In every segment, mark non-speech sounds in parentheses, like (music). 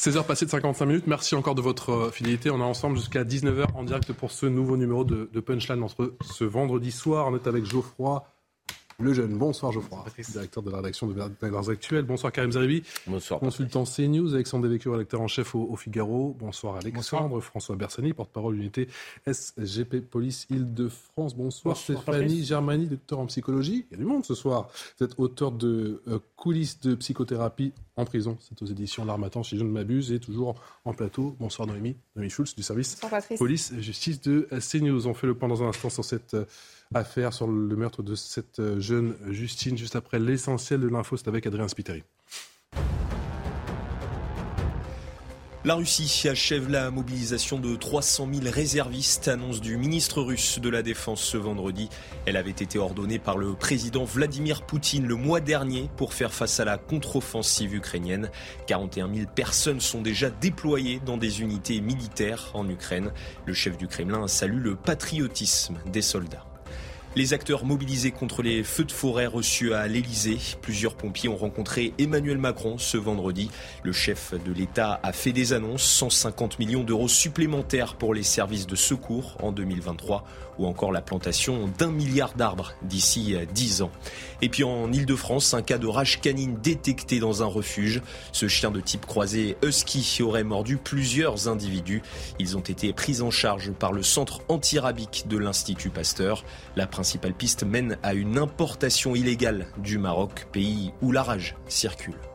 16h passées de 55 minutes. Merci encore de votre euh, fidélité. On est ensemble jusqu'à 19h en direct pour ce nouveau numéro de, de Punchline entre ce vendredi soir. On est avec Geoffroy, le jeune. Bonsoir Geoffroy, directeur de la rédaction de Valeurs Actuelles. Bonsoir Karim Zeribi. Bonsoir. Consultant CNews, Alexandre Devecchio, rédacteur en chef au, Figaro. Bonsoir Alexandre. François Bersani, porte-parole unité SGP Police Île-de-France. Bonsoir, Stéphanie Germani, docteur en psychologie. Il y a du monde ce soir. Vous êtes auteur de euh, Coulisses de psychothérapie en prison. C'est aux éditions L'Armatan, si je ne m'abuse, et toujours en plateau. Bonsoir Noémie. Noémie Schulz du service Police Justice de CNews. On fait le point dans un instant sur cette euh, affaire sur le meurtre de cette euh, jeune Justine, juste après l'essentiel de l'info, c'est avec Adrien Spiteri. La Russie achève la mobilisation de 300 000 réservistes, annonce du ministre russe de la Défense ce vendredi. Elle avait été ordonnée par le président Vladimir Poutine le mois dernier pour faire face à la contre-offensive ukrainienne. 41 000 personnes sont déjà déployées dans des unités militaires en Ukraine. Le chef du Kremlin salue le patriotisme des soldats. Les acteurs mobilisés contre les feux de forêt reçus à l'Elysée. Plusieurs pompiers ont rencontré Emmanuel Macron ce vendredi. Le chef de l'État a fait des annonces 150 millions d'euros supplémentaires pour les services de secours en 2023 ou encore la plantation d'un milliard d'arbres d'ici 10 ans. Et puis en Ile-de-France, un cas de rage canine détecté dans un refuge. Ce chien de type croisé husky aurait mordu plusieurs individus. Ils ont été pris en charge par le centre antirabique de l'Institut Pasteur. La principale piste mène à une importation illégale du Maroc, pays où la rage circule.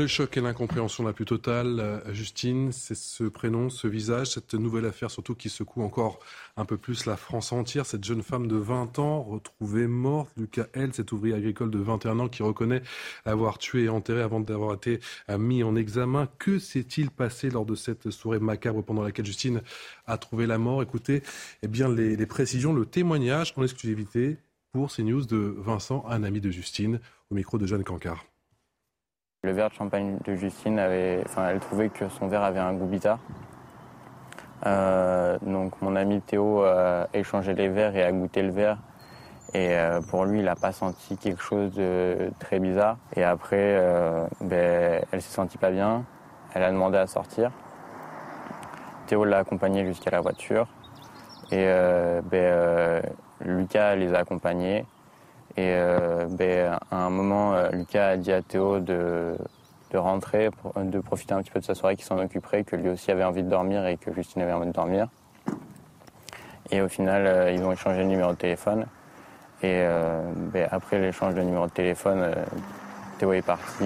Le choc et l'incompréhension la plus totale, euh, Justine, c'est ce prénom, ce visage, cette nouvelle affaire surtout qui secoue encore un peu plus la France entière. Cette jeune femme de 20 ans retrouvée morte. Lucas L, cet ouvrier agricole de 21 ans qui reconnaît avoir tué et enterré avant d'avoir été euh, mis en examen. Que s'est-il passé lors de cette soirée macabre pendant laquelle Justine a trouvé la mort? Écoutez, eh bien les, les précisions, le témoignage en exclusivité pour CNews de Vincent, un ami de Justine, au micro de Jeanne Cancard. Le verre de champagne de Justine avait, enfin, elle trouvait que son verre avait un goût bizarre. Euh, donc mon ami Théo a échangé les verres et a goûté le verre. Et euh, pour lui, il n'a pas senti quelque chose de très bizarre. Et après, euh, ben, elle s'est sentie pas bien. Elle a demandé à sortir. Théo l'a accompagnée jusqu'à la voiture. Et ben, Lucas les a accompagnés. Et euh, ben, à un moment, euh, Lucas a dit à Théo de, rentrer, de profiter un petit peu de sa soirée, qu'il s'en occuperait, que lui aussi avait envie de dormir et que Justine avait envie de dormir. Et au final, euh, ils ont échangé le numéro de téléphone. Et ben, après l'échange de numéro de téléphone, Théo est parti.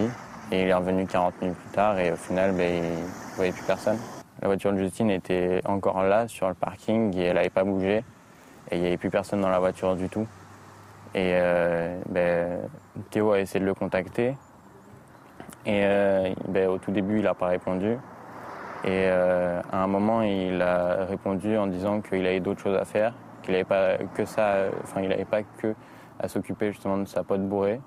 Et il est revenu 40 minutes plus tard. Et au final, ben, il ne voyait plus personne. La voiture de Justine était encore là sur le parking et elle n'avait pas bougé. Et il n'y avait plus personne dans la voiture du tout. Et euh, ben, Théo a essayé de le contacter. Et euh, ben, au tout début, il n'a pas répondu. Et euh, à un moment, il a répondu en disant qu'il avait d'autres choses à faire, qu'il n'avait pas que ça, enfin, il n'avait pas que à s'occuper justement de sa pote bourrée.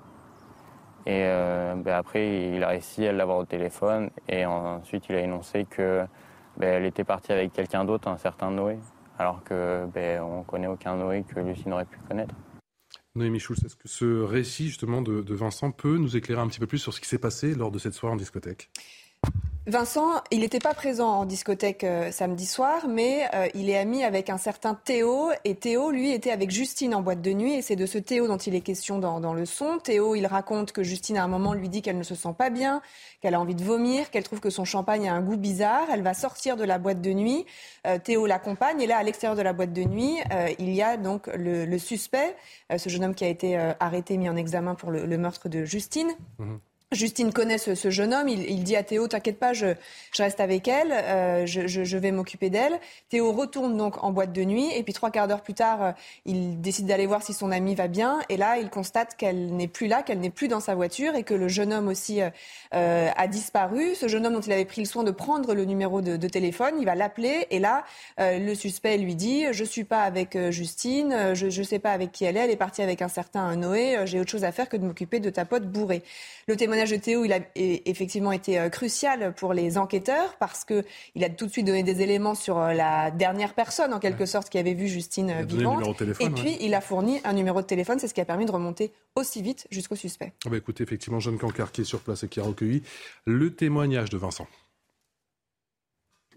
Et ben, après, il a réussi à l'avoir au téléphone. Et ensuite, il a énoncé que elle était partie avec quelqu'un d'autre, un certain Noé, alors que ben, on connaît aucun Noé que Lucie n'aurait pu connaître. Est-ce que ce récit justement de Vincent peut nous éclairer un petit peu plus sur ce qui s'est passé lors de cette soirée en discothèque? Vincent, il n'était pas présent en discothèque euh, samedi soir, mais euh, il est ami avec un certain Théo. Et Théo, lui, était avec Justine en boîte de nuit. Et c'est de ce Théo dont il est question dans, dans, le son. Théo, il raconte que Justine, à un moment, lui dit qu'elle ne se sent pas bien, qu'elle a envie de vomir, qu'elle trouve que son champagne a un goût bizarre. Elle va sortir de la boîte de nuit. Euh, Théo l'accompagne. Et là, à l'extérieur de la boîte de nuit, il y a donc le, suspect, ce jeune homme qui a été arrêté, mis en examen pour le, meurtre de Justine. Mmh. Justine connaît ce, jeune homme. Il, dit à Théo, t'inquiète pas, je, reste avec elle, euh, je, vais m'occuper d'elle. Théo retourne donc en boîte de nuit et puis trois quarts d'heure plus tard, euh, il décide d'aller voir si son amie va bien. Et là, il constate qu'elle n'est plus là, qu'elle n'est plus dans sa voiture et que le jeune homme aussi euh, a disparu. Ce jeune homme dont il avait pris le soin de prendre le numéro de, téléphone, il va l'appeler et là, le suspect lui dit, je suis pas avec Justine, je, ne sais pas avec qui elle est, elle est partie avec un certain Noé. J'ai autre chose à faire que de m'occuper de ta pote bourrée. Témoignage de Théo, il a effectivement été euh, crucial pour les enquêteurs parce qu'il a tout de suite donné des éléments sur euh, la dernière personne, en quelque sorte, qui avait vu Justine vivante. Et puis, il a fourni un numéro de téléphone. C'est ce qui a permis de remonter aussi vite jusqu'au suspect. Ah bah écoutez, effectivement, Jeanne Cancard qui est sur place et qui a recueilli le témoignage de Vincent.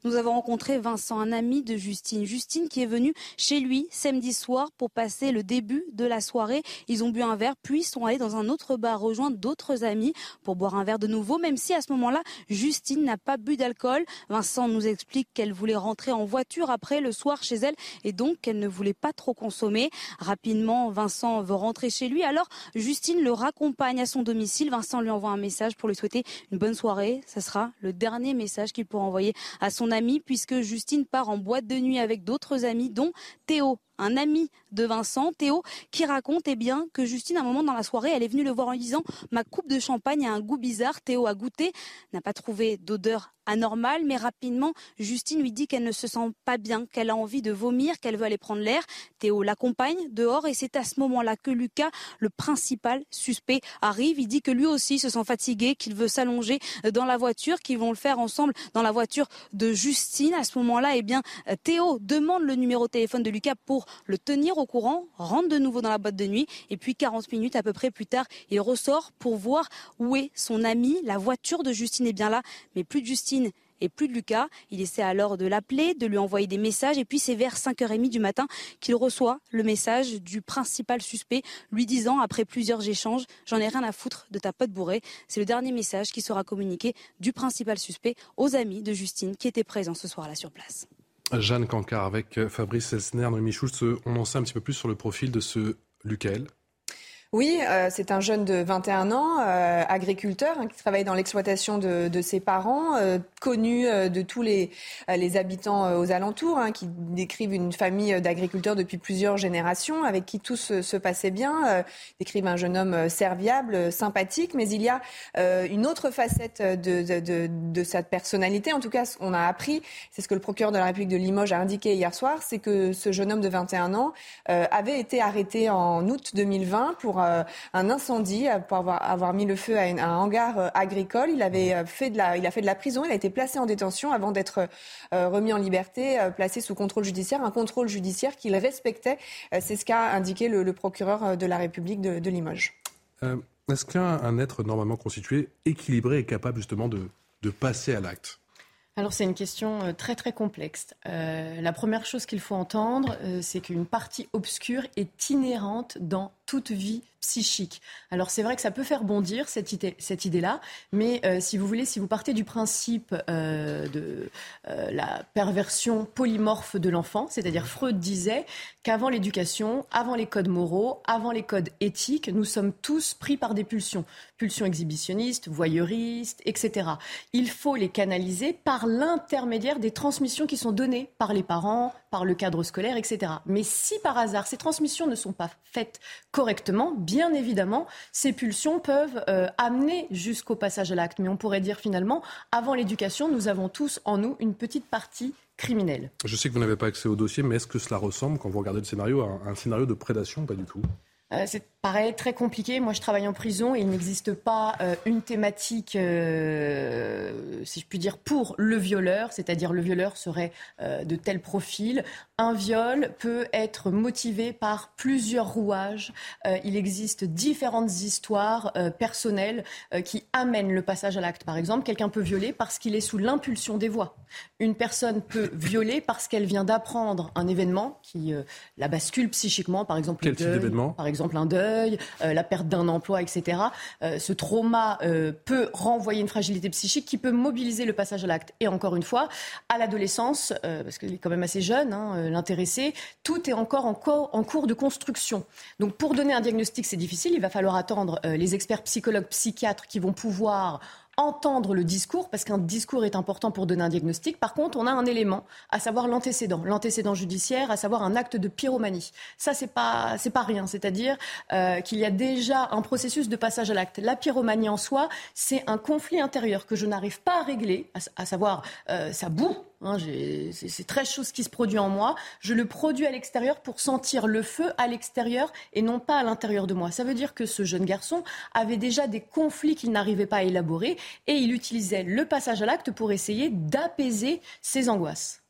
Nous avons rencontré Vincent, un ami de Justine. Justine qui est venue chez lui samedi soir pour passer le début de la soirée. Ils ont bu un verre, puis sont allés dans un autre bar rejoindre d'autres amis pour boire un verre de nouveau, même si à ce moment-là, Justine n'a pas bu d'alcool. Vincent nous explique qu'elle voulait rentrer en voiture après le soir chez elle et donc qu'elle ne voulait pas trop consommer. Rapidement, Vincent veut rentrer chez lui. Alors, Justine le raccompagne à son domicile. Vincent lui envoie un message pour lui souhaiter une bonne soirée. Ce sera le dernier message qu'il pourra envoyer à son puisque Justine part en boîte de nuit avec d'autres amis dont Théo un ami de Vincent, Théo, qui raconte eh bien, que Justine, à un moment dans la soirée, elle est venue le voir en lui disant Ma coupe de champagne a un goût bizarre. Théo a goûté, n'a pas trouvé d'odeur anormale, mais rapidement, Justine lui dit qu'elle ne se sent pas bien, qu'elle a envie de vomir, qu'elle veut aller prendre l'air. Théo l'accompagne dehors et c'est à ce moment-là que Lucas, le principal suspect, arrive. Il dit que lui aussi se sent fatigué, qu'il veut s'allonger dans la voiture, qu'ils vont le faire ensemble dans la voiture de Justine. À ce moment-là, eh bien, Théo demande le numéro de téléphone de Lucas pour le tenir au courant, rentre de nouveau dans la boîte de nuit et puis 40 minutes à peu près plus tard, il ressort pour voir où est son ami. La voiture de Justine est bien là, mais plus de Justine et plus de Lucas. Il essaie alors de l'appeler, de lui envoyer des messages et puis c'est vers 5h30 du matin qu'il reçoit le message du principal suspect lui disant après plusieurs échanges "J'en ai rien à foutre de ta pote bourrée". C'est le dernier message qui sera communiqué du principal suspect aux amis de Justine qui étaient présents ce soir-là sur place. Jeanne Cancard avec euh, Fabrice Elsner, Noémie Schultz. On en sait un petit peu plus sur le profil de ce Lucael. Oui, euh, c'est un jeune de 21 ans, euh, agriculteur, hein, qui travaille dans l'exploitation de, ses parents, euh, connu euh, de tous les, habitants aux alentours, hein, qui décrivent une famille d'agriculteurs depuis plusieurs générations, avec qui tout se, passait bien, décrivent un jeune homme serviable, sympathique, mais il y a une autre facette de, de, sa personnalité, en tout cas, on a appris, c'est ce que le procureur de la République de Limoges a indiqué hier soir, c'est que ce jeune homme de 21 ans avait été arrêté en août 2020 pour un incendie, euh, pour avoir, avoir, mis le feu à, un hangar euh, agricole. Il avait fait de la, il a fait de la prison. Il a été placé en détention avant d'être remis en liberté, placé sous contrôle judiciaire, un contrôle judiciaire qu'il respectait. C'est ce qu'a indiqué le, procureur de la République de, Limoges. Est-ce qu'un être normalement constitué, équilibré, est capable justement de, de passer à l'acte? Alors c'est une question très très complexe. la première chose qu'il faut entendre, c'est qu'une partie obscure est inhérente dans toute vie psychique. Alors c'est vrai que ça peut faire bondir cette idée, cette idée-là, mais euh, si vous voulez, si vous partez du principe euh, de euh, la perversion polymorphe de l'enfant, c'est-à-dire Freud disait qu'avant l'éducation, avant les codes moraux, avant les codes éthiques, nous sommes tous pris par des pulsions, pulsions exhibitionnistes, voyeuristes, etc. Il faut les canaliser par l'intermédiaire des transmissions qui sont données par les parents, par le cadre scolaire, etc. Mais si par hasard ces transmissions ne sont pas faites correctement, bien évidemment, ces pulsions peuvent euh, amener jusqu'au passage à l'acte. Mais on pourrait dire finalement, avant l'éducation, nous avons tous en nous une petite partie criminelle. Je sais que vous n'avez pas accès au dossier, mais est-ce que cela ressemble, quand vous regardez le scénario, à un scénario de prédation? Pas du tout. Euh, c'est pareil, très compliqué. Moi, je travaille en prison et il n'existe pas euh, une thématique, euh, si je puis dire, pour le violeur, c'est-à-dire le violeur serait de tel profil. Un viol peut être motivé par plusieurs rouages. il existe différentes histoires personnelles qui amènent le passage à l'acte. Par exemple, quelqu'un peut violer parce qu'il est sous l'impulsion des voix. Une personne peut (laughs) violer parce qu'elle vient d'apprendre un événement qui la bascule psychiquement, par exemple. Quel type d'événement? Par exemple, un deuil deuil, la perte d'un emploi, etc. ce trauma peut renvoyer une fragilité psychique qui peut mobiliser le passage à l'acte. Et encore une fois, à l'adolescence, parce qu'il est quand même assez jeune, hein, l'intéressé, tout est encore en, en, cours de construction. Donc pour donner un diagnostic, c'est difficile. Il va falloir attendre les experts psychologues, psychiatres qui vont pouvoir entendre le discours, parce qu'un discours est important pour donner un diagnostic. Par contre, on a un élément, à savoir l'antécédent, l'antécédent judiciaire, à savoir un acte de pyromanie. Ça, c'est pas, c'est pas rien. C'est-à-dire euh, qu'il y a déjà un processus de passage à l'acte. La pyromanie en soi, c'est un conflit intérieur que je n'arrive pas à régler, à, savoir euh, ça boue Hein, c'est très chose qui se produit en moi. Je le produis à l'extérieur pour sentir le feu à l'extérieur et non pas à l'intérieur de moi. Ça veut dire que ce jeune garçon avait déjà des conflits qu'il n'arrivait pas à élaborer et il utilisait le passage à l'acte pour essayer d'apaiser ses angoisses.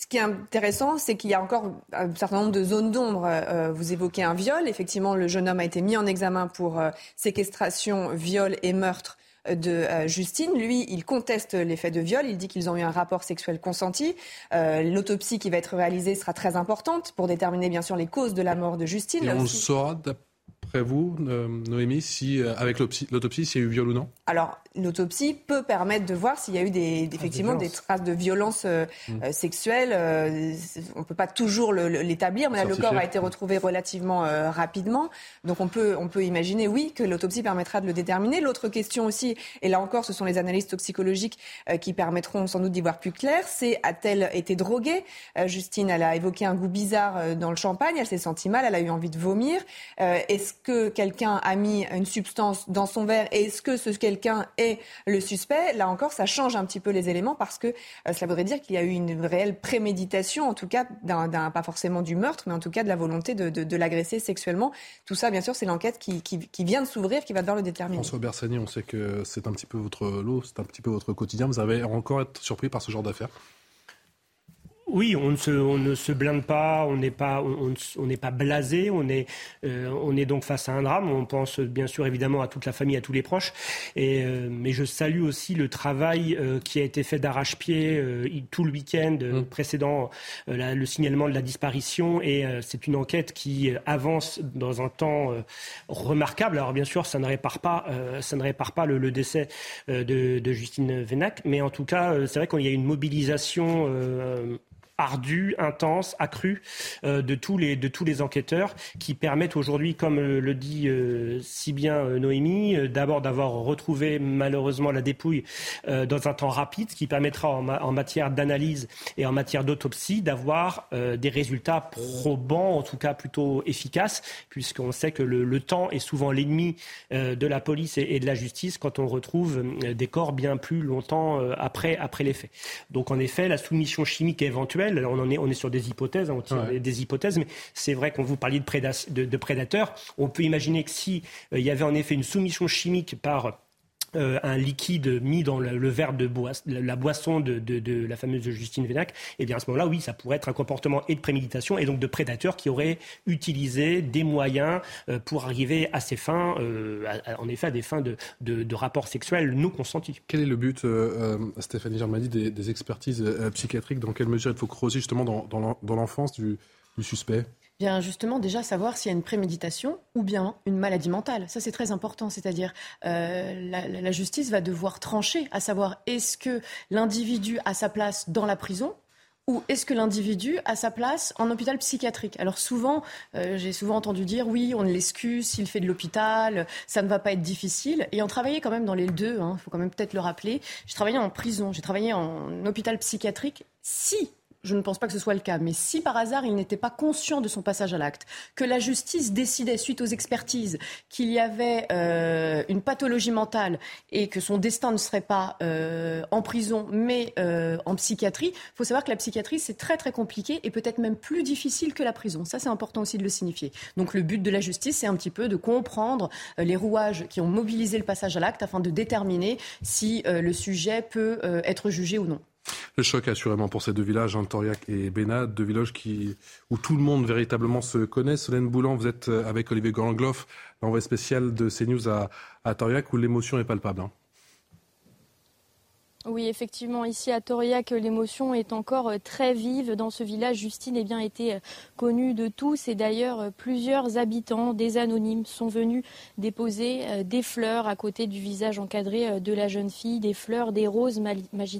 Ce qui est intéressant, c'est qu'il y a encore un certain nombre de zones d'ombre. Euh, vous évoquez un viol. Effectivement, le jeune homme a été mis en examen pour euh, séquestration, viol et meurtre de euh, Justine. Lui, il conteste les faits de viol. Il dit qu'ils ont eu un rapport sexuel consenti. Euh, l'autopsie qui va être réalisée sera très importante pour déterminer bien sûr les causes de la mort de Justine. Et on saura d'après vous, euh, Noémie, si avec l'autopsie, s'il y a eu viol ou non? Alors, l'autopsie peut permettre de voir s'il y a eu des, effectivement des traces de violence euh, mmh. euh, sexuelle. Euh, on ne peut pas toujours l'établir, mais là, le corps a été retrouvé relativement rapidement. Donc on peut, on peut imaginer, oui, que l'autopsie permettra de le déterminer. L'autre question aussi, et là encore, ce sont les analyses toxicologiques qui permettront sans doute d'y voir plus clair, c'est a-t-elle été droguée? Justine, elle a évoqué un goût bizarre dans le champagne, elle s'est sentie mal, elle a eu envie de vomir. est-ce que quelqu'un a mis une substance dans son verre? Et est-ce que ce quelqu'un et le suspect, là encore, ça change un petit peu les éléments parce que euh, cela voudrait dire qu'il y a eu une réelle préméditation, en tout cas, pas forcément du meurtre, mais en tout cas de la volonté de, l'agresser sexuellement. Tout ça, bien sûr, c'est l'enquête qui, vient de s'ouvrir, qui va devoir le déterminer. François Bersani, on sait que c'est un petit peu votre lot, c'est un petit peu votre quotidien. Vous avez encore être surpris par ce genre d'affaires? Oui, on ne, se, on ne se blinde pas, on n'est pas, on, n'est pas blasé, on est, euh, on est donc face à un drame. On pense bien sûr évidemment à toute la famille, à tous les proches. Et, euh, mais je salue aussi le travail euh, qui a été fait d'arrache-pied tout le week-end mmh. précédent le signalement de la disparition. Et c'est une enquête qui avance dans un temps remarquable. Alors bien sûr, ça ne répare pas, ça ne répare pas le, décès de, de, Justine Vénac, mais en tout cas, c'est vrai qu'il y a une mobilisation ardue, intense, accrue euh, de, tous les, de tous les enquêteurs qui permettent aujourd'hui, comme euh, le dit euh, si bien Noémie, d'abord d'avoir retrouvé malheureusement la dépouille dans un temps rapide, ce qui permettra en, matière d'analyse et en matière d'autopsie d'avoir des résultats probants, en tout cas plutôt efficaces, puisqu'on sait que le, temps est souvent l'ennemi de la police et, de la justice quand on retrouve des corps bien plus longtemps après, après les faits. Donc en effet, la soumission chimique éventuelle on, est, on est sur des hypothèses, hein, on tire des, hypothèses, mais c'est vrai qu'on vous parliez de, de, prédateurs. On peut imaginer que si euh, il y avait en effet une soumission chimique par euh, un liquide mis dans le, verre de la boisson de, la fameuse Justine Vénac, eh bien à ce moment-là, oui, ça pourrait être un comportement et de préméditation et donc de prédateur qui aurait utilisé des moyens euh, pour arriver à ses fins, en effet à des fins de, rapports sexuels non consentis. Quel est le but, Stéphanie Germani, des, des expertises psychiatriques? Dans quelle mesure il faut creuser justement dans, l'enfance du suspect? Bien justement déjà savoir s'il y a une préméditation ou bien une maladie mentale. Ça c'est très important, c'est-à-dire euh, la, justice va devoir trancher, à savoir est-ce que l'individu a sa place dans la prison ou est-ce que l'individu a sa place en hôpital psychiatrique? Alors souvent, euh, j'ai souvent entendu dire oui, on l'excuse s'il fait de l'hôpital, ça ne va pas être difficile. Et on travaillait quand même dans les deux, il hein, faut quand même peut-être le rappeler. J'ai travaillé en prison, j'ai travaillé en hôpital psychiatrique. Si je ne pense pas que ce soit le cas, mais si par hasard il n'était pas conscient de son passage à l'acte, que la justice décidait suite aux expertises qu'il y avait euh, une pathologie mentale et que son destin ne serait pas euh, en prison mais euh, en psychiatrie, il faut savoir que la psychiatrie c'est très très compliqué et peut-être même plus difficile que la prison. Ça c'est important aussi de le signifier. Donc le but de la justice c'est un petit peu de comprendre les rouages qui ont mobilisé le passage à l'acte afin de déterminer si le sujet peut être jugé ou non. Le choc, assurément, pour ces deux villages, hein, et Bénat, deux villages qui, où tout le monde véritablement se connaît. Solène Boulan, vous êtes euh, avec Olivier Gorangloff, l'envoyé spécial de CNews à, à où l'émotion est palpable. Hein. Oui, effectivement, ici à Toriac, l'émotion est encore euh, très vive. Dans ce village, Justine eh bien, été euh, connue de tous et d'ailleurs euh, plusieurs habitants, des anonymes, sont venus déposer des fleurs à côté du visage encadré de la jeune fille, des fleurs, des roses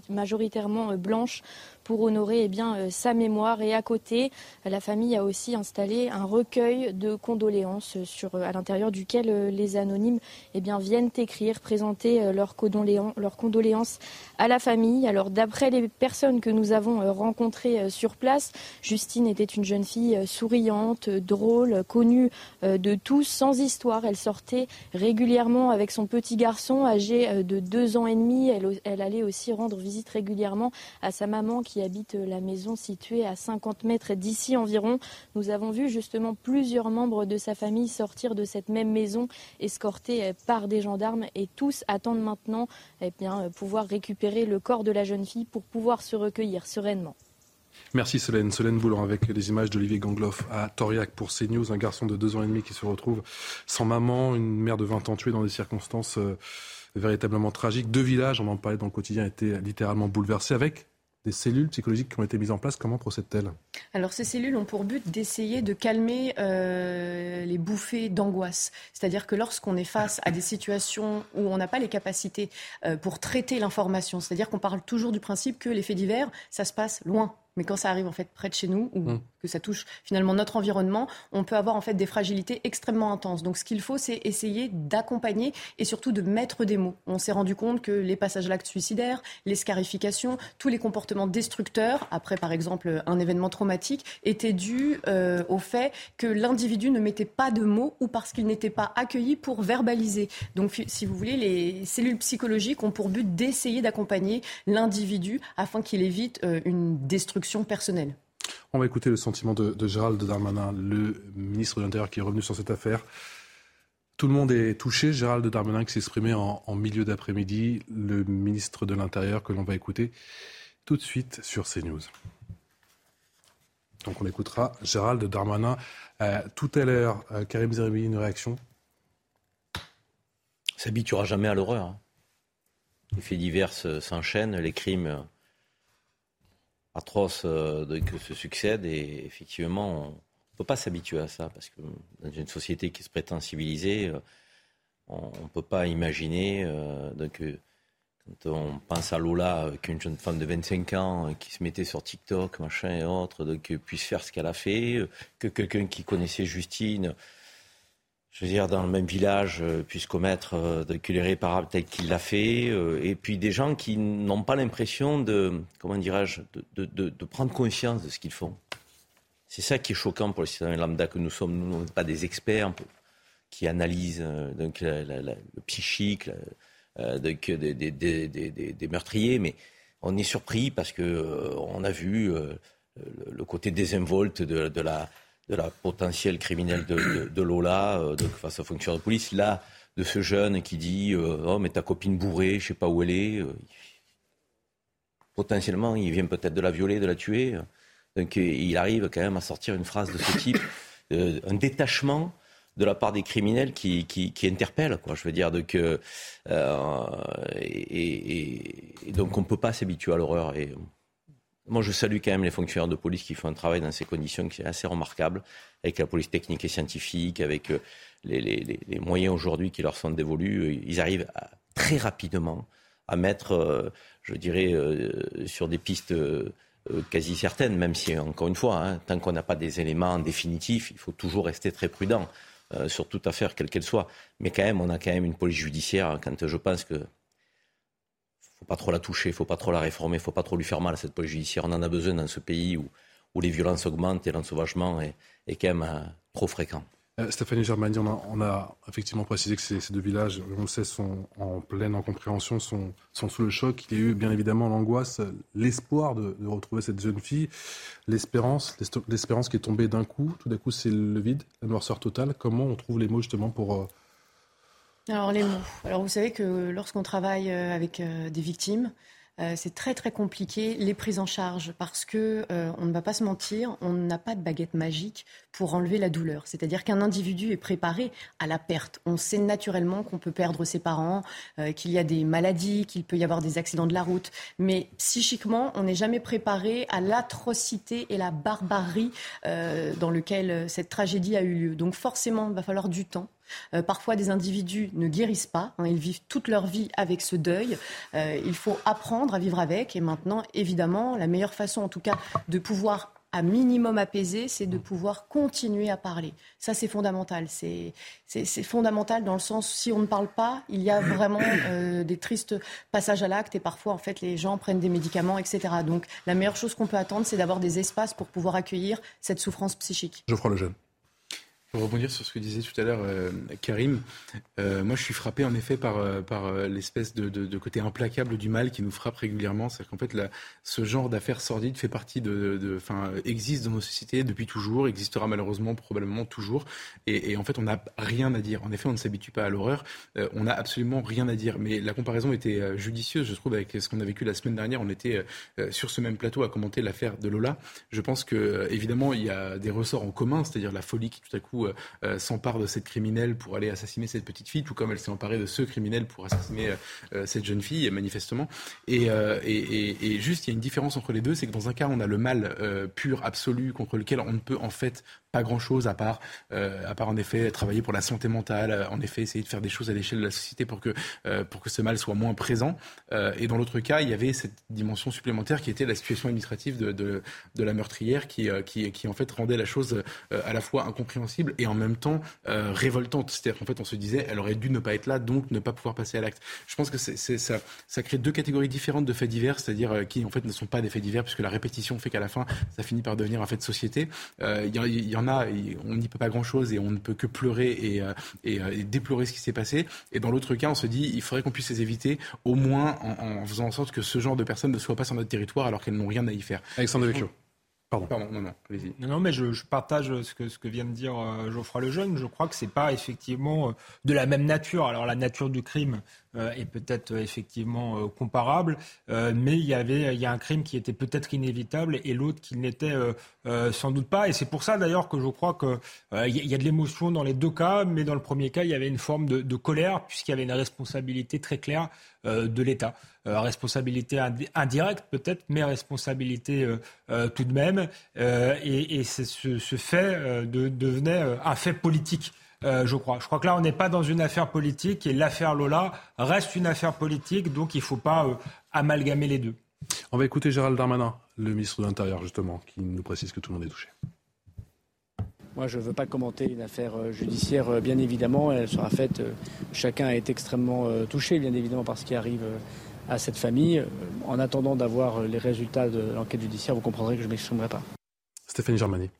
majoritairement blanches pour honorer eh bien, euh, sa mémoire. Et à côté, la famille a aussi installé un recueil de condoléances sur, euh, à l'intérieur duquel euh, les anonymes eh bien, viennent écrire, présenter leurs condoléances, à la famille. Alors d'après les personnes que nous avons rencontrées sur place, Justine était une jeune fille souriante, drôle, connue de tous, sans histoire. Elle sortait régulièrement avec son petit garçon âgé de deux ans et demi. Elle, elle allait aussi rendre visite régulièrement à sa maman qui habite la maison située à 50 mètres d'ici environ. Nous avons vu justement plusieurs membres de sa famille sortir de cette même maison, escortés par des gendarmes, et tous attendent maintenant eh bien, pouvoir récupérer le corps de la jeune fille pour pouvoir se recueillir sereinement. Merci Solène. Solène Boulan avec les images d'Olivier Gangloff à Toriac pour CNews, un garçon de deux ans et demi qui se retrouve sans maman, une mère de 20 ans tuée dans des circonstances euh, véritablement tragiques. Deux villages, on en parlait dans le quotidien, étaient littéralement bouleversés avec des cellules psychologiques qui ont été mises en place. Comment procèdent-elles? Alors ces cellules ont pour but d'essayer de calmer euh, les bouffées d'angoisse. C'est-à-dire que lorsqu'on est face à des situations où on n'a pas les capacités euh, pour traiter l'information, c'est-à-dire qu'on parle toujours du principe que les faits divers, ça se passe loin. Mais quand ça arrive en fait près de chez nous ou mmh. Que ça touche finalement notre environnement, on peut avoir en fait des fragilités extrêmement intenses. Donc ce qu'il faut, c'est essayer d'accompagner et surtout de mettre des mots. On s'est rendu compte que les passages à l'acte suicidaire, les scarifications, tous les comportements destructeurs, après par exemple un événement traumatique, étaient dus euh, au fait que l'individu ne mettait pas de mots ou parce qu'il n'était pas accueilli pour verbaliser. Donc si vous voulez, les cellules psychologiques ont pour but d'essayer d'accompagner l'individu afin qu'il évite euh, une destruction personnelle. On va écouter le sentiment de, Gérald Darmanin, le ministre de l'Intérieur qui est revenu sur cette affaire. Tout le monde est touché. Gérald Darmanin qui s'est exprimé en, milieu d'après-midi, le ministre de l'Intérieur que l'on va écouter tout de suite sur CNews. Donc on écoutera Gérald Darmanin euh, tout à l'heure. Euh, Karim Zeribi, une réaction? S'habituera jamais à l'horreur. Hein. Les faits divers s'enchaînent, les crimes atroces euh, que se succèdent et effectivement, on ne peut pas s'habituer à ça parce que dans une société qui se prétend civilisée, euh, on ne peut pas imaginer euh, donc, quand on pense à Lola, qu'une jeune femme de 25 ans qui se mettait sur TikTok, machin et autres, donc, puisse faire ce qu'elle a fait, que quelqu'un qui connaissait Justine je veux dire, dans le même village, euh, puisse commettre euh, de l'irréparable tel qu'il l'a fait, euh, et puis des gens qui n'ont pas l'impression de, comment dirais-je, de, prendre conscience de ce qu'ils font. C'est ça qui est choquant pour les citoyens lambda que nous sommes. Nous ne pas des experts qui analysent donc, le psychique des, meurtriers, mais on est surpris parce que on a vu le côté désinvolte de, de la de la potentielle criminelle de, Lola, euh, face aux fonctionnaire de police. Là, de ce jeune qui dit euh, Oh, mais ta copine bourrée, je sais pas où elle est. Euh, potentiellement, il vient peut-être de la violer, de la tuer. Donc, il arrive quand même à sortir une phrase de ce type, un détachement de la part des criminels qui, qui, interpelle, quoi. Je veux dire, donc, et, donc on ne peut pas s'habituer à l'horreur. Moi, je salue quand même les fonctionnaires de police qui font un travail dans ces conditions qui est assez remarquable, avec la police technique et scientifique, avec euh, les, moyens aujourd'hui qui leur sont dévolus. Euh, ils arrivent très rapidement à mettre, euh, je dirais, sur des pistes quasi certaines, même si, encore une fois, hein, tant qu'on n'a pas des éléments définitifs, il faut toujours rester très prudent sur toute affaire, quelle qu'elle soit. Mais quand même, on a quand même une police judiciaire, quand je pense que faut pas trop la toucher, faut pas trop la réformer, faut pas trop lui faire mal à cette police judiciaire. On en a besoin dans ce pays où, où les violences augmentent et l'ensauvagement est, quand même euh, trop fréquent. Euh, Stéphanie Germani, on a, effectivement précisé que ces, deux villages, on le sait, sont en pleine incompréhension, sont, sont sous le choc. Il y a eu bien évidemment l'angoisse, l'espoir de, de, retrouver cette jeune fille, l'espérance, l'espérance qui est tombée d'un coup. Tout d'un coup, c'est le vide, la noirceur totale. Comment on trouve les mots justement pour, euh, alors les mots. Alors vous savez que lorsqu'on travaille euh, avec euh, des victimes, Euh, c'est très très compliqué les prises en charge parce que on ne va pas se mentir, on n'a pas de baguette magique pour enlever la douleur. C'est-à-dire qu'un individu est préparé à la perte. On sait naturellement qu'on peut perdre ses parents, qu'il y a des maladies, qu'il peut y avoir des accidents de la route, mais psychiquement, on n'est jamais préparé à l'atrocité et la barbarie dans lequel cette tragédie a eu lieu. Donc forcément, il va falloir du temps euh, parfois, des individus ne guérissent pas. Hein, ils vivent toute leur vie avec ce deuil. Euh, il faut apprendre à vivre avec. Et maintenant, évidemment, la meilleure façon, en tout cas, de pouvoir à minimum apaiser, c'est de pouvoir continuer à parler. Ça, c'est fondamental. C'est fondamental dans le sens, si on ne parle pas, il y a vraiment euh, des tristes passages à l'acte et parfois, en fait, les gens prennent des médicaments, etc. Donc, la meilleure chose qu'on peut attendre, c'est d'avoir des espaces pour pouvoir accueillir cette souffrance psychique. Geoffroy Lejeune. Pour rebondir sur ce que disait tout à l'heure euh, Karim, euh, moi je suis frappé en effet par, euh, l'espèce de, côté implacable du mal qui nous frappe régulièrement. C'est qu'en fait ce genre d'affaires sordides fait partie de, de, existe dans nos sociétés depuis toujours, existera malheureusement probablement toujours. Et, et en fait on n'a rien à dire. En effet on ne s'habitue pas à l'horreur. on n'a absolument rien à dire. Mais la comparaison était judicieuse, je trouve, avec ce qu'on a vécu la semaine dernière. On était sur ce même plateau à commenter l'affaire de Lola. Je pense que évidemment il y a des ressorts en commun, c'est-à-dire la folie qui tout à coup euh, euh, s'empare de cette criminelle pour aller assassiner cette petite fille, tout comme elle s'est emparée de ce criminel pour assassiner euh, cette jeune fille, manifestement. Et, juste, il y a une différence entre les deux, c'est que dans un cas, on a le mal pur, absolu, contre lequel on ne peut en fait pas grand-chose à part, à part en effet travailler pour la santé mentale, en effet essayer de faire des choses à l'échelle de la société pour que, pour que ce mal soit moins présent. et dans l'autre cas, il y avait cette dimension supplémentaire qui était la situation administrative de, de, de la meurtrière qui, qui, qui, en fait rendait la chose à la fois incompréhensible et en même temps euh, révoltante. C'est-à-dire qu'en fait, on se disait, elle aurait dû ne pas être là, donc ne pas pouvoir passer à l'acte. Je pense que ça, ça crée deux catégories différentes de faits divers, c'est-à-dire euh, qui en fait ne sont pas des faits divers, puisque la répétition fait qu'à la fin, ça finit par devenir un fait de société. Euh, il y, en a, on n'y peut pas grand-chose et on ne peut que pleurer et, et, déplorer ce qui s'est passé. Et dans l'autre cas, on se dit, il faudrait qu'on puisse les éviter, au moins en, faisant en sorte que ce genre de personnes ne soient pas sur notre territoire alors qu'elles n'ont rien à y faire. Alexandre Vecchio. Pardon. non, non, allez-y. Non, non, mais je, je, partage ce que, ce que vient de dire euh, Geoffroy Lejeune. Je crois que c'est pas effectivement euh, de la même nature. Alors, la nature du crime, euh, est peut-être euh, effectivement euh, comparable, mais il y avait il y a un crime qui était peut-être inévitable et l'autre qui n'était sans doute pas. Et c'est pour ça d'ailleurs que je crois que il y a de l'émotion dans les deux cas, mais dans le premier cas il y avait une forme de, de colère puisqu'il y avait une responsabilité très claire de l'État. responsabilité indirecte peut-être, mais responsabilité tout de même. et, ce, fait de, devenait un fait politique. Euh, je crois. Je crois que là, on n'est pas dans une affaire politique et l'affaire Lola reste une affaire politique, donc il ne faut pas euh, amalgamer les deux. On va écouter Gérald Darmanin, le ministre de l'Intérieur, justement, qui nous précise que tout le monde est touché. Moi, je ne veux pas commenter une affaire euh, judiciaire, bien évidemment. Elle sera faite. Chacun est extrêmement touché, bien évidemment, par ce qui arrive à cette famille. En attendant d'avoir les résultats de l'enquête judiciaire, vous comprendrez que je ne m'exprimerai pas. Stéphanie Germani.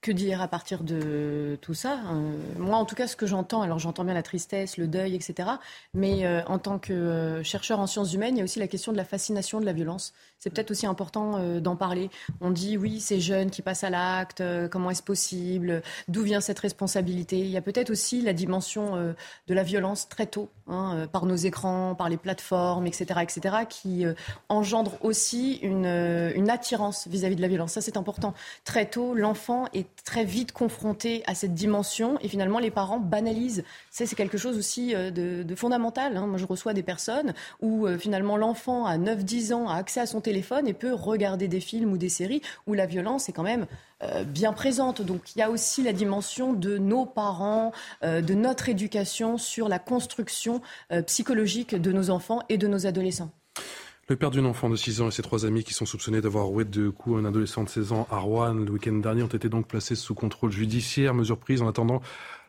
Que dire à partir de tout ça euh, Moi, en tout cas, ce que j'entends, alors j'entends bien la tristesse, le deuil, etc. Mais euh, en tant que euh, chercheur en sciences humaines, il y a aussi la question de la fascination de la violence. C'est peut-être aussi important d'en parler. On dit oui, ces jeunes qui passent à l'acte, comment est-ce possible D'où vient cette responsabilité Il y a peut-être aussi la dimension de la violence très tôt, hein, par nos écrans, par les plateformes, etc., etc., qui engendre aussi une, attirance vis-à-vis -vis de la violence. Ça, c'est important. Très tôt, l'enfant est très vite confrontés à cette dimension et finalement les parents banalisent. C'est quelque chose aussi euh, de, fondamental. Hein. Moi je reçois des personnes où euh, finalement l'enfant à 9-10 ans a accès à son téléphone et peut regarder des films ou des séries où la violence est quand même euh, bien présente. Donc il y a aussi la dimension de nos parents, de notre éducation sur la construction psychologique de nos enfants et de nos adolescents. Le père d'une enfant de 6 ans et ses trois amis qui sont soupçonnés d'avoir roué de coups un adolescent de 16 ans à Rouen le week-end dernier ont été donc placés sous contrôle judiciaire. Mesure prise en attendant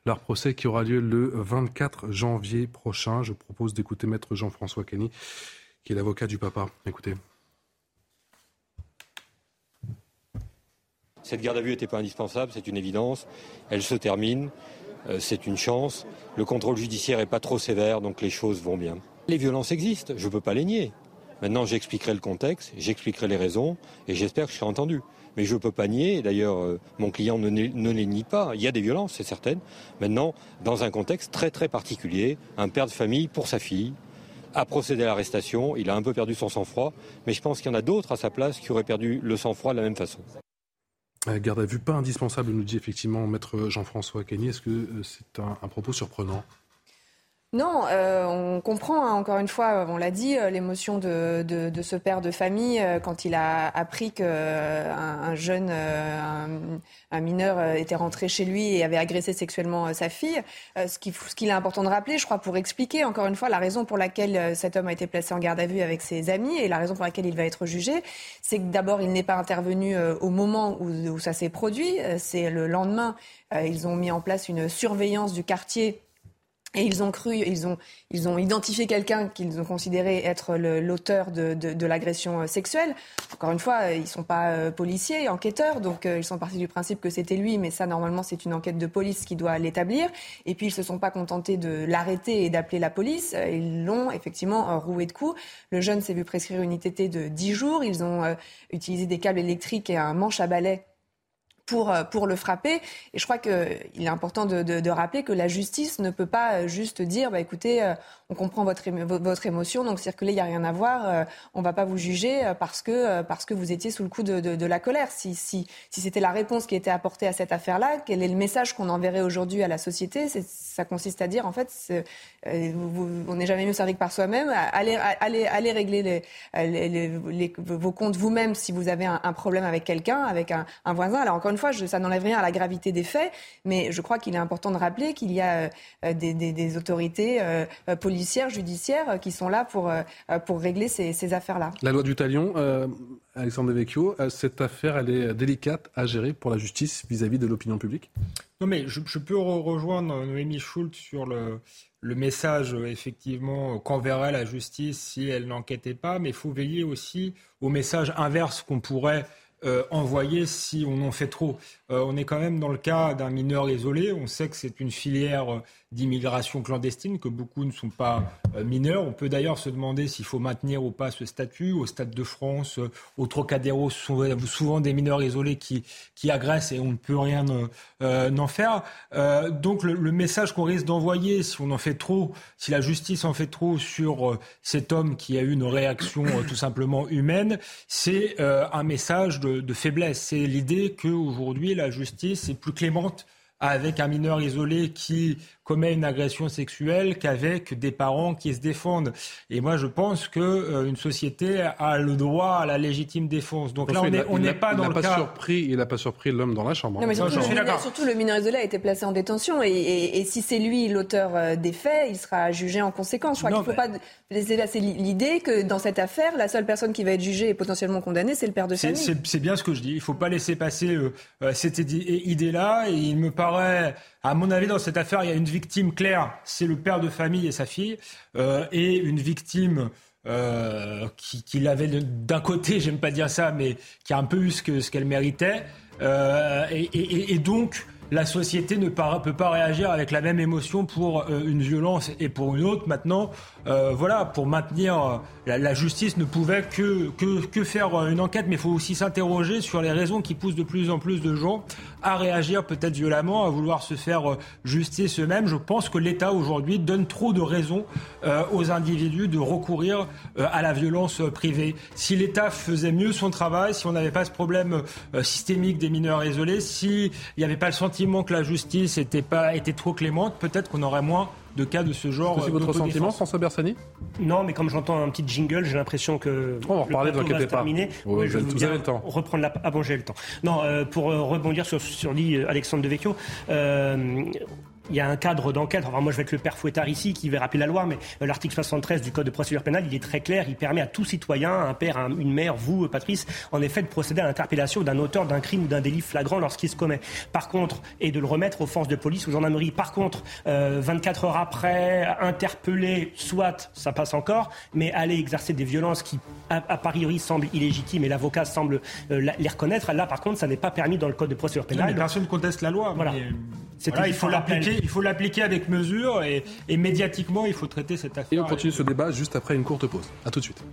leur procès qui aura lieu le 24 janvier prochain. Je propose d'écouter maître Jean-François Kenny, qui est l'avocat du papa. Écoutez. Cette garde à vue n'était pas indispensable, c'est une évidence. Elle se termine, euh, c'est une chance. Le contrôle judiciaire n'est pas trop sévère, donc les choses vont bien. Les violences existent, je ne peux pas les nier. Maintenant, j'expliquerai le contexte, j'expliquerai les raisons, et j'espère que je serai entendu. Mais je ne peux pas nier, d'ailleurs, euh, mon client ne, ne, les nie pas. Il y a des violences, c'est certain. Maintenant, dans un contexte très très particulier, un père de famille pour sa fille, a procédé à l'arrestation. Il a un peu perdu son sang-froid, mais je pense qu'il y en a d'autres à sa place qui auraient perdu le sang-froid de la même façon. Garde à vue pas indispensable, nous dit effectivement maître Jean-François Kenny. Est-ce que c'est un propos surprenant? Non, euh, on comprend, hein, encore une fois, on l'a dit, euh, l'émotion de, de, de, ce père de famille euh, quand il a appris qu'un un jeune, un, mineur était rentré chez lui et avait agressé sexuellement sa fille. ce qu'il ce est important de rappeler, je crois, pour expliquer, encore une fois, la raison pour laquelle cet homme a été placé en garde à vue avec ses amis et la raison pour laquelle il va être jugé, c'est que d'abord, il n'est pas intervenu au moment où, où ça s'est produit. C'est le lendemain, ils ont mis en place une surveillance du quartier et ils ont cru, ils ont, ils ont identifié quelqu'un qu'ils ont considéré être l'auteur de, de, de l'agression euh, sexuelle. Encore une fois, euh, ils ne sont pas euh, policiers, enquêteurs, donc ils sont partis du principe que c'était lui, mais ça, normalement, c'est une enquête de police qui doit l'établir. Et puis, ils se sont pas contentés de l'arrêter et d'appeler la police. Ils l'ont effectivement roué de coups. Le jeune s'est vu prescrire une ITT de 10 jours. Ils ont utilisé des câbles électriques et un manche à balai pour, euh, pour le frapper. Et je crois qu'il est important de, de, de, rappeler que la justice ne peut pas euh, juste dire, bah, écoutez, euh, on comprend votre, votre émotion, donc circuler, il n'y a rien à voir, on ne va pas vous juger parce que, parce que vous étiez sous le coup de, de la colère. Si, si, si c'était la réponse qui était apportée à cette affaire-là, quel est le message qu'on enverrait aujourd'hui à la société? Ça consiste à dire, en fait, on n'est jamais mieux servi que par soi-même. Allez, allez, allez régler les, les, vos comptes vous-même si vous avez un, problème avec quelqu'un, avec un, voisin. Alors encore une fois, ça n'enlève rien à la gravité des faits, mais je crois qu'il est important de rappeler qu'il y a euh, des, autorités euh, policières, judiciaires qui sont là pour, euh, pour régler ces, affaires-là. La loi du talion, Alexandre Devecchio, cette affaire, elle est délicate à gérer pour la justice vis-à-vis de l'opinion publique? Non, mais je, peux rejoindre Noémie Schultz sur le, le message effectivement qu'enverrait la justice si elle n'enquêtait pas, mais il faut veiller aussi au message inverse qu'on pourrait euh, envoyer si on en fait trop. Euh, on est quand même dans le cas d'un mineur isolé. On sait que c'est une filière euh, d'immigration clandestine, que beaucoup ne sont pas euh, mineurs. On peut d'ailleurs se demander s'il faut maintenir ou pas ce statut. Au Stade de France, au Trocadéro, ce sont souvent des mineurs isolés qui, qui agressent et on ne peut rien euh, en faire. donc le, le message qu'on risque d'envoyer, si on en fait trop, si la justice en fait trop sur cet homme qui a eu une réaction tout simplement humaine, c'est un message de, de faiblesse. C'est l'idée qu'aujourd'hui la justice est plus clémente avec un mineur isolé qui commet une agression sexuelle qu'avec des parents qui se défendent. Et moi, je pense que euh, une société a le droit à la légitime défense. Donc là, on n'est pas dans le pas cas. Surpris, il n'a pas surpris l'homme dans la chambre. Non, mais surtout, le, mineur isolé a été placé en détention. Et, si c'est lui l'auteur euh, des faits, il sera jugé en conséquence. Je crois qu'il ne faut pas laisser passer l'idée que dans cette affaire, la seule personne qui va être jugée et potentiellement condamnée, c'est le père de famille. C'est bien ce que je dis. Il ne faut pas laisser passer euh, cette idée-là. Et il me à mon avis, dans cette affaire, il y a une victime claire, c'est le père de famille et sa fille, euh, et une victime euh, qui, l'avait d'un côté, j'aime pas dire ça, mais qui a un peu eu ce qu'elle méritait. Euh, et, donc, la société ne peut pas réagir avec la même émotion pour euh, une violence et pour une autre. Maintenant, euh, voilà, pour maintenir euh, la, justice ne pouvait que, faire une enquête, mais il faut aussi s'interroger sur les raisons qui poussent de plus en plus de gens à réagir peut-être violemment, à vouloir se faire justice eux-mêmes. Je pense que l'État aujourd'hui donne trop de raisons aux individus de recourir à la violence privée. Si l'État faisait mieux son travail, si on n'avait pas ce problème systémique des mineurs isolés, s'il n'y avait pas le sentiment que la justice était, pas, était trop clémente, peut-être qu'on aurait moins de cas de ce genre. C'est votre sentiment, François Bersani? Non, mais comme j'entends un petit jingle, j'ai l'impression que. On va en reparler, ne inquiétez pas. Terminé. Oui, je vous avez le temps. Reprendre la. Ah bon, j'ai le temps. Non, euh, pour euh, rebondir sur, sur dit Alexandre Devecchio, euh, il y a un cadre d'enquête. Enfin, moi, je vais être le père fouettard ici qui va rappeler la loi, mais euh, l'article 73 du Code de procédure pénale, il est très clair. Il permet à tout citoyen, un père, une mère, vous, Patrice, en effet, de procéder à l'interpellation d'un auteur d'un crime ou d'un délit flagrant lorsqu'il se commet. Par contre, et de le remettre aux forces de police ou gendarmerie. Par contre, 24 euh, heures après, interpeller, soit, ça passe encore, mais aller exercer des violences qui, a, priori, semblent illégitimes et l'avocat semble euh, les reconnaître, là, par contre, ça n'est pas permis dans le Code de procédure pénale. personne ne conteste la loi. Voilà. il faut l'appliquer il faut l'appliquer avec mesure et, médiatiquement, il faut traiter cette affaire. Et on continue ce débat juste après une courte pause. A tout de suite.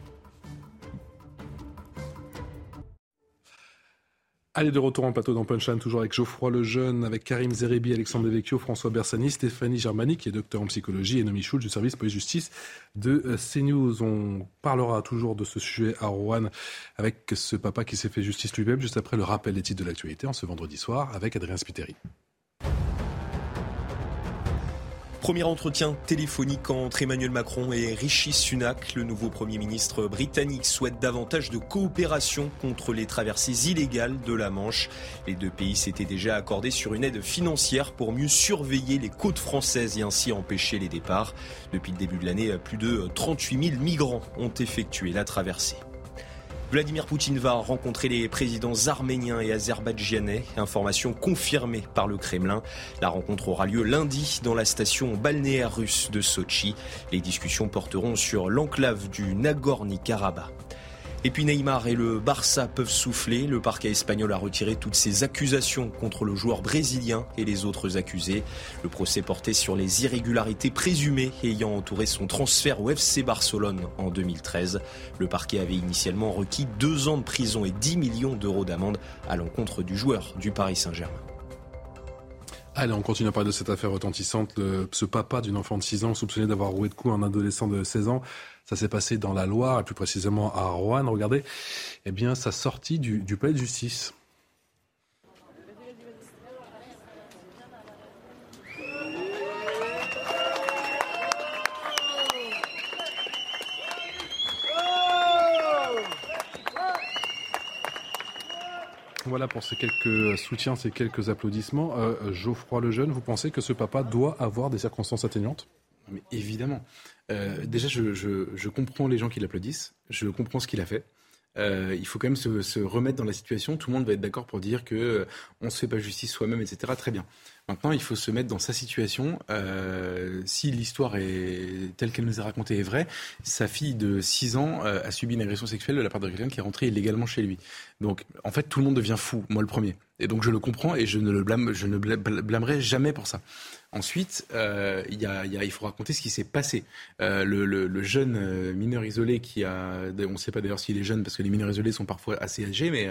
Allez, de retour en plateau dans Punchline, toujours avec Geoffroy Lejeune, avec Karim Zerebi, Alexandre Devecchio, François Bersani, Stéphanie Germani, qui est docteur en psychologie, et Nomi Schulz du service police-justice de euh, CNews. On parlera toujours de ce sujet à Rouen avec ce papa qui s'est fait justice lui-même, juste après le rappel des titres de l'actualité en ce vendredi soir avec Adrien Spiteri. Premier entretien téléphonique entre Emmanuel Macron et Rishi Sunak. Le nouveau Premier ministre britannique souhaite davantage de coopération contre les traversées illégales de la Manche. Les deux pays s'étaient déjà accordés sur une aide financière pour mieux surveiller les côtes françaises et ainsi empêcher les départs. Depuis le début de l'année, plus de 38 000 migrants ont effectué la traversée. Vladimir Poutine va rencontrer les présidents arméniens et azerbaïdjanais. Information confirmée par le Kremlin. La rencontre aura lieu lundi dans la station balnéaire russe de Sochi. Les discussions porteront sur l'enclave du Nagorno-Karabakh. Et puis Neymar et le Barça peuvent souffler. Le parquet espagnol a retiré toutes ses accusations contre le joueur brésilien et les autres accusés. Le procès portait sur les irrégularités présumées ayant entouré son transfert au FC Barcelone en 2013. Le parquet avait initialement requis deux ans de prison et 10 millions d'euros d'amende à l'encontre du joueur du Paris Saint-Germain. Allez, on continue à parler de cette affaire retentissante. ce papa d'une enfant de 6 ans soupçonné d'avoir roué de coups un adolescent de 16 ans ça s'est passé dans la Loire, et plus précisément à Rouen. Regardez, eh bien, sa sortie du, du palais de justice. Voilà pour ces quelques soutiens, ces quelques applaudissements. Euh, Geoffroy Lejeune, vous pensez que ce papa doit avoir des circonstances atténuantes? Mais Évidemment. Euh, déjà, je, comprends les gens qui l'applaudissent. Je comprends ce qu'il a fait. Euh, il faut quand même se, remettre dans la situation. Tout le monde va être d'accord pour dire que euh, on se fait pas justice soi-même, etc. Très bien. Maintenant, il faut se mettre dans sa situation. Euh, si l'histoire telle qu'elle nous est racontée est vraie, sa fille de 6 ans a subi une agression sexuelle de la part de quelqu'un qui est rentré illégalement chez lui. Donc, en fait, tout le monde devient fou, moi le premier. Et donc, je le comprends et je ne le blâme, je ne blâmerai jamais pour ça. Ensuite, euh, il, faut raconter ce qui s'est passé. Euh, le, jeune euh, mineur isolé qui a, on ne sait pas d'ailleurs s'il est jeune parce que les mineurs isolés sont parfois assez âgés, mais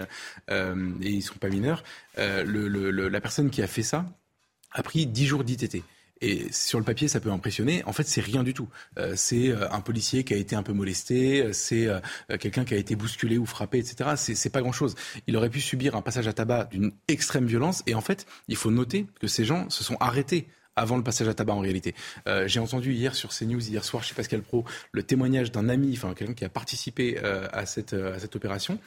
euh, et ils sont pas mineurs. La personne qui a fait ça a pris 10 jours d'ITT. Et sur le papier, ça peut impressionner. En fait, c'est rien du tout. C'est un policier qui a été un peu molesté, c'est quelqu'un qui a été bousculé ou frappé, etc. C'est pas grand-chose. Il aurait pu subir un passage à tabac d'une extrême violence. Et en fait, il faut noter que ces gens se sont arrêtés avant le passage à tabac en réalité. Euh, j'ai entendu hier sur CNews, hier soir chez Pascal Pro, le témoignage d'un ami, enfin quelqu'un qui a participé euh, à, cette, euh, à cette opération,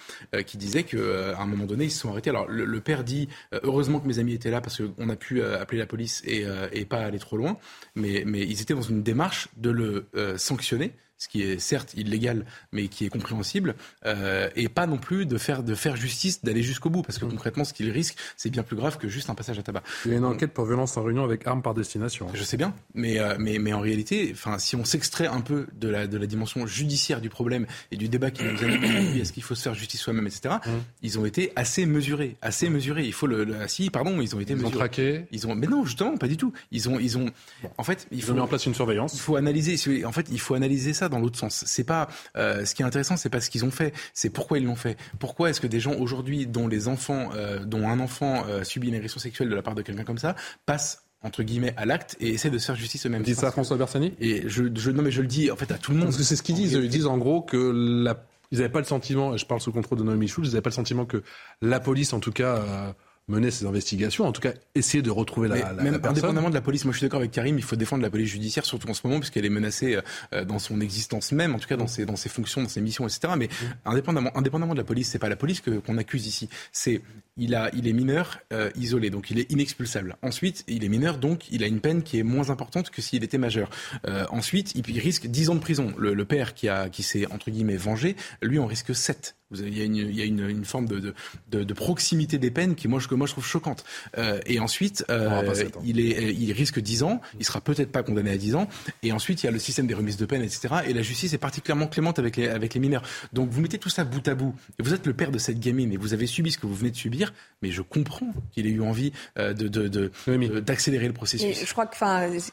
qui disait qu'à un moment donné, ils se sont arrêtés. Alors le, père dit, heureusement que mes amis étaient là parce qu'on a pu appeler la police et, et pas aller trop loin, mais, mais ils étaient dans une démarche de le sanctionner ce qui est certes illégal, mais qui est compréhensible, euh, et pas non plus de faire, de faire justice, d'aller jusqu'au bout, parce que concrètement, ce qu'il risque, c'est bien plus grave que juste un passage à tabac. Il y a une enquête pour violence en réunion avec armes par destination. Je sais bien, mais, euh, mais, mais en réalité, enfin, si on s'extrait un peu de la, de la dimension judiciaire du problème et du débat qui nous anime aujourd'hui, est-ce qu'il faut se faire justice soi-même, etc., mmh. ils ont été assez mesurés, assez mesurés. Il faut le, si, pardon, ils ont été ils mesurés. Ont traqué. Ils ont, mais non, justement, pas du tout. Ils ont, ils ont, en fait, il faut, ils ont mis en place une surveillance. Il faut analyser, en fait, il faut analyser ça dans l'autre sens. C'est pas euh, ce qui est intéressant, c'est pas ce qu'ils ont fait, c'est pourquoi ils l'ont fait. Pourquoi est-ce que des gens aujourd'hui, dont les enfants, euh, dont un enfant euh, subit une agression sexuelle de la part de quelqu'un comme ça, passent entre guillemets à l'acte et essaient de se faire justice eux-mêmes. Dis ça François Bersani? Et je, je, non mais je le dis en fait à tout le monde. Parce que c'est ce qu'ils disent. Ils disent en gros que la, ils n'avaient pas le sentiment, je parle sous contrôle de Noémie Schulz, ils n'avaient pas le sentiment que la police en tout cas mener ces investigations, en tout cas essayer de retrouver la, la, même la indépendamment de la police, moi je suis d'accord avec Karim, il faut défendre la police judiciaire, surtout en ce moment, puisqu'elle est menacée euh, dans son existence même, en tout cas dans ses, dans ses fonctions, dans ses missions, etc. Mais mmh. indépendamment, indépendamment de la police, c'est pas la police que, qu'on accuse ici, c'est il, a, il est mineur euh, isolé, donc il est inexpulsable. Ensuite, il est mineur, donc il a une peine qui est moins importante que s'il était majeur. Euh, ensuite, il, il, risque 10 ans de prison. Le, le père qui, a, qui s'est, entre guillemets, vengé, lui en risque 7. Il y a une, il y a une, une forme de, de, de, proximité des peines qui, moi, je, que moi, je trouve choquante. Euh, et ensuite, euh, il, est, il risque 10 ans. Il sera peut-être pas condamné à 10 ans. Et ensuite, il y a le système des remises de peine, etc. Et la justice est particulièrement clémente avec les, avec les mineurs. Donc, vous mettez tout ça bout à bout. Et vous êtes le père de cette gamine et vous avez subi ce que vous venez de subir. Mais je comprends qu'il ait eu envie euh, de, de, de, d'accélérer le processus. je crois que,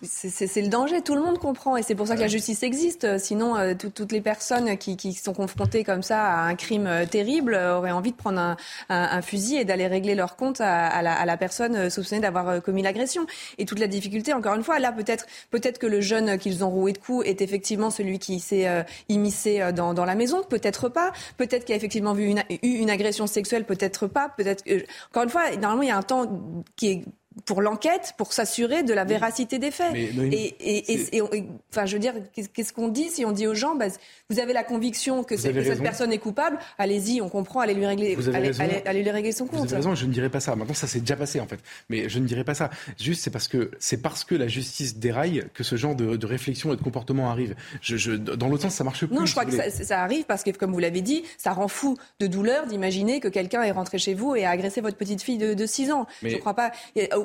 c'est, le danger. Tout le monde comprend. Et c'est pour ça que la justice existe. Sinon, toutes les personnes qui, qui sont confrontées comme ça à un crime crime terrible auraient envie de prendre un, fusil et d'aller régler leur compte à, la, personne soupçonnée d'avoir commis l'agression. Et toute la difficulté, encore une fois, là peut-être peut-être que le jeune qu'ils ont roué de coups est effectivement celui qui s'est immiscé dans, dans, la maison, peut-être pas. Peut-être qu'il a effectivement vu une, eu une agression sexuelle, peut-être pas. Peut-être. Encore une fois, normalement il y a un temps qui est pour l'enquête, pour s'assurer de la véracité des faits. et, enfin, je veux dire, qu'est-ce qu'on dit si on dit aux gens, bah, vous avez la conviction que, cette personne est coupable, allez-y, on comprend, allez lui régler, allez, lui régler son compte. Vous avez raison, je ne dirais pas ça. Maintenant, ça s'est déjà passé en fait, mais je ne dirais pas ça. Juste, c'est parce que c'est parce que la justice déraille que ce genre de, réflexion et de comportement arrive. Je, dans l'autre sens, ça marche plus. Non, je crois que ça, arrive parce que, comme vous l'avez dit, ça rend fou de douleur d'imaginer que quelqu'un est rentré chez vous et a agressé votre petite fille de, de 6 ans. Je ne crois pas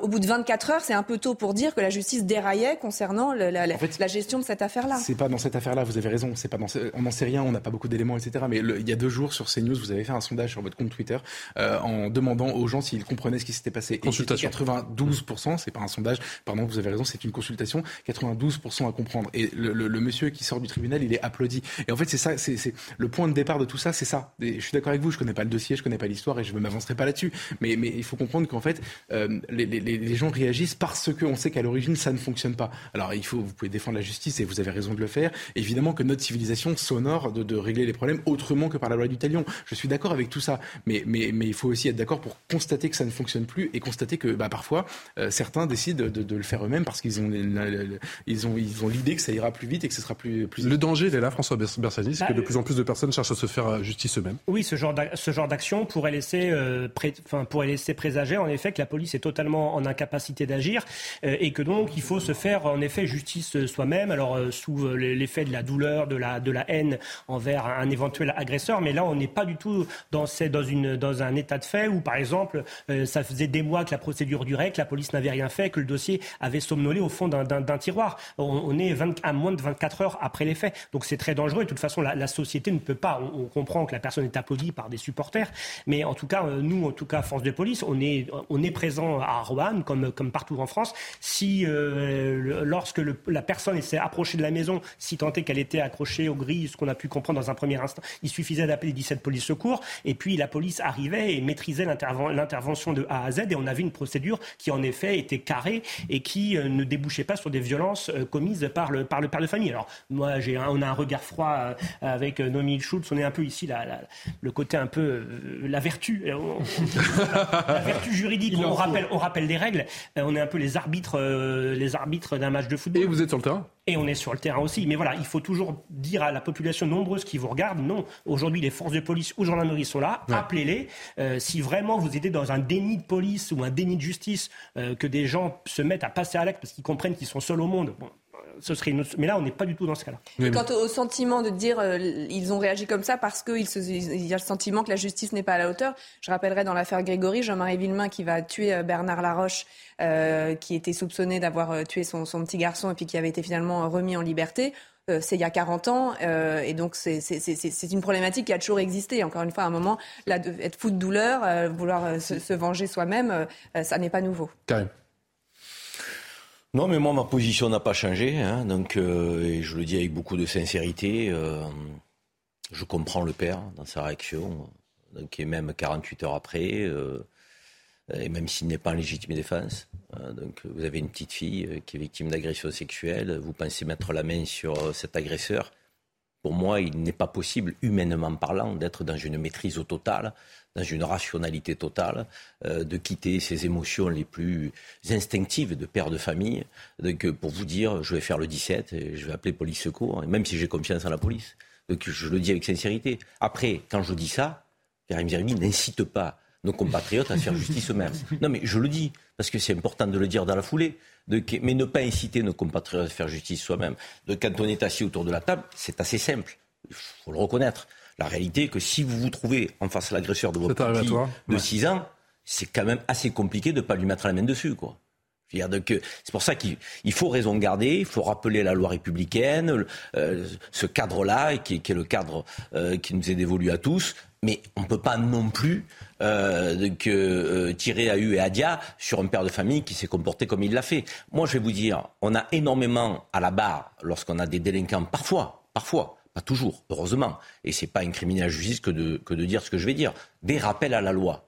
au bout de 24 heures, c'est un peu tôt pour dire que la justice déraillait concernant la, la, gestion de cette affaire-là. C'est pas dans cette affaire-là, vous avez raison. C'est pas dans, on n'en sait rien, on n'a pas beaucoup d'éléments, etc. Mais il y a deux jours sur CNews, vous avez fait un sondage sur votre compte Twitter euh, en demandant aux gens s'ils comprenaient ce qui s'était passé. Consultation. Et 92%, c'est pas un sondage, pardon, vous avez raison, c'est une consultation. 92% à comprendre. Et le, monsieur qui sort du tribunal, il est applaudi. Et en fait, c'est ça, c'est le point de départ de tout ça, c'est ça. je suis d'accord avec vous, je connais pas le dossier, je connais pas l'histoire et je ne m'avancerai pas là-dessus. Mais, mais il faut comprendre qu'en fait, euh, les, les, les gens réagissent parce qu'on sait qu'à l'origine, ça ne fonctionne pas. Alors, il faut, vous pouvez défendre la justice et vous avez raison de le faire. Évidemment que notre civilisation s'honore de, de, régler les problèmes autrement que par la loi du talion. Je suis d'accord avec tout ça. Mais, mais, mais il faut aussi être d'accord pour constater que ça ne fonctionne plus et constater que bah, parfois, euh, certains décident de, de, le faire eux-mêmes parce qu'ils ont, ils ont, ils ont l'idée que ça ira plus vite et que ce sera plus. plus le danger, il est là, François Bersani, c'est que de plus en plus de personnes cherchent à se faire euh, justice eux-mêmes. Oui, ce genre d'action pourrait laisser, euh, enfin, pourrait laisser présager en effet que la police est totalement en incapacité d'agir euh, et que donc il faut se faire en effet justice soi-même, alors euh, sous euh, l'effet de la douleur, de la, de la haine envers un éventuel agresseur. Mais là, on n'est pas du tout dans, dans, une, dans un état de fait où, par exemple, ça faisait des mois que la procédure durait, que la police n'avait rien fait, que le dossier avait somnolé au fond d'un tiroir. On, est à moins de 24 heures après les faits. Donc c'est très dangereux. Et de toute façon, la, société ne peut pas. On, comprend que la personne est applaudie par des supporters. Mais en tout cas, nous, en tout cas, force de police, on est, on est présent à Comme, comme partout en France, si euh, lorsque la personne s'est approchée de la maison, si tant est qu'elle était accrochée aux grilles, ce qu'on a pu comprendre dans un premier instant, il suffisait d'appeler 17 police secours et puis la police arrivait et maîtrisait l'intervention de A à Z et on avait une procédure qui en effet était carrée et qui euh, ne débouchait pas sur des violences euh, commises par le, par le père de famille. Alors moi, j'ai on a un regard froid avec Nomi Schultz, on est un peu ici le côté un peu la vertu, (laughs) la vertu juridique. On rappelle, on rappelle des règles. on est un peu les arbitres, euh, les arbitres d'un match de football. Et vous êtes sur le terrain Et on est sur le terrain aussi. Mais voilà, il faut toujours dire à la population nombreuse qui vous regarde, non, aujourd'hui les forces de police ou gendarmerie sont là, appelez-les. Euh, si vraiment vous êtes dans un déni de police ou un déni de justice, euh, que des gens se mettent à passer à l'acte parce qu'ils comprennent qu'ils sont seuls au monde, bon, ce serait Mais là, on n'est pas du tout dans ce cas-là. Quant au sentiment de dire euh, ils ont réagi comme ça parce qu'il il y a le sentiment que la justice n'est pas à la hauteur, je rappellerai dans l'affaire Grégory, Jean-Marie Villemain qui va tuer euh, Bernard Laroche, euh, qui était soupçonné d'avoir tué son, son, petit garçon et puis qui avait été finalement remis en liberté. c'est il y a 40 ans, et donc c'est une problématique qui a toujours existé. Encore une fois, à un moment, là, être fou de douleur, vouloir se, se, venger soi-même, ça n'est pas nouveau. Karim. Non, mais moi, ma position n'a pas changé. Hein, donc, euh, et je le dis avec beaucoup de sincérité. Euh, je comprends le père dans sa réaction, donc, et même 48 heures après, euh, et même s'il n'est pas en légitime défense. donc, vous avez une petite fille qui est victime d'agression sexuelle. Vous pensez mettre la main sur cet agresseur. Pour moi, il n'est pas possible, humainement parlant, d'être dans une maîtrise au total dans une rationalité totale, euh, de quitter ses émotions les plus instinctives de père de famille, pour vous dire, je vais faire le 17, et je vais appeler police secours, même si j'ai confiance en la police. Donc je le dis avec sincérité. Après, quand je dis ça, Karim Zerbi n'incite pas nos compatriotes à faire justice eux-mêmes. Non, mais je le dis, parce que c'est important de le dire dans la foulée, mais ne pas inciter nos compatriotes à faire justice soi-même. Quand on est assis autour de la table, c'est assez simple, il faut le reconnaître. La réalité est que si vous vous trouvez en face à l'agresseur de votre fille de 6 ans, c'est quand même assez compliqué de ne pas lui mettre la main dessus. Quoi. C'est pour ça qu'il faut raison garder, il faut rappeler la loi républicaine, euh, ce cadre-là, qui, qui, est le cadre euh, qui nous est dévolu à tous, mais on ne peut pas non plus euh, euh, tirer à U et à Dia sur un père de famille qui s'est comporté comme il l'a fait. Moi, je vais vous dire, on a énormément à la barre, lorsqu'on a des délinquants, parfois, parfois, pas toujours, heureusement, et c'est pas incriminer la justice que de, que de dire ce que je vais dire, des rappels à la loi.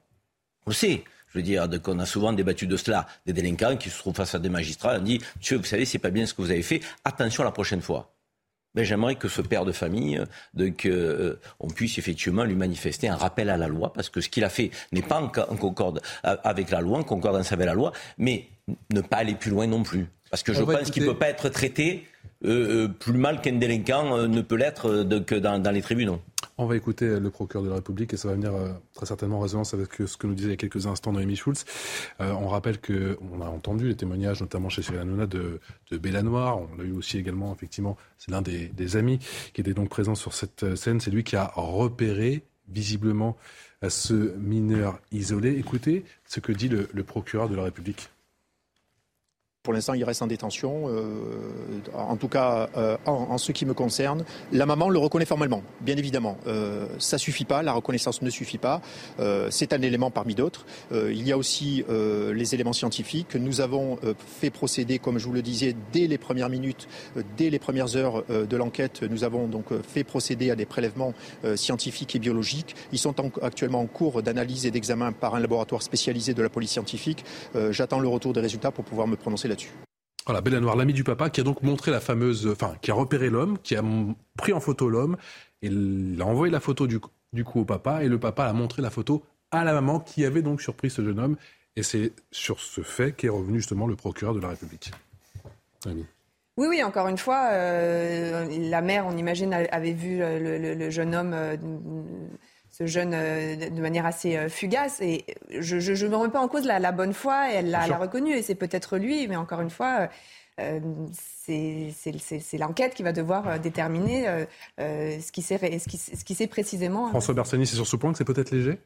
On le sait. Je veux dire, qu'on a souvent débattu de cela, des délinquants qui se trouvent face à des magistrats, on dit, monsieur, vous savez, c'est pas bien ce que vous avez fait, attention la prochaine fois. Ben, j'aimerais que ce père de famille, de, que, euh, on puisse effectivement lui manifester un rappel à la loi, parce que ce qu'il a fait n'est pas en, en, concorde avec la loi, en concordance avec la loi, mais ne pas aller plus loin non plus. Parce que je pense qu'il ne peut pas être traité euh, euh, plus mal qu'un délinquant euh, ne peut l'être que dans, les tribunaux. On va écouter le procureur de la République et ça va venir très certainement en résonance avec ce que nous disait il y a quelques instants Noémie Schulz. on rappelle que on a entendu les témoignages, notamment chez Cyril Hanouna, de, de Bella Noire. On l'a eu aussi également, effectivement, c'est l'un des, amis qui était donc présent sur cette scène. C'est lui qui a repéré visiblement ce mineur isolé. Écoutez ce que dit le procureur de la République. Pour l'instant, il reste en détention. Euh, en tout cas, euh, en, ce qui me concerne, la maman le reconnaît formellement, bien évidemment. Euh, ça suffit pas, la reconnaissance ne suffit pas. Euh, c'est un élément parmi d'autres. Euh, il y a aussi les éléments scientifiques que nous avons fait procéder, comme je vous le disais, dès les premières minutes, dès les premières heures de l'enquête. Nous avons donc fait procéder à des prélèvements scientifiques et biologiques. Ils sont en, actuellement en cours d'analyse et d'examen par un laboratoire spécialisé de la police scientifique. J'attends le retour des résultats pour pouvoir me prononcer là-dessus. Voilà, Bella Noire, l'ami du papa, qui a donc montré la fameuse, enfin, qui a repéré l'homme, qui a pris en photo l'homme, et il a envoyé la photo du, du coup au papa, et le papa a montré la photo à la maman, qui avait donc surpris ce jeune homme, et c'est sur ce fait qu'est revenu justement le procureur de la République. Ami. Oui, oui, encore une fois, euh, la mère, on imagine, avait vu le, le, le jeune homme. Euh, ce jeune de manière assez fugace. Et je ne me remets pas en cause la, la bonne foi, elle l'a reconnu, et c'est peut-être lui, mais encore une fois, euh, c'est l'enquête qui va devoir déterminer euh, ce qui s'est précisément. François Bersani, c'est sur ce point que c'est peut-être léger?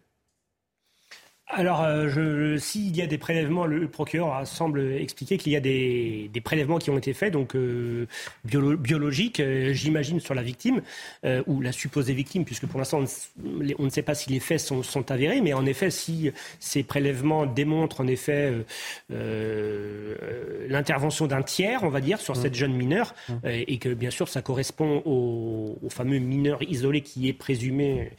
Alors, euh, s'il y a des prélèvements, le procureur semble expliquer qu'il y a des, des, prélèvements qui ont été faits, donc euh, biolo biologiques, euh, j'imagine, sur la victime, ou la supposée victime, puisque pour l'instant, on, on, ne sait pas si les faits sont, sont, avérés, mais en effet, si ces prélèvements démontrent en effet l'intervention d'un tiers, on va dire, sur mmh. cette jeune mineure, mmh. et que bien sûr, ça correspond au, au, fameux mineur isolé qui est présumé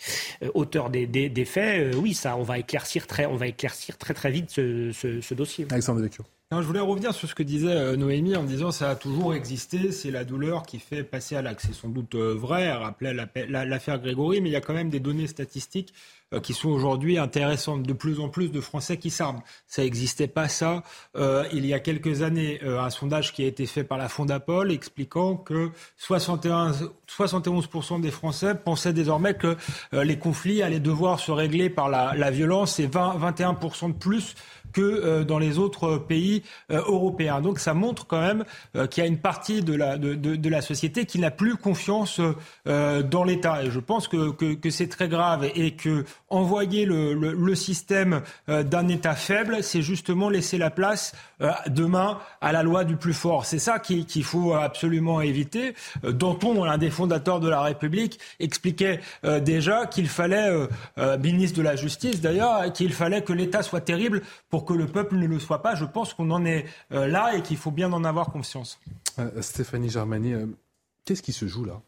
auteur des, des, des faits, oui, ça, on va éclaircir très on va éclaircir très très vite ce, ce, ce dossier. Alexandre Devecchio. Non, je voulais revenir sur ce que disait euh, Noémie en disant ça a toujours existé, c'est la douleur qui fait passer à l'acte. C'est sans doute euh, vrai, rappelait l'affaire Grégory, mais il y a quand même des données statistiques euh, qui sont aujourd'hui intéressantes. De plus en plus de Français qui s'arment. Ça n'existait pas ça euh, il y a quelques années. Euh, un sondage qui a été fait par la Fondapol expliquant que 61, 71% des Français pensaient désormais que euh, les conflits allaient devoir se régler par la, la violence et 20, 21% de plus que euh, dans les autres pays euh, européens. Donc ça montre quand même euh, qu'il y a une partie de la, de, de, la société qui n'a plus confiance dans l'État. Et je pense que, que, que c'est très grave et que envoyer le, le, le système d'un État faible, c'est justement laisser la place demain à la loi du plus fort. C'est ça qu'il qu faut absolument éviter. Danton, l'un des fondateurs de la République, expliquait déjà qu'il fallait, ministre de la Justice d'ailleurs, qu'il fallait que l'État soit terrible pour que le peuple ne le soit pas. Je pense qu'on en est euh, là et qu'il faut bien en avoir conscience. Euh, Stéphanie Germani, euh, qu'est-ce qui se joue là?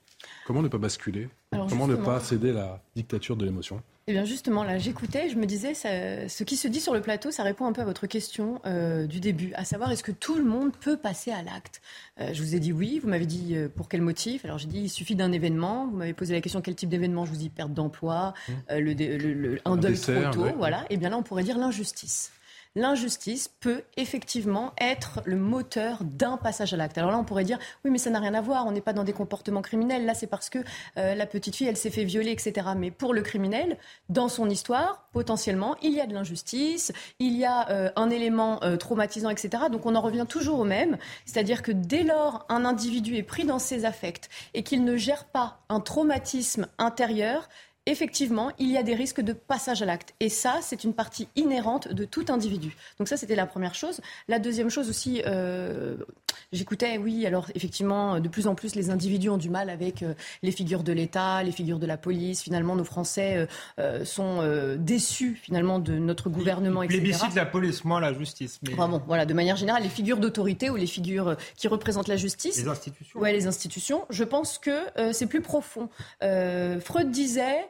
Comment ne pas basculer? Alors Comment ne pas céder la dictature de l'émotion? Eh bien justement, là, j'écoutais, je me disais, ça, ce qui se dit sur le plateau, ça répond un peu à votre question euh, du début, à savoir est-ce que tout le monde peut passer à l'acte? Euh, Je vous ai dit oui, vous m'avez dit euh, pour quel motif? Alors j'ai dit il suffit d'un événement, vous m'avez posé la question quel type d'événement? Je vous dis perte d'emploi, mmh. le, le, le, un, un deuil trop tôt, ouais. voilà. Et eh bien là, on pourrait dire l'injustice l'injustice peut effectivement être le moteur d'un passage à l'acte. Alors là, on pourrait dire, oui, mais ça n'a rien à voir, on n'est pas dans des comportements criminels, là c'est parce que euh, la petite fille, elle s'est fait violer, etc. Mais pour le criminel, dans son histoire, potentiellement, il y a de l'injustice, il y a euh, un élément euh, traumatisant, etc. Donc on en revient toujours au même, c'est-à-dire que dès lors un individu est pris dans ses affects et qu'il ne gère pas un traumatisme intérieur, effectivement, il y a des risques de passage à l'acte. Et ça, c'est une partie inhérente de tout individu. Donc ça, c'était la première chose. La deuxième chose aussi, euh, j'écoutais, oui, alors effectivement, de plus en plus, les individus ont du mal avec euh, les figures de l'État, les figures de la police. Finalement, nos Français euh, sont déçus, finalement, de notre gouvernement, etc. Plébiscite la police, moins la justice. Mais... bon, voilà, de manière générale, les figures d'autorité ou les figures qui représentent la justice. Les institutions. Ouais, les institutions. Je pense que c'est plus profond. Freud disait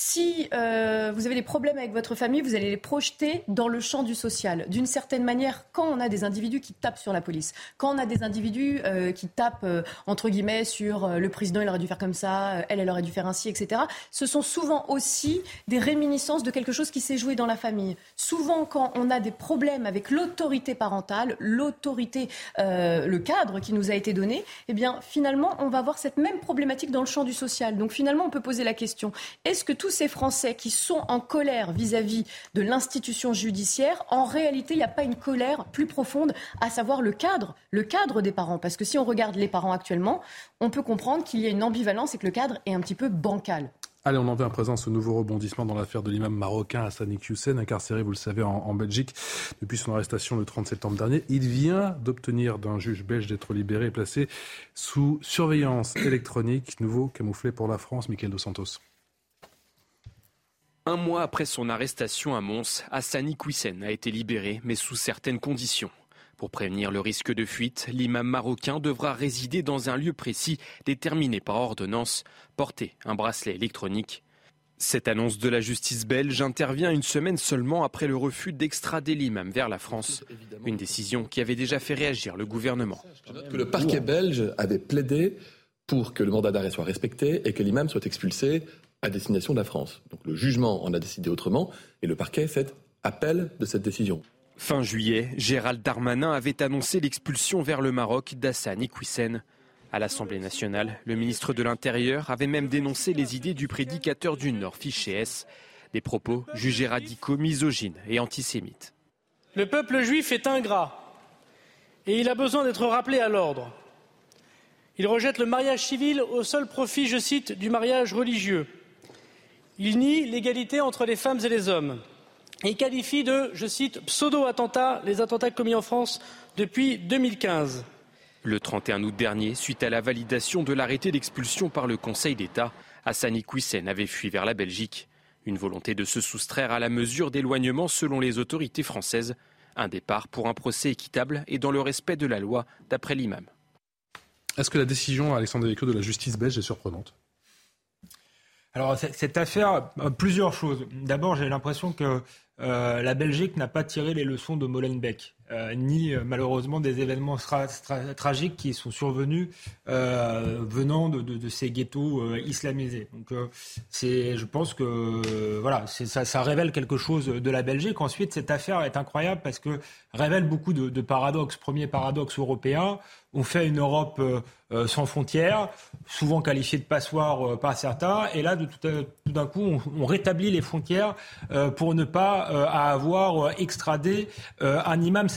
si euh, vous avez des problèmes avec votre famille, vous allez les projeter dans le champ du social. D'une certaine manière, quand on a des individus qui tapent sur la police, quand on a des individus euh, qui tapent, euh, entre guillemets, sur le président, il aurait dû faire comme ça, elle, elle aurait dû faire ainsi, etc., ce sont souvent aussi des réminiscences de quelque chose qui s'est joué dans la famille. Souvent, quand on a des problèmes avec l'autorité parentale, l'autorité, le cadre qui nous a été donné, eh bien, finalement, on va avoir cette même problématique dans le champ du social. Donc, finalement, on peut poser la question, est-ce que tout tous ces Français qui sont en colère vis-à-vis de l'institution judiciaire, en réalité, il n'y a pas une colère plus profonde, à savoir le cadre, le cadre des parents. Parce que si on regarde les parents actuellement, on peut comprendre qu'il y a une ambivalence et que le cadre est un petit peu bancal. Allez, on en vient à présent ce nouveau rebondissement dans l'affaire de l'imam marocain Hassani Hussein, incarcéré, vous le savez, en, en, Belgique depuis son arrestation le 30 septembre dernier. Il vient d'obtenir d'un juge belge d'être libéré et placé sous surveillance électronique, nouveau camouflé pour la France. Michael Dos Santos. Un mois après son arrestation à Mons, Hassani Kouissen a été libéré, mais sous certaines conditions. Pour prévenir le risque de fuite, l'imam marocain devra résider dans un lieu précis déterminé par ordonnance, porter un bracelet électronique. Cette annonce de la justice belge intervient une semaine seulement après le refus d'extrader l'imam vers la France, une décision qui avait déjà fait réagir le gouvernement. que le parquet belge avait plaidé pour que le mandat d'arrêt soit respecté et que l'imam soit expulsé à destination de la France. Donc le jugement en a décidé autrement et le parquet fait appel de cette décision. Fin juillet, Gérald Darmanin avait annoncé l'expulsion vers le Maroc d'Hassan Iquissen. À l'Assemblée nationale, le ministre de l'Intérieur avait même dénoncé les idées du prédicateur du Nord, Fiché S, des propos jugés radicaux, misogynes et antisémites. Le peuple juif est ingrat et il a besoin d'être rappelé à l'ordre. Il rejette le mariage civil au seul profit, je cite, du mariage religieux. Il nie l'égalité entre les femmes et les hommes et qualifie de, je cite, pseudo-attentats les attentats commis en France depuis 2015. Le 31 août dernier, suite à la validation de l'arrêté d'expulsion par le Conseil d'État, Hassani Kouissen avait fui vers la Belgique. Une volonté de se soustraire à la mesure d'éloignement selon les autorités françaises. Un départ pour un procès équitable et dans le respect de la loi, d'après l'imam. Est-ce que la décision, Alexandre Devecchio, de la justice belge est surprenante? Alors cette affaire, euh, plusieurs choses. D'abord, j'ai l'impression que euh, la Belgique n'a pas tiré les leçons de Molenbeek, euh, ni malheureusement des événements tragiques qui sont survenus venant de, ces ghettos islamisés. Donc, c'est, je pense que voilà, ça, révèle quelque chose de la Belgique. Ensuite, cette affaire est incroyable parce que révèle beaucoup de, paradoxes. Premier paradoxe européen, on fait une Europe euh, euh, sans frontières, souvent qualifiée de passoire euh, par certains, et là, tout, d'un coup, on, rétablit les frontières pour ne pas avoir extradé un imam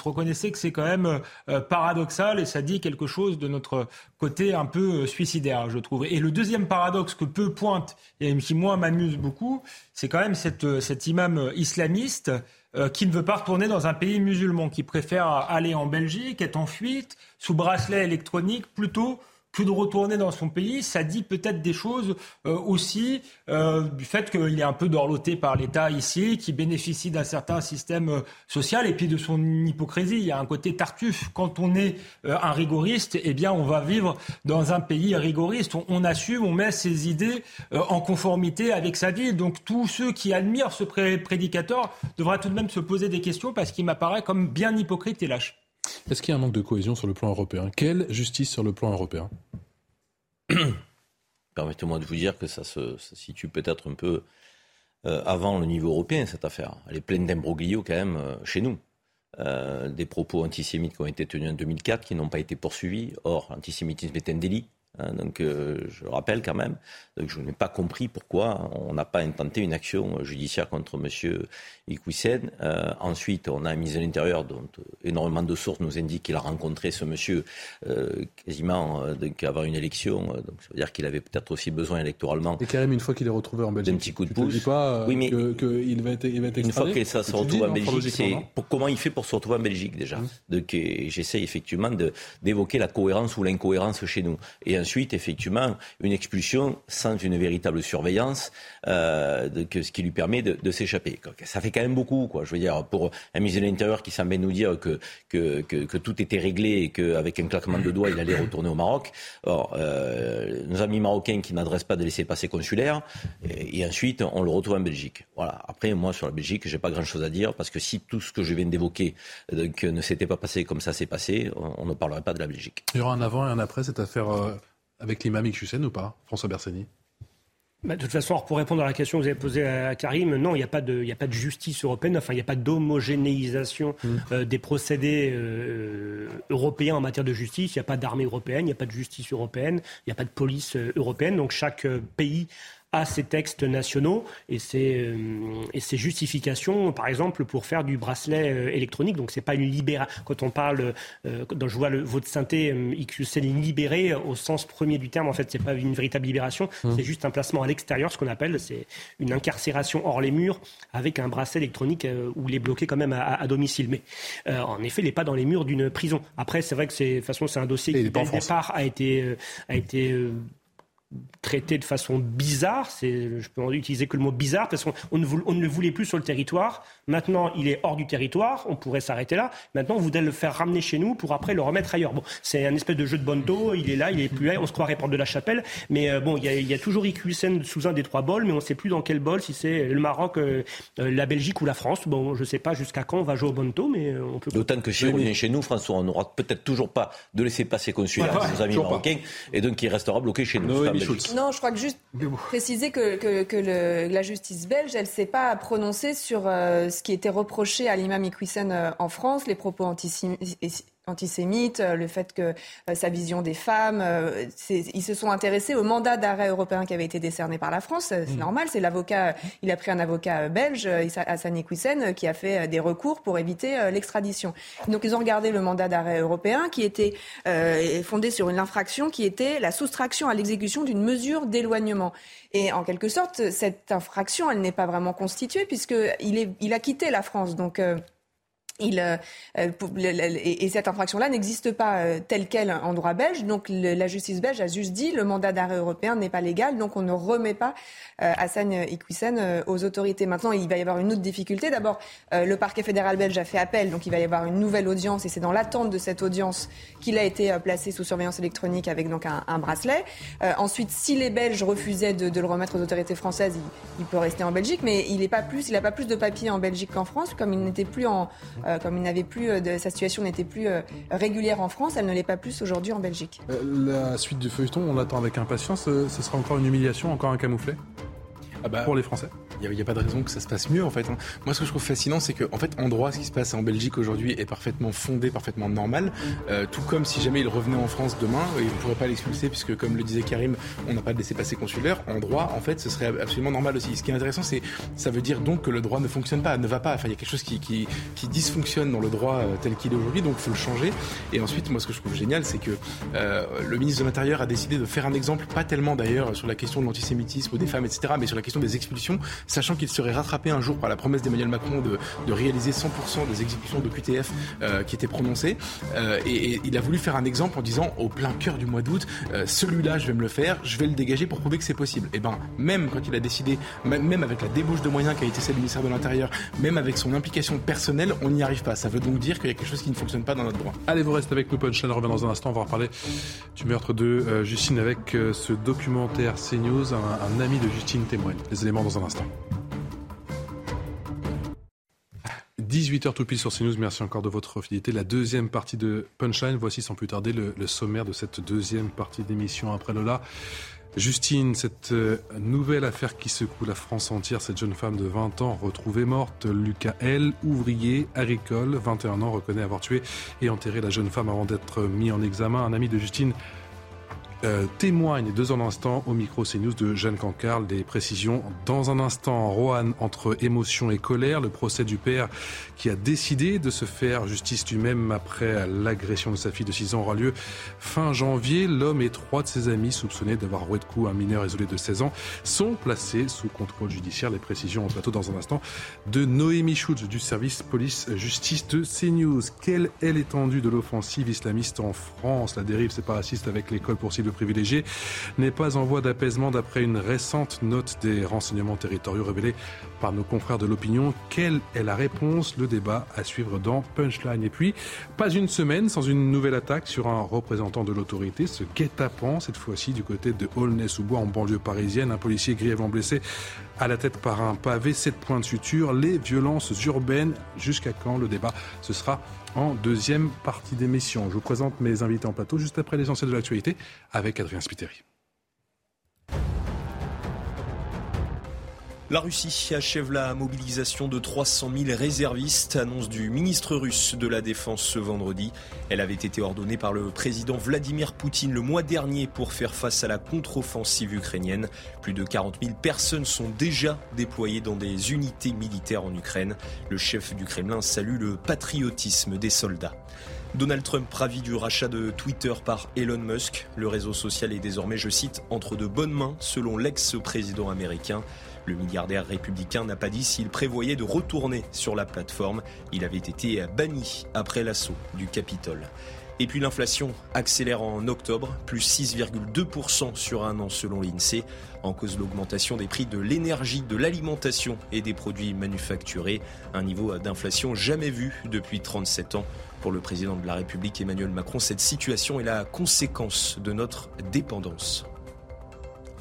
Reconnaissez que c'est quand même paradoxal et ça dit quelque chose de notre côté un peu suicidaire, je trouve. Et le deuxième paradoxe que peu pointe, et qui moi m'amuse beaucoup, c'est quand même cette, cet imam islamiste euh, qui ne veut pas retourner dans un pays musulman, qui préfère aller en Belgique, être en fuite, sous bracelet électronique, plutôt que de retourner dans son pays, ça dit peut-être des choses euh, aussi euh, du fait qu'il est un peu dorloté par l'État ici, qui bénéficie d'un certain système euh, social et puis de son hypocrisie. Il y a un côté tartuffe. Quand on est un rigoriste, eh bien, on va vivre dans un pays rigoriste. On, on assume, on met ses idées en conformité avec sa vie. Donc tous ceux qui admirent ce prédicateur devraient tout de même se poser des questions parce qu'il m'apparaît comme bien hypocrite et lâche. Est-ce qu'il y a un manque de cohésion sur le plan européen? Quelle justice sur le plan européen? (coughs) Permettez-moi de vous dire que ça se, situe peut-être un peu euh, avant le niveau européen, cette affaire. Elle est pleine d'imbroglio quand même euh, chez nous. Euh, des propos antisémites qui ont été tenus en 2004 qui n'ont pas été poursuivis. Or, l'antisémitisme est un délit Hein, donc, euh, je le rappelle quand même. Je n'ai pas compris pourquoi on n'a pas intenté une action judiciaire contre M. Iquissen. Euh, ensuite, on a un ministre de l'Intérieur dont euh, énormément de sources nous indiquent qu'il a rencontré ce monsieur quasiment avant une élection. donc, ça veut dire qu'il avait peut-être aussi besoin électoralement. Et même, une fois qu'il est retrouvé en Belgique, d'un petit coup de pouce. dis pas oui, mais qu'il va être, il va être Une fois que ça se retrouve en Belgique, c'est pour comment il fait pour se retrouver en Belgique déjà. Mmh. Donc, j'essaie effectivement d'évoquer la cohérence ou l'incohérence chez nous. Et ensuite, effectivement, une expulsion sans une véritable surveillance, euh, ce qui lui permet de, s'échapper. Ça fait quand même beaucoup, quoi. Je veux dire, pour un ministre de l'Intérieur qui semblait nous dire que, tout était réglé et qu'avec un claquement de doigts, il allait retourner au Maroc. Euh, nos amis marocains qui n'adressent pas de laisser passer consulaire, et, ensuite, on le retrouve en Belgique. Voilà. Après, moi, sur la Belgique, j'ai pas grand-chose à dire parce que si tout ce que je viens d'évoquer ne s'était pas passé comme ça s'est passé, on, on, ne parlerait pas de la Belgique. Il y aura un avant et un après cette affaire euh, avec l'imam Hussein ou pas, François Bersani? Bah, de toute façon, pour répondre à la question que vous avez posée à Karim, non, il n'y a, pas de, a pas de justice européenne, enfin, il n'y a pas d'homogénéisation mmh. euh, des procédés euh, européens en matière de justice, il n'y a pas d'armée européenne, il n'y a pas de justice européenne, il n'y a pas de police euh, européenne, donc chaque pays à ces textes nationaux et ces, euh, et ces justifications, par exemple, pour faire du bracelet euh, électronique. Donc, c'est pas une libération. Quand on parle, euh, quand je vois le, votre synthé XUCL libéré au sens premier du terme, en fait, c'est pas une véritable libération. Mmh. C'est juste un placement à l'extérieur, ce qu'on appelle, c'est une incarcération hors les murs avec un bracelet électronique où il est bloqué quand même à, domicile. Mais en effet, il n'est pas dans les murs d'une prison. Après, c'est vrai que c'est, de toute façon, c'est un dossier qui, dès le départ, a été, a été traité de façon bizarre. C'est, je peux utiliser que le mot bizarre parce qu'on on ne, on ne, le voulait plus sur le territoire. Maintenant, il est hors du territoire. On pourrait s'arrêter là. Maintenant, on voudrait le faire ramener chez nous pour après le remettre ailleurs. Bon, c'est un espèce de jeu de bonto. Il est là, il est plus là. On se croirait porte de la chapelle. Mais euh, bon, il y, a, il y a toujours IQSN sous un des trois bols, mais on ne sait plus dans quel bol, si c'est le Maroc, euh, euh, la Belgique ou la France. Bon, je ne sais pas jusqu'à quand on va jouer au bonto, mais on peut. D'autant que si on vient chez nous, François, on n'aura peut-être toujours pas de laisser passer consulaire à nos amis marocains, et donc il restera bloqué chez nous. Non, je crois que juste préciser que, que, que le, la justice belge, elle ne s'est pas prononcée sur euh, ce qui était reproché à l'imam Iqwisen euh, en France, les propos antisémites antisémite, euh, le fait que euh, sa vision des femmes, euh, ils se sont intéressés au mandat d'arrêt européen qui avait été décerné par la France. C'est mm. normal, c'est l'avocat, il a pris un avocat belge, Hassan Iquissen, qui a fait des recours pour éviter l'extradition. Donc ils ont regardé le mandat d'arrêt européen qui était fondé sur une infraction qui était la soustraction à l'exécution d'une mesure d'éloignement. Et en quelque sorte, cette infraction, elle n'est pas vraiment constituée puisqu'il il a quitté la France. Donc euh, euh et, cette infraction-là n'existe pas euh, telle qu'elle en droit belge. Donc la justice belge a juste dit le mandat d'arrêt européen n'est pas légal, donc on ne remet pas euh, Hassan Iquissen aux autorités. Maintenant, il va y avoir une autre difficulté. D'abord, le parquet fédéral belge a fait appel, donc il va y avoir une nouvelle audience, et c'est dans l'attente de cette audience qu'il a été placé sous surveillance électronique avec donc un, bracelet. ensuite, si les Belges refusaient de, le remettre aux autorités françaises, il, peut rester en Belgique, mais il n'a pas pas plus de papiers en Belgique qu'en France, comme il n'était plus en comme il n'avait plus euh, sa situation n'était plus euh, régulière en France, elle ne l'est pas plus aujourd'hui en Belgique. la suite du feuilleton, on l'attend avec impatience. ce sera encore une humiliation, encore un camouflet? Ah bah, pour les Français il n'y a, pas de raison que ça se passe mieux en fait. Hein. Moi ce que je trouve fascinant c'est qu'en en fait en droit ce qui se passe en Belgique aujourd'hui est parfaitement fondé, parfaitement normal. Euh, tout comme si jamais il revenait en France demain, il ne pourrait pas l'expulser puisque comme le disait Karim, on n'a pas de laisser passer consulaire. En droit en fait ce serait absolument normal aussi. Ce qui est intéressant c'est ça veut dire donc que le droit ne fonctionne pas, ne va pas. Enfin il y a quelque chose qui, qui, qui dysfonctionne dans le droit euh, tel qu'il est aujourd'hui donc il faut le changer. Et ensuite moi ce que je trouve génial c'est que euh, le ministre de l'Intérieur a décidé de faire un exemple, pas tellement d'ailleurs sur la question de l'antisémitisme ou des femmes etc. mais sur la question des expulsions, sachant qu'il serait rattrapé un jour par la promesse d'Emmanuel Macron de, réaliser 100% des exécutions de QTF euh, qui étaient prononcées. Euh, et, il a voulu faire un exemple en disant au plein cœur du mois d'août, euh, celui-là je vais me le faire, je vais le dégager pour prouver que c'est possible. Et ben même quand il a décidé, même avec la débauche de moyens qui a été celle du ministère de l'Intérieur, même avec son implication personnelle, on n'y arrive pas. Ça veut donc dire qu'il y a quelque chose qui ne fonctionne pas dans notre droit. Allez, vous restez avec nous, Punchline. On revient dans un instant. On va reparler du meurtre de Justine avec ce documentaire CNews. Un ami de Justine témoigne. Les éléments dans un instant. 18h tout pile sur CNews. Merci encore de votre fidélité. La deuxième partie de Punchline. Voici sans plus tarder le, sommaire de cette deuxième partie d'émission après Lola. Justine, cette euh, nouvelle affaire qui secoue la France entière, cette jeune femme de 20 ans retrouvée morte, Lucas L, ouvrier agricole, 21 ans, reconnaît avoir tué et enterré la jeune femme avant d'être mis en examen. Un ami de Justine euh, témoigne deux ans instant au micro CNews de Jeanne Cancard. Des précisions dans un instant. Rohan entre émotion et colère. Le procès du père qui a décidé de se faire justice lui-même après l'agression de sa fille de 6 ans aura lieu fin janvier. L'homme et trois de ses amis soupçonnés d'avoir roué de coups un mineur isolé de 16 ans sont placés sous contrôle judiciaire. Les précisions au plateau dans un instant de Noémie Schultz du service police-justice de CNews. Quelle est l'étendue de l'offensive islamiste en France? La dérive séparatiste avec l'école pour cible privilégiée n'est pas en voie d'apaisement d'après une récente note des renseignements territoriaux révélée par nos confrères de l'opinion. Quelle est la réponse? Le débat à suivre dans Punchline. Et puis, pas une semaine sans une nouvelle attaque sur un représentant de l'autorité, ce guet-apens, cette fois-ci du côté de Aulnay-sous-Bois en banlieue parisienne. Un policier grièvement blessé à la tête par un pavé, sept points de suture. Les violences urbaines, jusqu'à quand le débat? Ce sera en deuxième partie d'émission. Je vous présente mes invités en plateau juste après l'essentiel de l'actualité avec Adrien Spiteri. La Russie achève la mobilisation de 300 000 réservistes, annonce du ministre russe de la Défense ce vendredi. Elle avait été ordonnée par le président Vladimir Poutine le mois dernier pour faire face à la contre-offensive ukrainienne. Plus de 40 000 personnes sont déjà déployées dans des unités militaires en Ukraine. Le chef du Kremlin salue le patriotisme des soldats. Donald Trump ravi du rachat de Twitter par Elon Musk. Le réseau social est désormais, je cite, entre de bonnes mains, selon l'ex-président américain. Le milliardaire républicain n'a pas dit s'il prévoyait de retourner sur la plateforme. Il avait été banni après l'assaut du Capitole. Et puis l'inflation accélère en octobre, plus 6,2% sur un an selon l'INSEE, en cause de l'augmentation des prix de l'énergie, de l'alimentation et des produits manufacturés, un niveau d'inflation jamais vu depuis 37 ans. Pour le président de la République Emmanuel Macron, cette situation est la conséquence de notre dépendance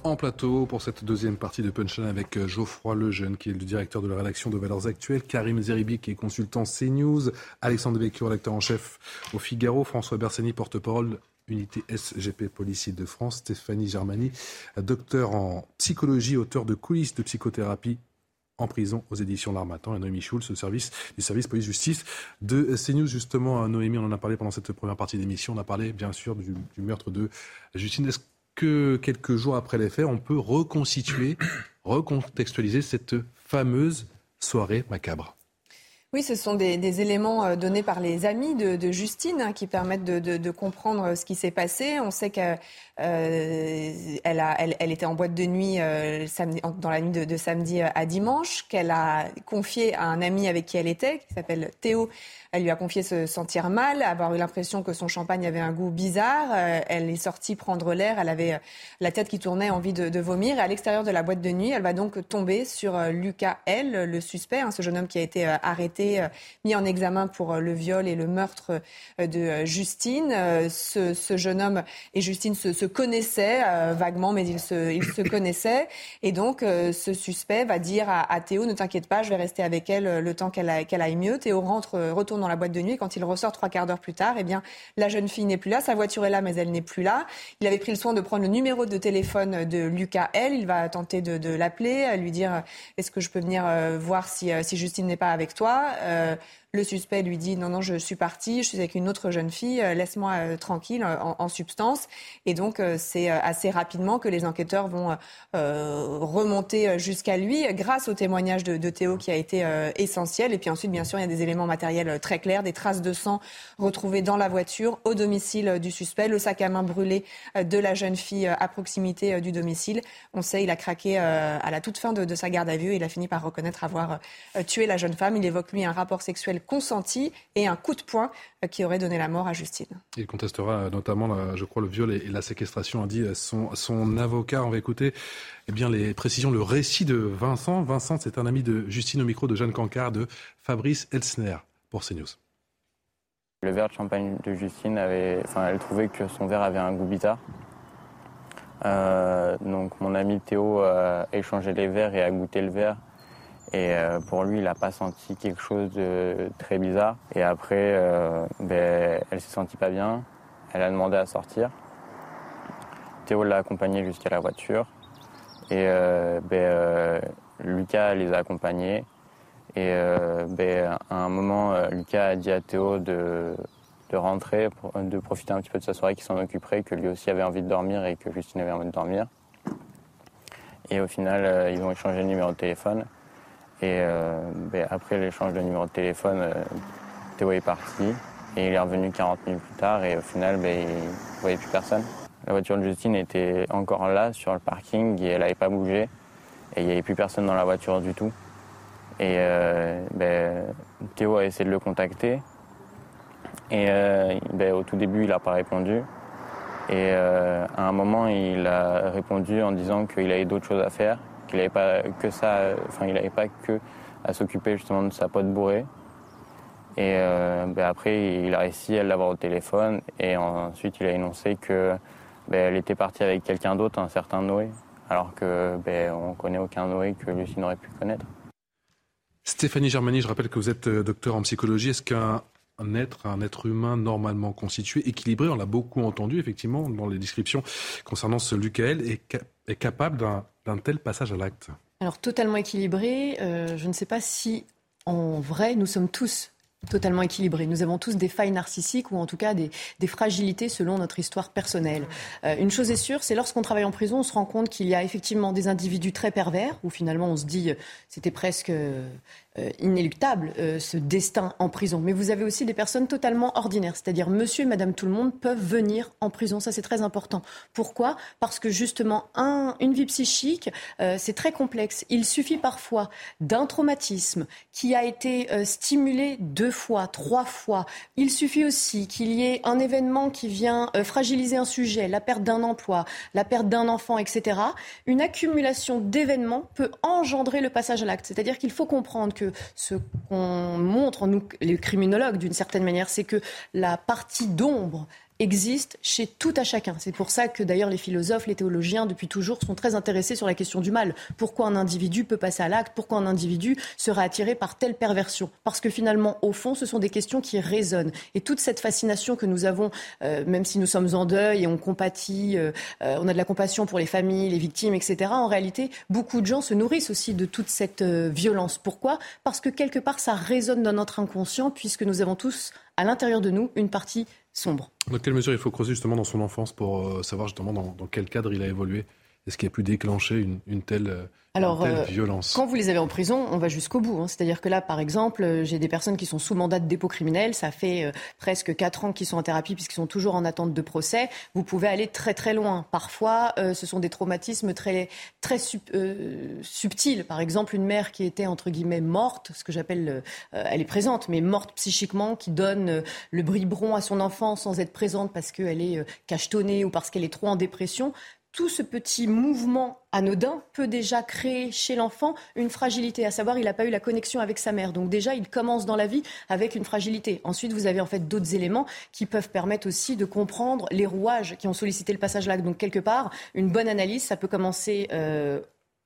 en plateau pour cette deuxième partie de Punchline avec euh, Geoffroy Lejeune, qui est le directeur de la rédaction de Valeurs Actuelles, Karim Zeribi, qui est consultant CNews, Alexandre Becchio, rédacteur en chef au Figaro, François Bersani, porte-parole unité SGP Policier de France, Stéphanie Germani, docteur en psychologie, auteur de coulisses de psychothérapie en prison aux éditions L'Armatan et Noémie Schulz, service du service police-justice de CNews. Justement, Noémie, on en a parlé pendant cette première partie d'émission. On a parlé, bien sûr, du, meurtre de Justine que quelques jours après les faits, on peut reconstituer, (clears throat) recontextualiser cette fameuse soirée macabre oui, ce sont des, éléments euh, donnés par les amis de, Justine hein, qui permettent de, comprendre ce qui s'est passé. On sait qu'elle euh, elle, était en boîte de nuit euh, dans la nuit de, samedi à dimanche, qu'elle a confié à un ami avec qui elle était, qui s'appelle Théo, elle lui a confié se sentir mal, avoir eu l'impression que son champagne avait un goût bizarre. Euh, elle est sortie prendre l'air. Elle avait euh, la tête qui tournait, envie de, vomir. Et à l'extérieur de la boîte de nuit, elle va donc tomber sur euh, Lucas L, le suspect, hein, ce jeune homme qui a été arrêté, mis en examen pour le viol et le meurtre de Justine. Ce, jeune homme et Justine se, connaissaient vaguement, mais ils se, ils se (coughs) connaissaient. Et donc, ce suspect va dire à, Théo, ne t'inquiète pas, je vais rester avec elle le temps qu'elle aille mieux. Théo rentre, retourne dans la boîte de nuit. Quand il ressort trois quarts d'heure plus tard, eh bien, la jeune fille n'est plus là. Sa voiture est là, mais elle n'est plus là. Il avait pris le soin de prendre le numéro de téléphone de Lucas L. Il va tenter de, l'appeler, lui dire est-ce que je peux venir euh, voir si, euh, si Justine n'est pas avec toi. Euh, le suspect lui dit non, non, je suis parti, je suis avec une autre jeune fille, euh, laisse-moi euh, tranquille en, substance. Et donc, euh, c'est assez rapidement que les enquêteurs vont remonter jusqu'à lui grâce au témoignage de, Théo qui a été essentiel. Et puis ensuite, bien sûr, il y a des éléments matériels très clairs, des traces de sang retrouvées dans la voiture, au domicile du suspect, le sac à main brûlé de la jeune fille à proximité du domicile. On sait, il a craqué à la toute fin de, de sa garde à vue et il a fini par reconnaître avoir tué la jeune femme. Il évoque, lui, un rapport sexuel consenti et un coup de poing euh, qui aurait donné la mort à Justine. Il contestera euh, notamment, je crois, le viol et la séquestration, a dit son, son avocat. On va écouter eh bien, les précisions, le récit de Vincent. Vincent, c'est un ami de Justine au micro de Jeanne Cancard, de Fabrice Elsner pour CNews. Le verre de champagne de Justine avait, enfin, elle trouvait que son verre avait un goût bizarre. Euh, donc mon ami Théo a échangé les verres et a goûté le verre et euh, pour lui, il n'a pas senti quelque chose de très bizarre. Et après, euh, ben, elle s'est sentie pas bien. Elle a demandé à sortir. Théo l'a accompagnée jusqu'à la voiture. Et euh, ben, Lucas les a accompagnés. Et ben, à un moment, Lucas a dit à Théo de, de rentrer, de profiter un petit peu de sa soirée, qu'il s'en occuperait, que lui aussi avait envie de dormir et que Justine avait envie de dormir. Et au final, euh, ils ont échangé le numéro de téléphone. Et euh, ben, après l'échange de numéro de téléphone, euh, Théo est parti. Et il est revenu 40 minutes plus tard. Et au final, ben, il ne voyait plus personne. La voiture de Justine était encore là sur le parking et elle n'avait pas bougé. Et il n'y avait plus personne dans la voiture du tout. Et ben, Théo a essayé de le contacter. Et au tout début, il n'a pas répondu. Et euh, à un moment, il a répondu en disant qu'il avait d'autres choses à faire, qu'il n'avait pas que ça, enfin, il n'avait pas que à s'occuper justement de sa pote bourrée. Et euh, ben après, il a réussi à l'avoir au téléphone et ensuite il a énoncé que ben, elle était partie avec quelqu'un d'autre, un certain Noé, alors que ben, on connaît aucun Noé que Lucie n'aurait pu connaître. Stéphanie Germani, je rappelle que vous êtes euh, docteur en psychologie. Est-ce qu'un un être, un être humain normalement constitué, équilibré. On l'a beaucoup entendu effectivement dans les descriptions concernant ce Lucael, est, est capable d'un tel passage à l'acte. Alors totalement équilibré, euh, je ne sais pas si en vrai nous sommes tous totalement équilibrés. Nous avons tous des failles narcissiques ou en tout cas des, fragilités selon notre histoire personnelle. Euh, une chose est sûre, c'est lorsqu'on travaille en prison, on se rend compte qu'il y a effectivement des individus très pervers où finalement on se dit euh, c'était presque inéluctable, euh, ce destin en prison. Mais vous avez aussi des personnes totalement ordinaires, c'est-à-dire monsieur et madame tout le monde peuvent venir en prison. Ça, c'est très important. Pourquoi? Parce que justement, un, une vie psychique, euh, c'est très complexe. Il suffit parfois d'un traumatisme qui a été stimulé deux fois, trois fois. Il suffit aussi qu'il y ait un événement qui vient fragiliser un sujet, la perte d'un emploi, la perte d'un enfant, etc. Une accumulation d'événements peut engendrer le passage à l'acte. C'est-à-dire qu'il faut comprendre que ce qu'on montre, nous, les criminologues, d'une certaine manière, c'est que la partie d'ombre existe chez tout à chacun. C'est pour ça que d'ailleurs les philosophes, les théologiens, depuis toujours, sont très intéressés sur la question du mal. Pourquoi un individu peut passer à l'acte? Pourquoi un individu sera attiré par telle perversion? Parce que finalement, au fond, ce sont des questions qui résonnent. Et toute cette fascination que nous avons, euh, même si nous sommes en deuil et on compatit, euh, euh, on a de la compassion pour les familles, les victimes, etc., en réalité, beaucoup de gens se nourrissent aussi de toute cette violence. Pourquoi? Parce que quelque part, ça résonne dans notre inconscient, puisque nous avons tous à l'intérieur de nous une partie Dans quelle mesure il faut creuser justement dans son enfance pour euh, savoir justement dans, quel cadre il a évolué Est-ce qu'il a pu déclencher une, une telle euh, euh, quand vous les avez en prison, on va jusqu'au bout. Hein. C'est-à-dire que là, par exemple, euh, j'ai des personnes qui sont sous mandat de dépôt criminel. Ça fait euh, presque 4 ans qu'ils sont en thérapie puisqu'ils sont toujours en attente de procès. Vous pouvez aller très très loin. Parfois, ce sont des traumatismes très, très subtils. Par exemple, une mère qui était, entre guillemets, morte, ce que j'appelle, elle est présente, mais morte psychiquement, qui donne le bribron à son enfant sans être présente parce qu'elle est cachetonnée ou parce qu'elle est trop en dépression tout ce petit mouvement anodin peut déjà créer chez l'enfant une fragilité, à savoir il n'a pas eu la connexion avec sa mère. Donc déjà, il commence dans la vie avec une fragilité. Ensuite, vous avez en fait d'autres éléments qui peuvent permettre aussi de comprendre les rouages qui ont sollicité le passage là. Donc quelque part, une bonne analyse, ça peut commencer euh,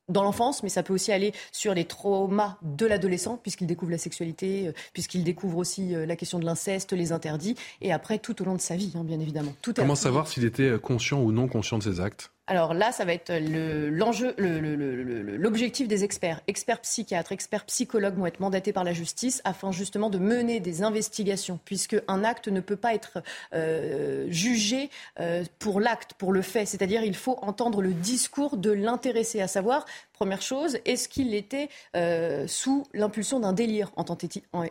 dans l'enfance, mais ça peut aussi aller sur les traumas de l'adolescent, puisqu'il découvre la sexualité, euh, puisqu'il découvre aussi euh, la question de l'inceste, les interdits, et après tout au long de sa vie, hein, bien évidemment. Comment savoir s'il était conscient ou non conscient de ses actes? Alors là, ça va être l'enjeu, l'objectif des experts. Experts psychiatres, experts psychologues vont être mandatés par la justice afin justement de mener des investigations, puisque un acte ne peut pas être euh, jugé euh, pour l'acte, pour le fait. C'est-à-dire, il faut entendre le discours de l'intéressé, à savoir Première chose, est-ce qu'il était euh, sous l'impulsion d'un délire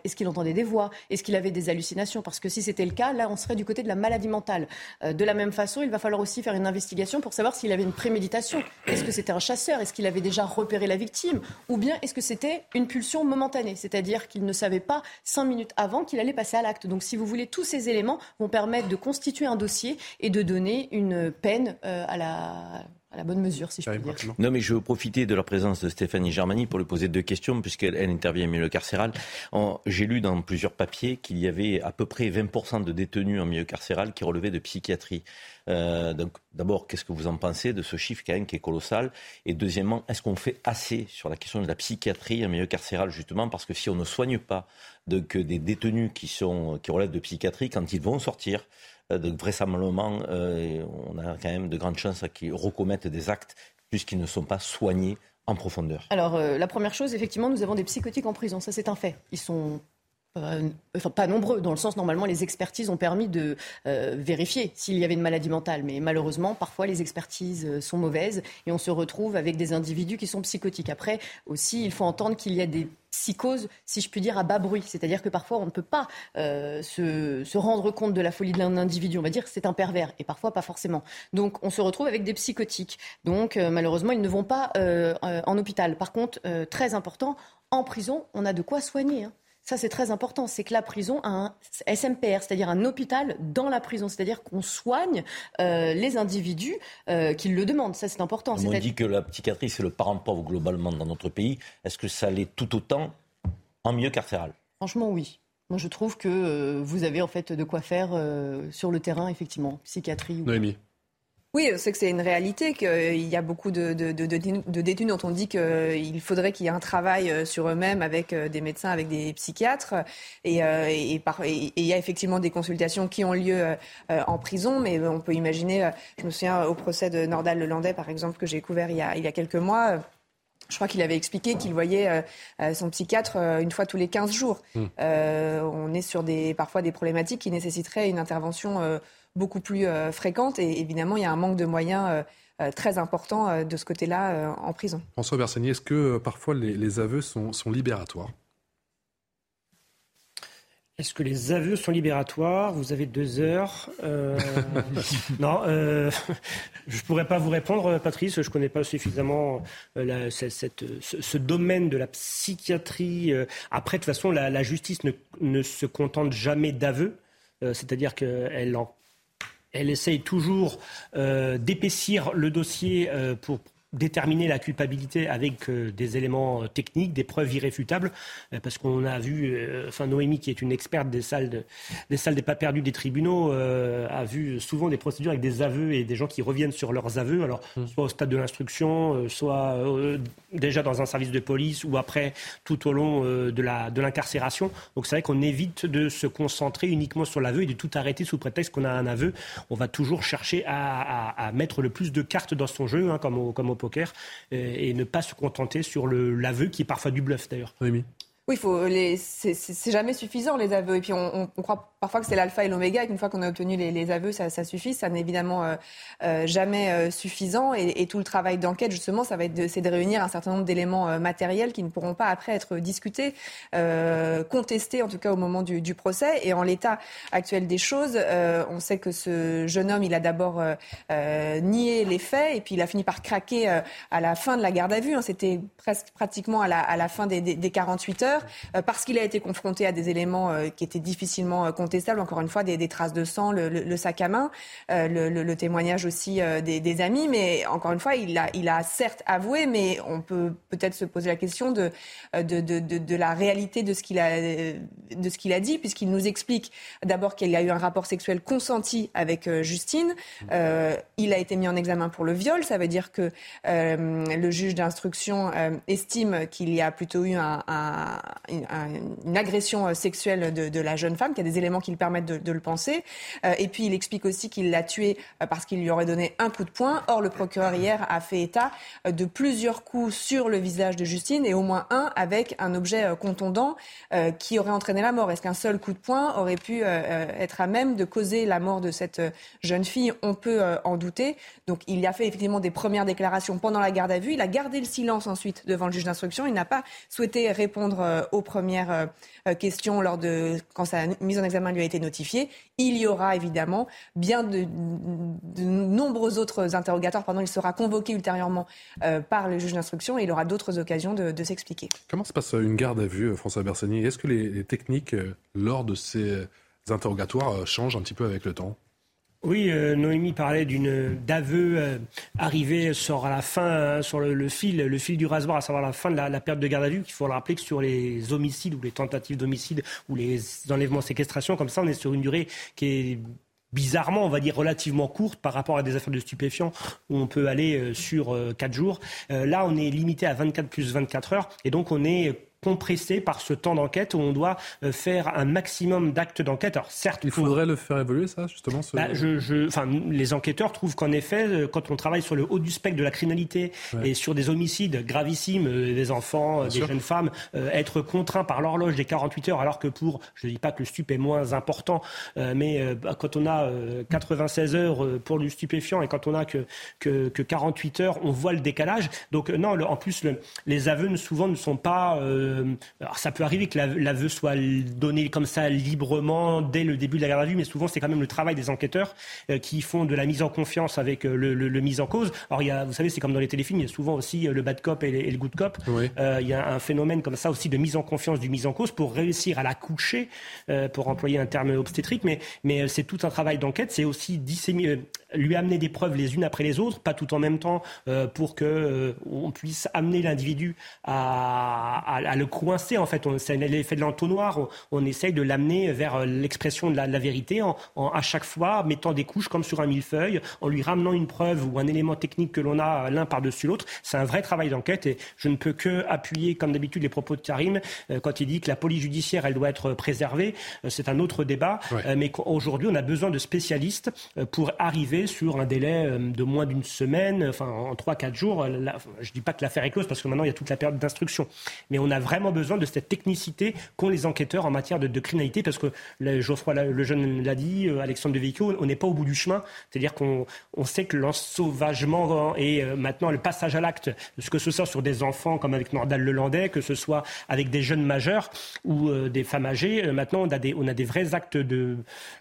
Est-ce qu'il entendait des voix Est-ce qu'il avait des hallucinations? Parce que si c'était le cas, là, on serait du côté de la maladie mentale. Euh, de la même façon, il va falloir aussi faire une investigation pour savoir s'il avait une préméditation. Est-ce que c'était un chasseur? Est-ce qu'il avait déjà repéré la victime? Ou bien est-ce que c'était une pulsion momentanée? C'est-à-dire qu'il ne savait pas cinq minutes avant qu'il allait passer à l'acte. Donc, si vous voulez, tous ces éléments vont permettre de constituer un dossier et de donner une peine euh, à la à la bonne mesure, si je puis dire. Non, mais je veux profiter de la présence de Stéphanie Germani pour lui poser deux questions, puisqu'elle elle intervient au milieu carcéral. J'ai lu dans plusieurs papiers qu'il y avait à peu près 20% de détenus en milieu carcéral qui relevaient de psychiatrie. Euh, donc, d'abord, qu'est-ce que vous en pensez de ce chiffre quand même qui est colossal? Et deuxièmement, est-ce qu'on fait assez sur la question de la psychiatrie en milieu carcéral, justement, parce que si on ne soigne pas que des détenus qui, sont, qui relèvent de psychiatrie, quand ils vont sortir, euh, donc vraisemblablement, euh, on a quand même de grandes chances qu'ils recommettent des actes puisqu'ils ne sont pas soignés en profondeur. Alors, euh, la première chose, effectivement, nous avons des psychotiques en prison, ça c'est un fait. Ils sont euh, enfin, pas nombreux, dans le sens normalement les expertises ont permis de euh, vérifier s'il y avait une maladie mentale. Mais malheureusement, parfois les expertises euh, sont mauvaises et on se retrouve avec des individus qui sont psychotiques. Après aussi, il faut entendre qu'il y a des psychoses, si je puis dire, à bas bruit. C'est-à-dire que parfois on ne peut pas se, se, rendre compte de la folie d'un individu. On va dire que c'est un pervers et parfois pas forcément. Donc on se retrouve avec des psychotiques. Donc malheureusement, ils ne vont pas en hôpital. Par contre, très important, en prison, on a de quoi soigner. Hein. Ça, c'est très important. C'est que la prison a un SMPR, c'est-à-dire un hôpital dans la prison. C'est-à-dire qu'on soigne euh, les individus euh, qui le demandent. Ça, c'est important. On dit que la psychiatrie, c'est le parent pauvre globalement dans notre pays. Est-ce que ça l'est tout autant en milieu carcéral? Franchement, oui. Moi, je trouve que euh, vous avez en fait de quoi faire sur le terrain, effectivement. Psychiatrie. Noémie. Oui, c'est que c'est une réalité qu'il y a beaucoup de, de, détenus dont on dit qu'il faudrait qu'il y ait un travail euh, sur eux-mêmes avec euh, des médecins, avec des psychiatres. Et, euh, et, il y a effectivement des consultations qui ont lieu en prison, mais on peut imaginer, je me souviens au procès de Nordal Lelandais, par exemple, que j'ai couvert il y a, il y a quelques mois. Je crois qu'il avait expliqué qu'il voyait son psychiatre une fois tous les 15 jours. Mmh. on est sur des, parfois des problématiques qui nécessiteraient une intervention beaucoup plus euh, fréquente. Et évidemment, il y a un manque de moyens euh, euh, très important de ce côté-là en prison. François Bersani, est-ce que parfois les, aveux sont, libératoires? Est-ce que les aveux sont libératoires? Vous avez deux heures. (laughs) non, je ne pourrais pas vous répondre, Patrice. Je ne connais pas suffisamment ce, domaine de la psychiatrie. Après, de toute façon, la, justice ne, ne, se contente jamais d'aveux. C'est-à-dire qu'elle en elle essaye toujours euh, d'épaissir le dossier euh, pour déterminer la culpabilité avec euh, des éléments euh, techniques, des preuves irréfutables, euh, parce qu'on a vu, enfin Noémie qui est une experte des salles, des salles des pas perdus des tribunaux, a vu souvent des procédures avec des aveux et des gens qui reviennent sur leurs aveux, alors mmh. soit au stade de l'instruction, soit déjà dans un service de police ou après tout au long de la de l'incarcération. Donc c'est vrai qu'on évite de se concentrer uniquement sur l'aveu et de tout arrêter sous prétexte qu'on a un aveu. On va toujours chercher à, à, mettre le plus de cartes dans son jeu, hein, comme au, comme au poker et, ne pas se contenter sur l'aveu qui est parfois du bluff d'ailleurs. Oui, oui, faut les, c'est jamais suffisant les aveux. Et puis on, on, croit parfois que c'est l'alpha et l'oméga, et qu'une fois qu'on a obtenu les, aveux, ça, suffit. Ça n'est évidemment euh, euh jamais euh, suffisant. Et, tout le travail d'enquête, justement, ça va être de, c'est de réunir un certain nombre d'éléments matériels qui ne pourront pas après être discutés, contestés, en tout cas au moment du, procès. Et en l'état actuel des choses, on sait que ce jeune homme, il a d'abord nié les faits, et puis il a fini par craquer à la fin de la garde à vue. Hein. C'était presque pratiquement à la, fin des, des, des 48 heures. Parce qu'il a été confronté à des éléments qui étaient difficilement euh, contestables, encore une fois, des, traces de sang, le, sac à main, le, témoignage aussi des, amis. Mais encore une fois, il a, il a certes avoué, mais on peut peut-être se poser la question de, de, de, la réalité de ce qu'il a, de a dit, puisqu'il nous explique d'abord qu'il y a eu un rapport sexuel consenti avec Justine. il a été mis en examen pour le viol. Ça veut dire que le juge d'instruction estime qu'il y a plutôt eu un, une, agression euh, sexuelle de, la jeune femme, qu'il y a des éléments qui lui permettent de, le penser. Euh, et puis il explique aussi qu'il l'a tuée euh, parce qu'il lui aurait donné un coup de poing. Or, le procureur hier a fait état de plusieurs coups sur le visage de Justine et au moins un avec un objet contondant qui aurait entraîné la mort. Est-ce qu'un seul coup de poing aurait pu être à même de causer la mort de cette jeune fille? On peut en douter. Donc il a fait effectivement des premières déclarations pendant la garde à vue. Il a gardé le silence ensuite devant le juge d'instruction. Il n'a pas souhaité répondre euh, aux premières euh, euh, questions lors de quand sa mise en examen lui a été notifiée. Il y aura évidemment bien de, nombreux autres interrogatoires. Pardon, il sera convoqué ultérieurement par le juge d'instruction et il aura d'autres occasions de, s'expliquer. Comment se passe une garde à vue, François Bersani? Est-ce que les techniques lors de ces interrogatoires changent un petit peu avec le temps? Oui, euh, Noémie parlait d'une d'aveu euh, arrivé sur la fin, hein, sur le, fil, le fil du rasoir, à savoir la fin de la, période de garde à vue. Qu'il faut le rappeler que sur les homicides ou les tentatives d'homicide ou les enlèvements, séquestrations, comme ça, on est sur une durée qui est bizarrement, on va dire, relativement courte par rapport à des affaires de stupéfiants où on peut aller euh, sur 4 jours. là, on est limité à 24 plus 24 heures et donc on est compressé par ce temps d'enquête où on doit euh, faire un maximum d'actes d'enquête. Alors certes, il faudrait le faire évoluer, ça, justement. Ce... Bah, je, je, enfin, les enquêteurs trouvent qu'en effet, euh, quand on travaille sur le haut du spectre de la criminalité et sur des homicides gravissimes, euh, des enfants, des jeunes femmes, être contraints par l'horloge des 48 heures, alors que pour, je ne dis pas que le stup est moins important, mais bah, quand on a 96 heures pour du stupéfiant et quand on a que, que, que 48 heures, on voit le décalage. Donc non, le, en plus, le, les aveux souvent ne sont pas euh, alors ça peut arriver que l'aveu soit donné comme ça librement dès le début de la garde à vue, mais souvent c'est quand même le travail des enquêteurs euh, qui font de la mise en confiance avec euh, le, le, mise en cause. Alors il y a, vous savez, c'est comme dans les téléfilms, il y a souvent aussi le bad cop et, le good cop. il y a un phénomène comme ça aussi de mise en confiance du mise en cause pour réussir à la coucher, pour employer un terme obstétrique, mais, mais c'est tout un travail d'enquête. C'est aussi disséminer, lui amener des preuves les unes après les autres, pas tout en même temps, pour que on puisse amener l'individu à, à, à, le coincer. En fait, c'est l'effet de l'entonnoir. On, on, essaye de l'amener vers euh, l'expression de la, de la vérité en, en, à chaque fois mettant des couches comme sur un millefeuille, en lui ramenant une preuve ou un élément technique que l'on a l'un par-dessus l'autre. C'est un vrai travail d'enquête et je ne peux que appuyer, comme d'habitude, les propos de Karim euh, quand il dit que la police judiciaire, elle doit être préservée. Euh, c'est un autre débat, ouais. mais qu'aujourd'hui, on a besoin de spécialistes pour arriver sur un délai de moins d'une semaine, enfin en 3-4 jours. Là, je ne dis pas que l'affaire est close parce que maintenant il y a toute la période d'instruction. Mais on a vraiment besoin de cette technicité qu'ont les enquêteurs en matière de, criminalité, parce que Geoffroy le jeune l'a dit, euh, Alexandre de Vico, on n'est pas au bout du chemin. C'est-à-dire qu'on on sait que l'ensauvagement et euh, maintenant le passage à l'acte, que ce soit sur des enfants comme avec Nordal Lelandais, que ce soit avec des jeunes majeurs ou euh, des femmes âgées, maintenant on a des, on a des vrais actes de,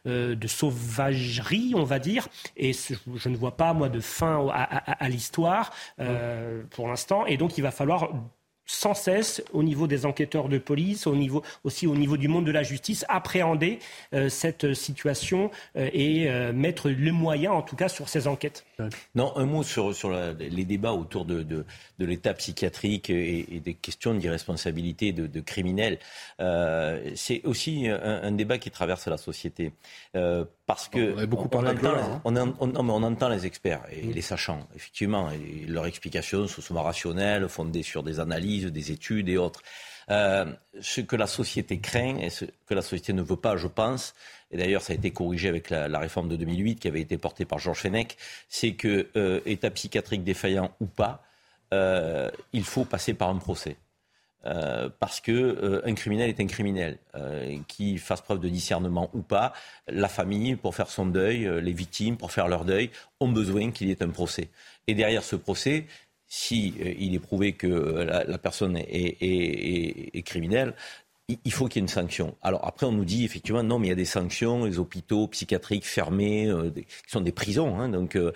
de sauvagerie, on va dire, et je ne vois pas, moi, de fin à, l'histoire euh, pour l'instant, et donc il va falloir sans cesse au niveau des enquêteurs de police, au niveau, aussi au niveau du monde de la justice, appréhender euh, cette situation euh, et mettre le moyen, en tout cas, sur ces enquêtes. Non, un mot sur, les débats autour de, l'état psychiatrique et, et, des questions d'irresponsabilité de, criminels. C'est aussi un, débat qui traverse la société. Parce que on, beaucoup on, entend, on, on, on, entend les experts et mmh. les sachants, effectivement, et leurs explications sont souvent rationnelles, fondées sur des analyses des études et autres. Euh, ce que la société craint et ce que la société ne veut pas, je pense, et d'ailleurs ça a été corrigé avec la, la, réforme de 2008 qui avait été portée par Georges Fenech, c'est que, euh, état psychiatrique défaillant ou pas, euh, il faut passer par un procès. Euh, parce que euh, un criminel est un criminel, euh, qui fasse preuve de discernement ou pas, la famille, pour faire son deuil, les victimes, pour faire leur deuil, ont besoin qu'il y ait un procès. Et derrière ce procès, si euh, il est prouvé que la, personne est criminelle, il faut qu'il y ait une sanction. Alors après, on nous dit effectivement non, mais il y a des sanctions, les hôpitaux psychiatriques fermés, euh, des, qui sont des prisons. Hein, donc, euh,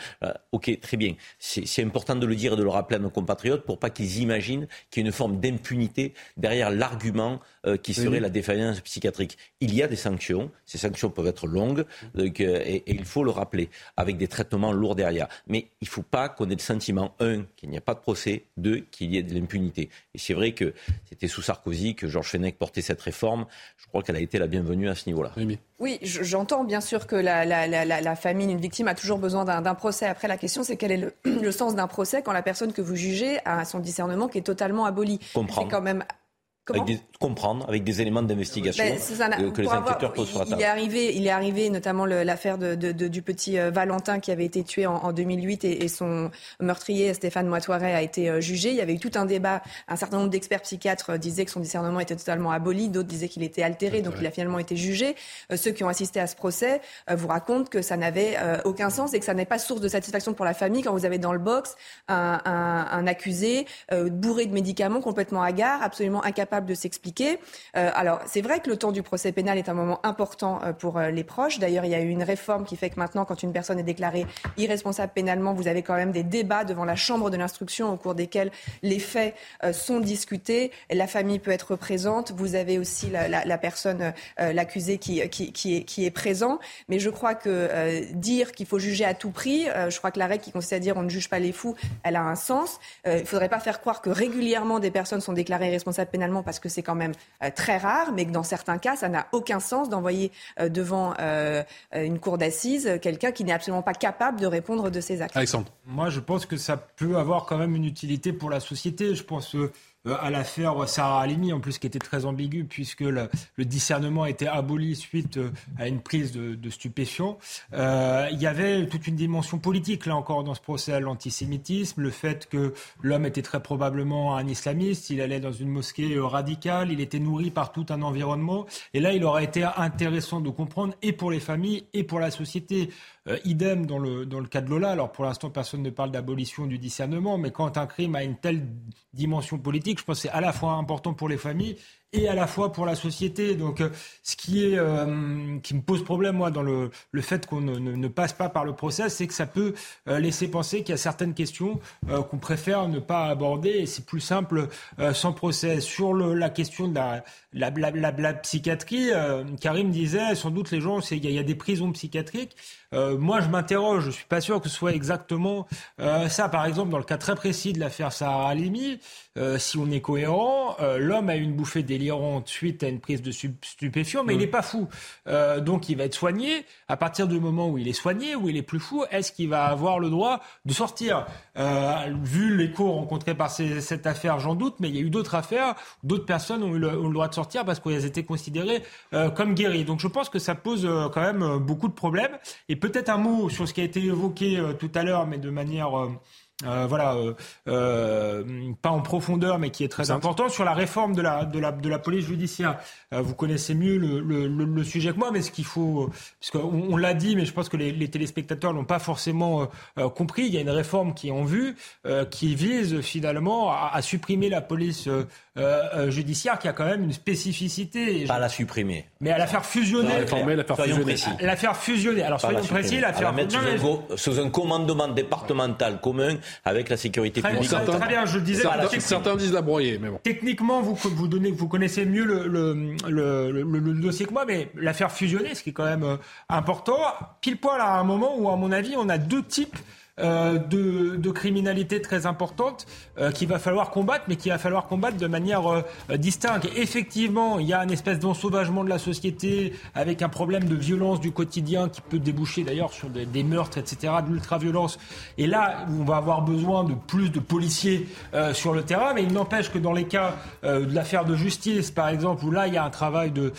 ok, très bien. C'est important de le dire et de le rappeler à nos compatriotes pour pas qu'ils imaginent qu'il y a une forme d'impunité derrière l'argument euh, qui serait oui. la défaillance psychiatrique. Il y a des sanctions. Ces sanctions peuvent être longues donc, euh, et, et, il faut le rappeler avec des traitements lourds derrière. Mais il ne faut pas qu'on ait le sentiment un qu'il n'y a pas de procès, deux qu'il y ait de l'impunité. Et c'est vrai que c'était sous Sarkozy que Georges Fenech portait cette réforme, je crois qu'elle a été la bienvenue à ce niveau-là. Oui, oui j'entends bien sûr que la, la, la, la famille d'une victime a toujours besoin d'un procès. Après, la question, c'est quel est le, (clears throat) le sens d'un procès quand la personne que vous jugez a son discernement qui est totalement aboli? C'est quand même avec des, comprendre avec des éléments d'investigation ben, euh, que les enquêteurs posent sur la table. Il est arrivé, il est arrivé notamment l'affaire de, de, de, du petit euh, Valentin qui avait été tué en, en 2008 et, et, son meurtrier Stéphane Moitoiret a été euh, jugé. Il y avait eu tout un débat. Un certain nombre d'experts psychiatres euh, disaient que son discernement était totalement aboli, d'autres disaient qu'il était altéré, donc il a finalement été jugé. Euh, ceux qui ont assisté à ce procès vous racontent que ça n'avait aucun sens et que ça n'est pas source de satisfaction pour la famille quand vous avez dans le box un, un, un accusé bourré de médicaments, complètement hagard, absolument incapable de s'expliquer. Euh, alors, c'est vrai que le temps du procès pénal est un moment important euh, pour euh, les proches. D'ailleurs, il y a eu une réforme qui fait que maintenant, quand une personne est déclarée irresponsable pénalement, vous avez quand même des débats devant la chambre de l'instruction au cours desquels les faits sont discutés. La famille peut être présente. Vous avez aussi la, personne, l'accusé qui, est, présent. Mais je crois que dire qu'il faut juger à tout prix, je crois que la règle qui consiste à dire on ne juge pas les fous, elle a un sens. il ne faudrait pas faire croire que régulièrement des personnes sont déclarées irresponsables pénalement parce que c'est quand même euh, très rare, mais que dans certains cas, ça n'a aucun sens d'envoyer euh, devant euh, une cour d'assises quelqu'un qui n'est absolument pas capable de répondre de ses actes. Alexandre. Moi, je pense que ça peut avoir quand même une utilité pour la société. Je pense à l'affaire Sarah Halimi, en plus qui était très ambigu puisque le, discernement a été aboli suite à une prise de, stupéfiants. il y avait toute une dimension politique là encore dans ce procès l'antisémitisme, le fait que l'homme était très probablement un islamiste, il allait dans une mosquée radicale, il était nourri par tout un environnement, et là il aurait été intéressant de comprendre et pour les familles et pour la société. Euh, idem dans le, dans le cas de Lola. Alors pour l'instant, personne ne parle d'abolition du discernement, mais quand un crime a une telle dimension politique, je pense que c'est à la fois important pour les familles et à la fois pour la société. Donc, euh, ce qui est euh, qui me pose problème moi dans le, le fait qu'on ne, passe pas par le procès, c'est que ça peut laisser penser qu'il y a certaines questions qu'on préfère ne pas aborder et c'est plus simple sans procès. Sur la question de la, la, la, la psychiatrie, Karim disait sans doute les gens, il y, a des prisons psychiatriques. Euh, moi, je m'interroge. Je suis pas sûr que ce soit exactement euh, ça. Par exemple, dans le cas très précis de l'affaire Sarah Halimi, euh, si on est cohérent, l'homme a eu une bouffée délirante suite à une prise de stupéfiants, mais il n'est pas fou. donc, il va être soigné. À partir du moment où il est soigné, où il est plus fou, est-ce qu'il va avoir le droit de sortir? Vu l'écho rencontré par cette affaire, j'en doute, mais il y a eu d'autres affaires, d'autres personnes ont eu, le, ont le, droit de sortir parce qu'elles étaient considérées comme guéries. Donc, je pense que ça pose quand même beaucoup de problèmes. Et peut-être un mot sur ce qui a été évoqué euh, tout à l'heure, mais de manière euh, euh, voilà, euh, euh, pas en profondeur, mais qui est très important sur la réforme de la de la de la police judiciaire. Euh, vous connaissez mieux le, le, le, sujet que moi, mais ce qu'il faut, puisqu'on on, l'a dit, mais je pense que les, les téléspectateurs l'ont pas forcément compris. Il y a une réforme qui est en vue, qui vise finalement à, à supprimer la police judiciaire, qui a quand même une spécificité. Pas la supprimer, mais à la faire fusionner. La, réformer, la faire fusionner. La faire fusionner. Alors soyons précis, la faire. La mettre sous un commandement départemental commun avec la sécurité publique. Certains, très bien, je disais. Certains, disent la broyer, mais bon. Techniquement, vous, vous, donnez, vous connaissez mieux le, le, le, le, dossier que moi, mais l'affaire fusionnée, ce qui est quand même euh, important, pile poil à un moment où, à mon avis, on a deux types euh, de, de, criminalité très importante euh, qu'il va falloir combattre, mais qu'il va falloir combattre de manière euh, distincte. Effectivement, il y a une espèce d'ensauvagement de la société avec un problème de violence du quotidien qui peut déboucher d'ailleurs sur des, meurtres, etc., de l'ultra-violence. Et là, on va avoir besoin de plus de policiers euh, sur le terrain, mais il n'empêche que dans les cas de l'affaire de justice, par exemple, où là, il y a un travail de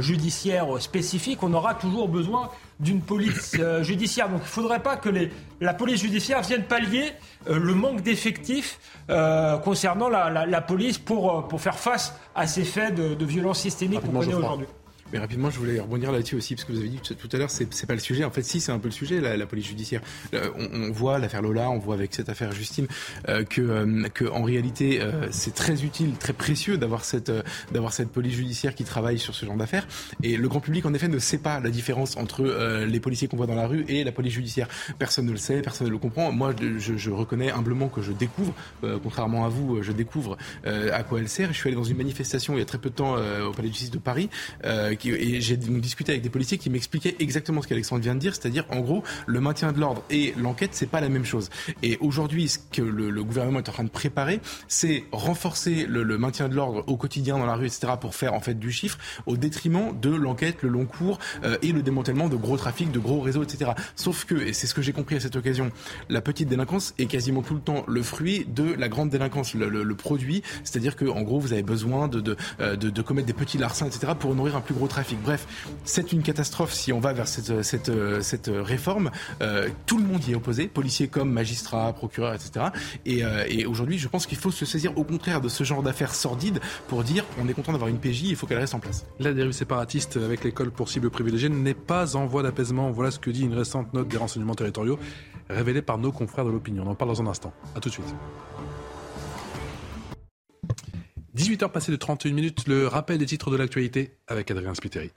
judiciaire spécifique, on aura toujours besoin d'une police euh, judiciaire. Donc il ne faudrait pas que les, la police judiciaire vienne pallier euh, le manque d'effectifs euh, concernant la, la, la, police pour, pour faire face à ces faits de, de violence systémique qu'on connaît aujourd'hui. Mais rapidement, je voulais rebondir là-dessus aussi, parce que vous avez dit tout à l'heure, c'est pas le sujet. En fait, si, c'est un peu le sujet, la, police judiciaire. Euh, on, voit l'affaire Lola, on voit avec cette affaire Justine euh, que, euh, réalité, euh, c'est très utile, très précieux d'avoir cette, euh, d'avoir cette police judiciaire qui travaille sur ce genre d'affaires. Et le grand public, en effet, ne sait pas la différence entre les policiers qu'on voit dans la rue et la police judiciaire. Personne ne le sait, personne ne le comprend. Moi, je, je reconnais humblement que je découvre, contrairement à vous, je découvre à quoi elle sert. Je suis allé dans une manifestation il y a très peu de temps au Palais de justice de Paris et j'ai discuté avec des policiers qui m'expliquaient exactement ce qu'Alexandre vient de dire, c'est-à-dire en gros le maintien de l'ordre et l'enquête c'est pas la même chose. Et aujourd'hui, ce que le, gouvernement est en train de préparer, c'est renforcer le, maintien de l'ordre au quotidien dans la rue, etc., pour faire en fait du chiffre au détriment de l'enquête, le long cours euh, et le démantèlement de gros trafics, de gros réseaux, etc. Sauf que, et c'est ce que j'ai compris à cette occasion, la petite délinquance est quasiment tout le temps le fruit de la grande délinquance, le, produit, c'est-à-dire que en gros vous avez besoin de, de, euh, commettre des petits larcins, etc., pour nourrir un plus gros Bref, c'est une catastrophe si on va vers cette, cette, cette réforme. Euh, tout le monde y est opposé, policiers comme magistrats, procureurs, etc. Et, euh, et aujourd'hui, je pense qu'il faut se saisir au contraire de ce genre d'affaires sordides pour dire on est content d'avoir une PJ, il faut qu'elle reste en place. La dérive séparatiste avec l'école pour cible privilégiée n'est pas en voie d'apaisement. Voilà ce que dit une récente note des renseignements territoriaux révélée par nos confrères de l'opinion. On en parle dans un instant. A tout de suite. 18h passées de 31 minutes, le rappel des titres de l'actualité avec Adrien Spiteri.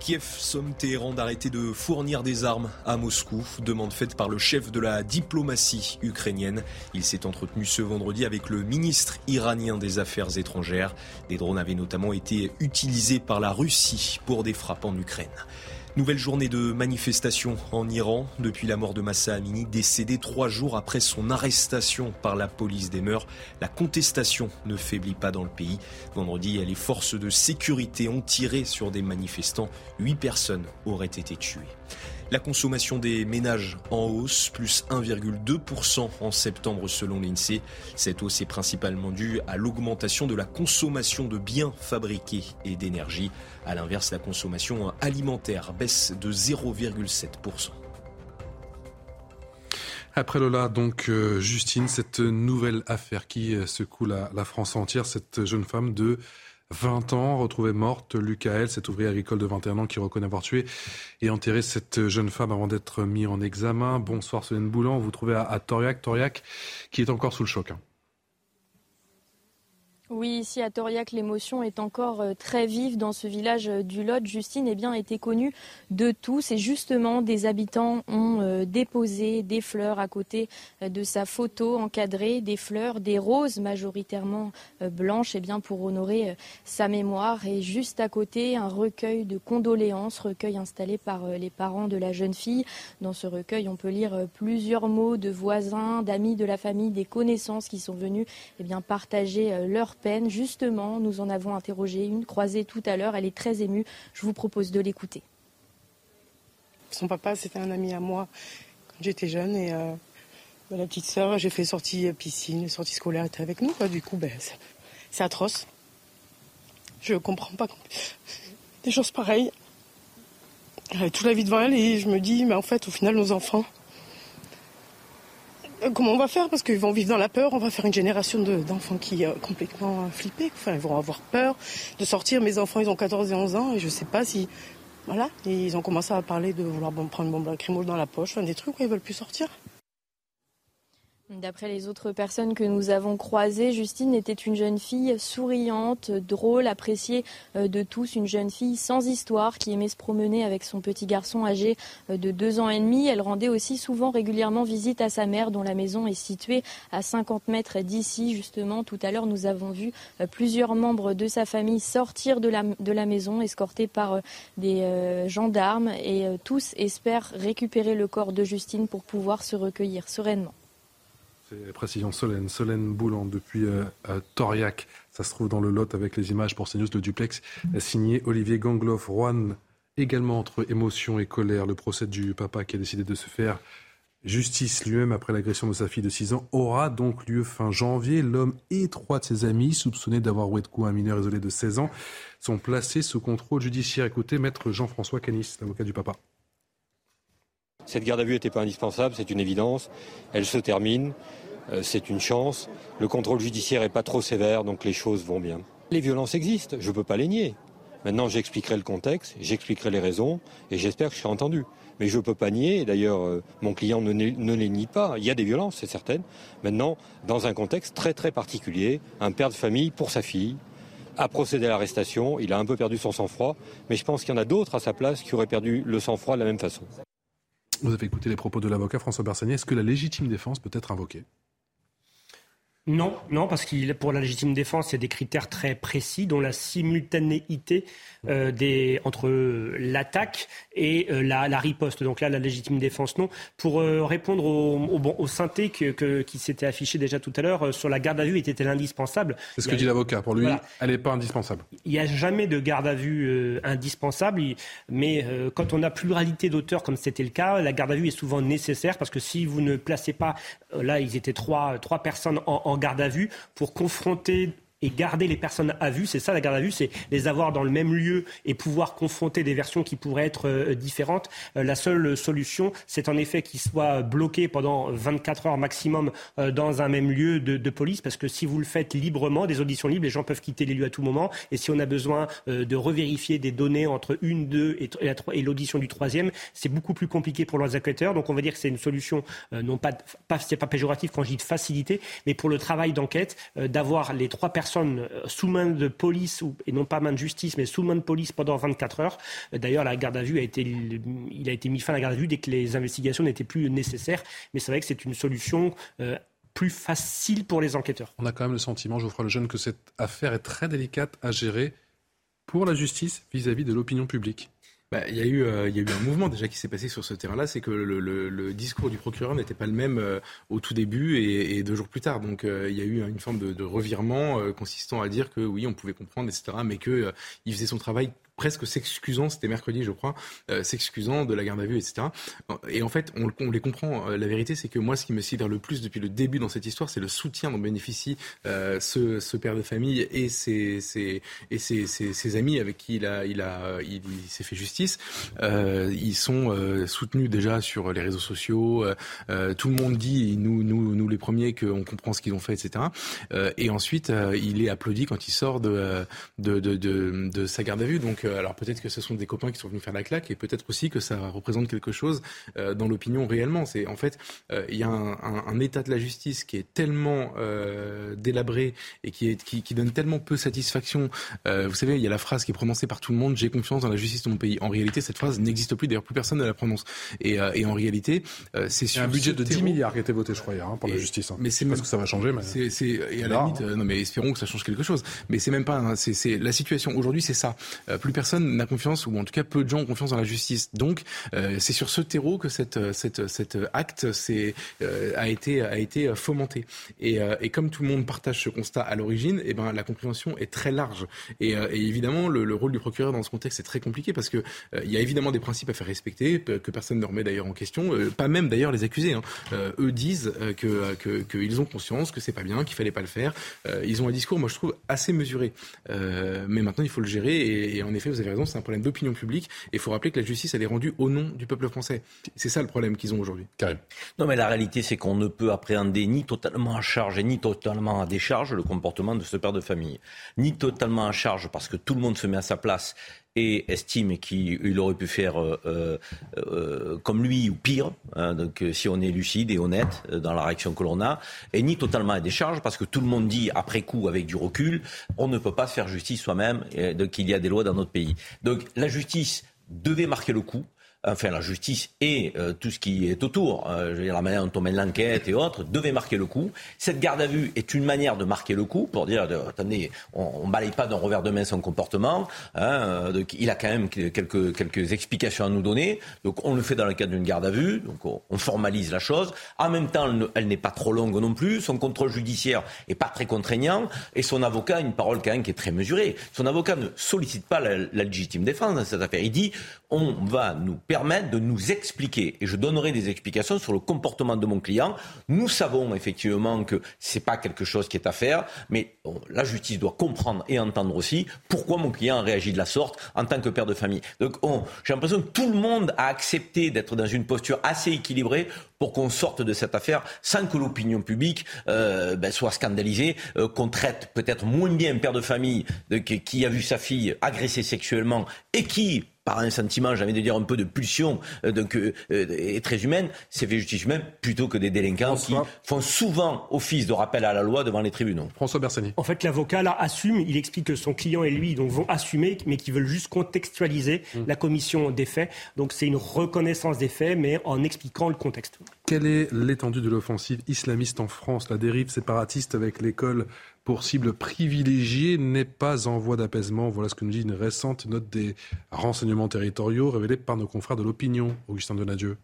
Kiev somme Téhéran d'arrêter de fournir des armes à Moscou, demande faite par le chef de la diplomatie ukrainienne. Il s'est entretenu ce vendredi avec le ministre iranien des Affaires étrangères. Des drones avaient notamment été utilisés par la Russie pour des frappes en Ukraine. Nouvelle journée de manifestation en Iran depuis la mort de Massa Amini, décédé trois jours après son arrestation par la police des mœurs. La contestation ne faiblit pas dans le pays. Vendredi, les forces de sécurité ont tiré sur des manifestants. Huit personnes auraient été tuées. La consommation des ménages en hausse, plus 1,2% en septembre selon l'INSEE. Cette hausse est principalement due à l'augmentation de la consommation de biens fabriqués et d'énergie. A l'inverse, la consommation alimentaire baisse de 0,7%. Après Lola, donc euh, Justine, cette nouvelle affaire qui euh, secoue la, la France entière, cette jeune femme de 20 ans, retrouvée morte. Lucas cette ouvrier agricole de 21 ans qui reconnaît avoir tué et enterré cette jeune femme avant d'être mis en examen. Bonsoir Solène Boulan, vous trouvez à, à Toriac, Toriac qui est encore sous le choc. Hein. Oui, ici à Toriac, l'émotion est encore euh, très vive dans ce village euh, du Lot. Justine est bien été connue de tous et justement des habitants ont euh, déposé des fleurs à côté de sa photo encadrée, des fleurs, des roses majoritairement blanches, et bien pour honorer sa mémoire. Et juste à côté, un recueil de condoléances, recueil installé par les parents de la jeune fille. Dans ce recueil, on peut lire plusieurs mots de voisins, d'amis de la famille, des connaissances qui sont venus eh bien partager leur peine. Justement, nous en avons interrogé une croisée tout à l'heure. Elle est très émue. Je vous propose de l'écouter. Son papa, c'était un ami à moi quand j'étais jeune. Et euh, la petite sœur, j'ai fait sortie piscine, sortie scolaire, était avec nous. Du coup, ben, c'est atroce. Je comprends pas des choses pareilles. Elle toute la vie devant elle et je me dis, mais en fait, au final, nos enfants, euh, comment on va faire? Parce qu'ils vont vivre dans la peur. On va faire une génération d'enfants qui est complètement flippés. Enfin, ils vont avoir peur de sortir. Mes enfants, ils ont 14 et 11 ans et je ne sais pas si. Voilà. ils ont commencé à parler de vouloir prendre une bombe lacrymogène dans la poche, des trucs où ils veulent plus sortir. D'après les autres personnes que nous avons croisées, Justine était une jeune fille souriante, drôle, appréciée euh, de tous, une jeune fille sans histoire qui aimait se promener avec son petit garçon âgé euh, de deux ans et demi. Elle rendait aussi souvent régulièrement visite à sa mère dont la maison est située à 50 mètres d'ici. Justement, tout à l'heure, nous avons vu euh, plusieurs membres de sa famille sortir de la, de la maison, escortés par des gendarmes et tous espèrent récupérer le corps de Justine pour pouvoir se recueillir sereinement. C'est précision Solène. Solène Boulan depuis euh, Toriac. Ça se trouve dans le Lot avec les images pour CNews. Le duplex signé Olivier Gangloff. Rouen également entre émotion et colère. Le procès du papa qui a décidé de se faire justice lui-même après l'agression de sa fille de 6 ans aura donc lieu fin janvier. L'homme et trois de ses amis, soupçonnés d'avoir roué de coups un mineur isolé de 16 ans, sont placés sous contrôle judiciaire. Écoutez, maître Jean-François Canis, l'avocat du papa. Cette garde à vue n'était pas indispensable, c'est une évidence. Elle se termine, euh, c'est une chance. Le contrôle judiciaire n'est pas trop sévère, donc les choses vont bien. Les violences existent, je ne peux pas les nier. Maintenant, j'expliquerai le contexte, j'expliquerai les raisons, et j'espère que je serai entendu. Mais je ne peux pas nier, d'ailleurs, euh, mon client ne, ne, les nie pas. Il y a des violences, c'est certain. Maintenant, dans un contexte très très particulier, un père de famille pour sa fille a procédé à l'arrestation, il a un peu perdu son sang-froid, mais je pense qu'il y en a d'autres à sa place qui auraient perdu le sang-froid de la même façon. Vous avez écouté les propos de l'avocat François Bersanier. Est-ce que la légitime défense peut être invoquée? Non, non, parce que pour la légitime défense, il y a des critères très précis, dont la simultanéité euh, des, entre l'attaque et euh, la, la, riposte. Donc là, la légitime défense, non. Pour euh, répondre au, au, au synthé que, qui s'était affiché déjà tout à l'heure, sur la garde à vue, était-elle indispensable C'est ce que dit l'avocat. Pour lui, elle n'est pas indispensable. Il n'y a jamais de garde à vue indispensable, mais quand on a pluralité d'auteurs, comme c'était le cas, la garde à vue est souvent nécessaire, parce que si vous ne placez pas, là, ils étaient trois, trois personnes en, en garde à vue pour confronter et garder les personnes à vue. C'est ça la garde à vue, c'est les avoir dans le même lieu et pouvoir confronter des versions qui pourraient être euh, différentes. Euh, la seule solution, c'est en effet qu'ils soient bloqués pendant 24 heures maximum euh, dans un même lieu de, police, parce que si vous le faites librement, des auditions libres, les gens peuvent quitter les lieux à tout moment. Et si on a besoin de revérifier des données entre une, deux et, et l'audition du troisième, c'est beaucoup plus compliqué pour leurs enquêteurs. Donc on va dire que c'est une solution, non pas, pas c'est pas péjoratif quand je dis de facilité, mais pour le travail d'enquête, d'avoir les trois personnes euh, sous main de police, et non pas main de justice, mais sous main de police pendant 24 heures. D'ailleurs, la garde à vue a été, il a été mis fin à la garde à vue dès que les investigations n'étaient plus nécessaires. Mais c'est vrai que c'est une solution euh, plus facile pour les enquêteurs. On a quand même le sentiment, Geoffroy Lejeune, que cette affaire est très délicate à gérer pour la justice vis-à-vis -vis de l'opinion publique. Bah, il, y a eu, il y a eu un mouvement déjà qui s'est passé sur ce terrain-là, c'est que le, discours du procureur n'était pas le même au tout début et, deux jours plus tard. Donc il y a eu une forme de, de revirement consistant à dire que oui, on pouvait comprendre, etc., mais qu'il faisait son travail presque s'excusant, c'était mercredi je crois, euh, s'excusant de la garde à vue, etc. Et en fait, on, on les comprend. Euh, la vérité, c'est que moi, ce qui me sidère le plus depuis le début dans cette histoire, c'est le soutien dont bénéficie euh, ce, ce, père de famille et ses, ses et ses, ses, amis avec qui il a, il a, il, s'est fait justice. ils sont soutenus déjà sur les réseaux sociaux. tout le monde dit, nous, nous, nous les premiers, qu'on comprend ce qu'ils ont fait, etc. et ensuite, il est applaudi quand il sort de, de, de, de, de sa garde à vue. Donc alors peut-être que ce sont des copains qui sont venus faire la claque et peut-être aussi que ça représente quelque chose euh, dans l'opinion réellement. C'est en fait, euh, il y a un, état de la justice qui est tellement euh, délabré et qui, est, qui, donne tellement peu satisfaction. vous savez, il y a la phrase qui est prononcée par tout le monde "J'ai confiance dans la justice de mon pays". En réalité, cette phrase n'existe plus. D'ailleurs, plus personne ne la prononce. Et, en réalité, c'est sur un budget de 10 milliards qui a été voté, je crois, hier, hein, pour la justice. Hein. Mais c'est parce que ça va changer. Mais... C'est et à la limite, non mais espérons que ça change quelque chose. Mais c'est même pas. c'est la situation aujourd'hui, c'est ça. plus personne n'a confiance, ou en tout cas peu de gens ont confiance dans la justice. Donc euh, c'est sur ce terreau que euh, cette, cet acte euh, a, été, fomenté. Et, comme tout le monde partage ce constat à l'origine, eh ben, la compréhension est très large. Et, évidemment, le, le, rôle du procureur dans ce contexte est très compliqué parce que il y a évidemment des principes à faire respecter, que personne ne remet d'ailleurs en question, pas même d'ailleurs les accusés. Hein. eux disent qu'ils ont conscience que c'est pas bien, qu'il fallait pas le faire. ils ont un discours, moi je trouve, assez mesuré. mais maintenant, il faut le gérer. Et en effet, vous avez raison, c'est un problème d'opinion publique. Et il faut rappeler que la justice, elle est rendue au nom du peuple français. C'est ça le problème qu'ils ont aujourd'hui. Non, mais la réalité, c'est qu'on ne peut appréhender ni totalement à charge et ni totalement à décharge le comportement de ce père de famille. Ni totalement à charge parce que tout le monde se met à sa place et estime qu'il aurait pu faire euh, euh, euh, comme lui ou pire, hein, donc si on est lucide et honnête dans la réaction que l'on a, et ni totalement à décharge, parce que tout le monde dit après coup, avec du recul, on ne peut pas se faire justice soi-même, donc il y a des lois dans notre pays. Donc la justice devait marquer le coup enfin la justice et euh, tout ce qui est autour, euh, je veux dire la manière dont on mène l'enquête et autres, devait marquer le coup. Cette garde à vue est une manière de marquer le coup pour dire, de, attendez, on, ne balaye pas d'un revers de main son comportement. Hein, euh, donc, il a quand même quelques, explications à nous donner. Donc on le fait dans le cadre d'une garde à vue. Donc on, formalise la chose. En même temps, elle, n'est pas trop longue non plus. Son contrôle judiciaire est pas très contraignant et son avocat a une parole quand même qui est très mesurée. Son avocat ne sollicite pas la, légitime défense dans cette affaire. Il dit, on va nous de nous expliquer, et je donnerai des explications sur le comportement de mon client. Nous savons effectivement que c'est pas quelque chose qui est à faire, mais la justice doit comprendre et entendre aussi pourquoi mon client a réagi de la sorte en tant que père de famille. Donc j'ai l'impression que tout le monde a accepté d'être dans une posture assez équilibrée pour qu'on sorte de cette affaire sans que l'opinion publique euh, ben, soit scandalisée, euh, qu'on traite peut-être moins bien un père de famille qui a vu sa fille agressée sexuellement et qui par un sentiment, j'avais de dire un peu de pulsion euh, donc, euh, euh très humaine, c'est fait justice humaine plutôt que des délinquants qui font souvent office de rappel à la loi devant les tribunaux. François Bersani. En fait, l'avocat là assume, il explique que son client et lui donc, vont assumer, mais qu'ils veulent juste contextualiser mmh. la commission des faits. Donc c'est une reconnaissance des faits, mais en expliquant le contexte. Quelle est l'étendue de l'offensive islamiste en France? La dérive séparatiste avec l'école pour cible privilégiée n'est pas en voie d'apaisement. Voilà ce que nous dit une récente note des renseignements territoriaux révélée par nos confrères de l'opinion. Augustin Donadieu.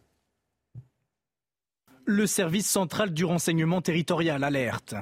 Le service central du renseignement territorial alerte.